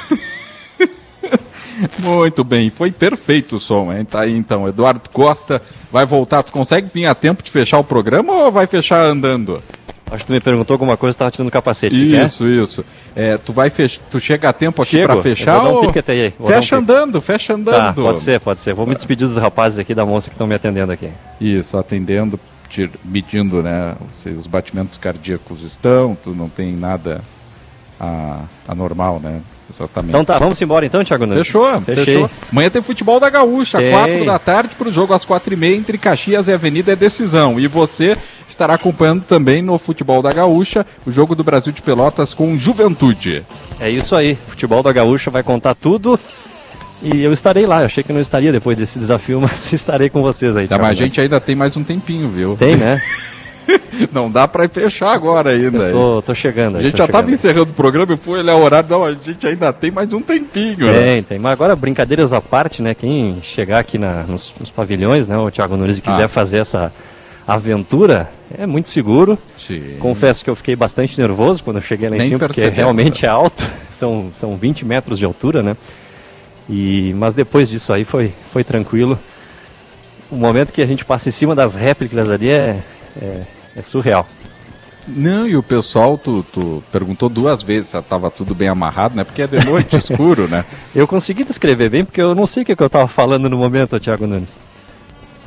Muito bem, foi perfeito o som, hein? Tá aí então, Eduardo Costa vai voltar. Tu consegue vir a tempo de fechar o programa ou vai fechar andando? Acho que tu me perguntou alguma coisa, tava tirando o capacete. que que é? Isso, isso. É, tu vai fech... tu chega a tempo aqui Chego, pra eu fechar vou um até aí, vou um Fecha pique. andando, fecha andando. Tá, pode ser, pode ser. Vou me despedir dos rapazes aqui da moça que estão me atendendo aqui. Isso, atendendo, medindo, né? Os batimentos cardíacos estão, tu não tem nada a- anormal, né? Exatamente. Então tá, vamos embora então, Thiago Nunes? Fechou, Fechei. fechou. Amanhã tem futebol da Gaúcha, Tem. 4 da tarde para o jogo às 4 e meia entre Caxias e Avenida é decisão. E você estará acompanhando também no futebol da Gaúcha o jogo do Brasil de Pelotas com Juventude. É isso aí, futebol da Gaúcha vai contar tudo. E eu estarei lá, eu achei que não estaria depois desse desafio, mas estarei com vocês aí. Tá, mas a gente ainda tem mais um tempinho, viu? Tem, né? Não dá pra fechar agora ainda. Eu tô, tô chegando. A gente já chegando. tava encerrando o programa, eu fui olhar o horário, não, a gente ainda tem mais um tempinho. né? Tem, tem. Mas agora, brincadeiras à parte, né? Quem chegar aqui na- nos, nos pavilhões, né? O Thiago Nunes e quiser Ah. fazer essa aventura, é muito seguro. Sim. Confesso que eu fiquei bastante nervoso quando eu cheguei lá em Nem cima, porque percebemos, realmente é alto. São, são 20 metros de altura, né? E, mas depois disso aí foi, foi tranquilo. O momento que a gente passa em cima das réplicas ali é, é, é surreal. Não, e o pessoal, tu, tu perguntou duas vezes se tava tudo bem amarrado, né? Porque é de noite, escuro, né? Eu consegui descrever bem, porque eu não sei o que, que eu estava falando no momento, Thiago Nunes.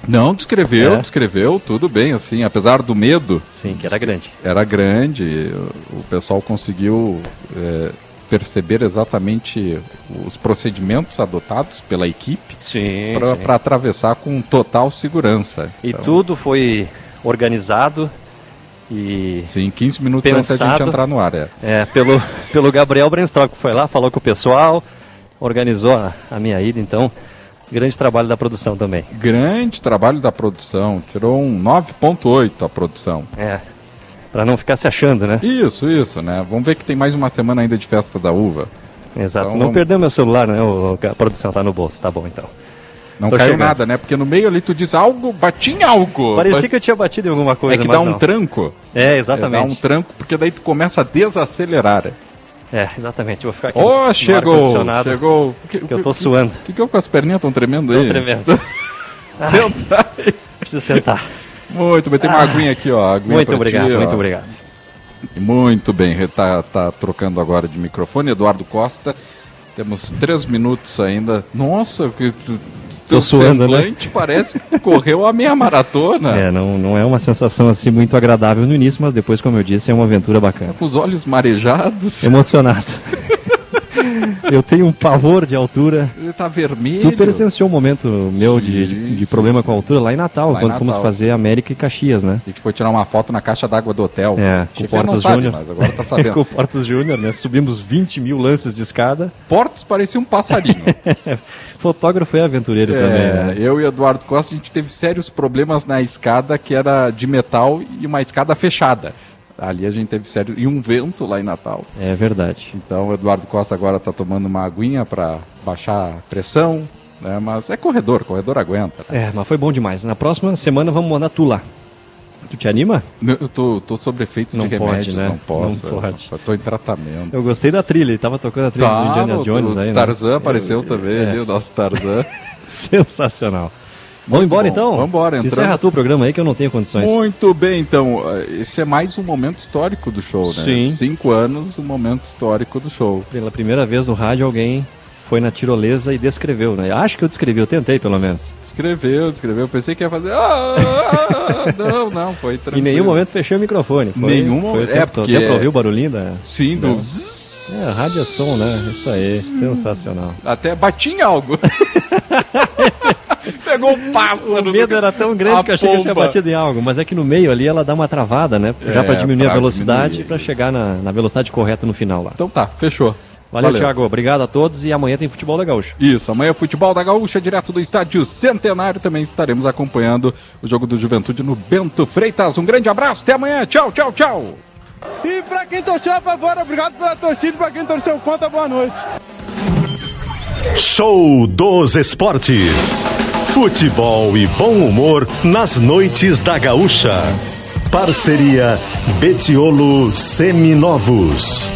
Não, descreveu, É? descreveu, tudo bem, assim, apesar do medo. Sim, que era grande. Era grande, o, pessoal conseguiu é, perceber exatamente os procedimentos adotados pela equipe para atravessar com total segurança. E Então, tudo foi organizado e. Sim, 15 minutos antes da gente entrar no ar, é. É, pelo, pelo Gabriel Brenstrock, que foi lá, falou com o pessoal, organizou a, a minha ida, então. Grande trabalho da produção também. Grande trabalho da produção, tirou um 9.8 a produção. É. Pra não ficar se achando, né? Isso, isso, né? Vamos ver que tem mais uma semana ainda de festa da uva. Exato. Então não vamos- perdeu meu celular, né? O, a produção tá no bolso, tá bom então. Não caiu chegando. nada, né? Porque no meio ali tu diz algo, bati em algo. Parecia que eu tinha batido em alguma coisa, É que dá um não. tranco. É, exatamente. É, dá um tranco, porque daí tu começa a desacelerar. É, exatamente. Vou ficar aqui Ó, no- chegou, chegou. Que, eu tô suando. O que, que eu com as perninhas tão tremendo aí? Tô tremendo. Senta aí. Preciso sentar. Muito bem, tem uma Ah. aguinha aqui, ó. aguinha Muito obrigado, ti, ó. muito obrigado. Muito bem, tá, tá trocando agora de microfone. Eduardo Costa, temos três minutos ainda. Nossa, que Tô suando, né? semblante parece que correu a meia maratona. É, não, não é uma sensação assim muito agradável no início, mas depois, como eu disse, é uma aventura bacana. Com os olhos marejados. Emocionado. eu tenho um pavor de altura. Ele tá vermelho. Tu presenciou um momento meu de, de, de problema com a altura lá em Natal, Lá em quando fomos Natal. fazer América e Caxias, né? A gente foi tirar uma foto na caixa d'água do hotel. É, O com não Portos Júnior. mas agora tá sabendo. com Portos Júnior, né? Subimos 20 mil lances de escada. Portos parecia um passarinho. Fotógrafo é aventureiro É, também, né? eu e o Eduardo Costa, a gente teve sérios problemas na escada que era de metal e uma escada fechada. Ali a gente teve sério. E um vento lá em Natal. É verdade. Então o Eduardo Costa agora está tomando uma aguinha para baixar a pressão. Né? Mas é corredor, corredor aguenta. né? É, mas foi bom demais. Na próxima semana vamos mandar tu lá. Tu te anima? Eu tô, tô sob efeito Não de pode, remédios, né? não posso. Não pode. Eu tô em tratamento. Eu gostei da trilha, ele tava tocando a trilha do Indiana Jones o aí, né? Tarzan apareceu Eu- também, é. ali, o nosso Tarzan. Sensacional. Vamos embora bom. então? Vamos embora, entrando. Encerra tu o programa aí que eu não tenho condições. Muito bem, então, esse é mais um momento histórico do show, né? Sim. Cinco anos, um momento histórico do show. Pela primeira vez no rádio alguém foi na tirolesa e descreveu, né? Acho que eu descrevi, eu tentei pelo menos. Escreveu, descreveu, eu pensei que ia fazer. "Ah, ah", não, não, foi Em tranquilo. nenhum momento fechei o microfone. Foi, Nenhum momento. É, porque Deu pra ouvir o barulhinho da... Sim, do. Não. É, rádio é som, né? Isso aí, sensacional. Até bati em algo. Pegou um pássaro. O medo era tão grande A que eu achei que eu tinha pomba. batido em algo, mas é que no meio ali ela dá uma travada, né? Já É, pra diminuir a velocidade pra chegar na, na velocidade correta no final lá. Então tá, fechou. Valeu, Valeu. Thiago. Obrigado a todos e amanhã tem futebol da Gaúcha. Isso, amanhã futebol da Gaúcha, direto do estádio Centenário. Também estaremos acompanhando o jogo do Juventude no Bento Freitas. Um grande abraço, até amanhã. Tchau, tchau, tchau. E pra quem torceu a favor, obrigado pela torcida. Pra quem torceu contra, boa noite. Show dos Esportes. Futebol e bom humor nas noites da Gaúcha. Parceria Betiolo Seminovos.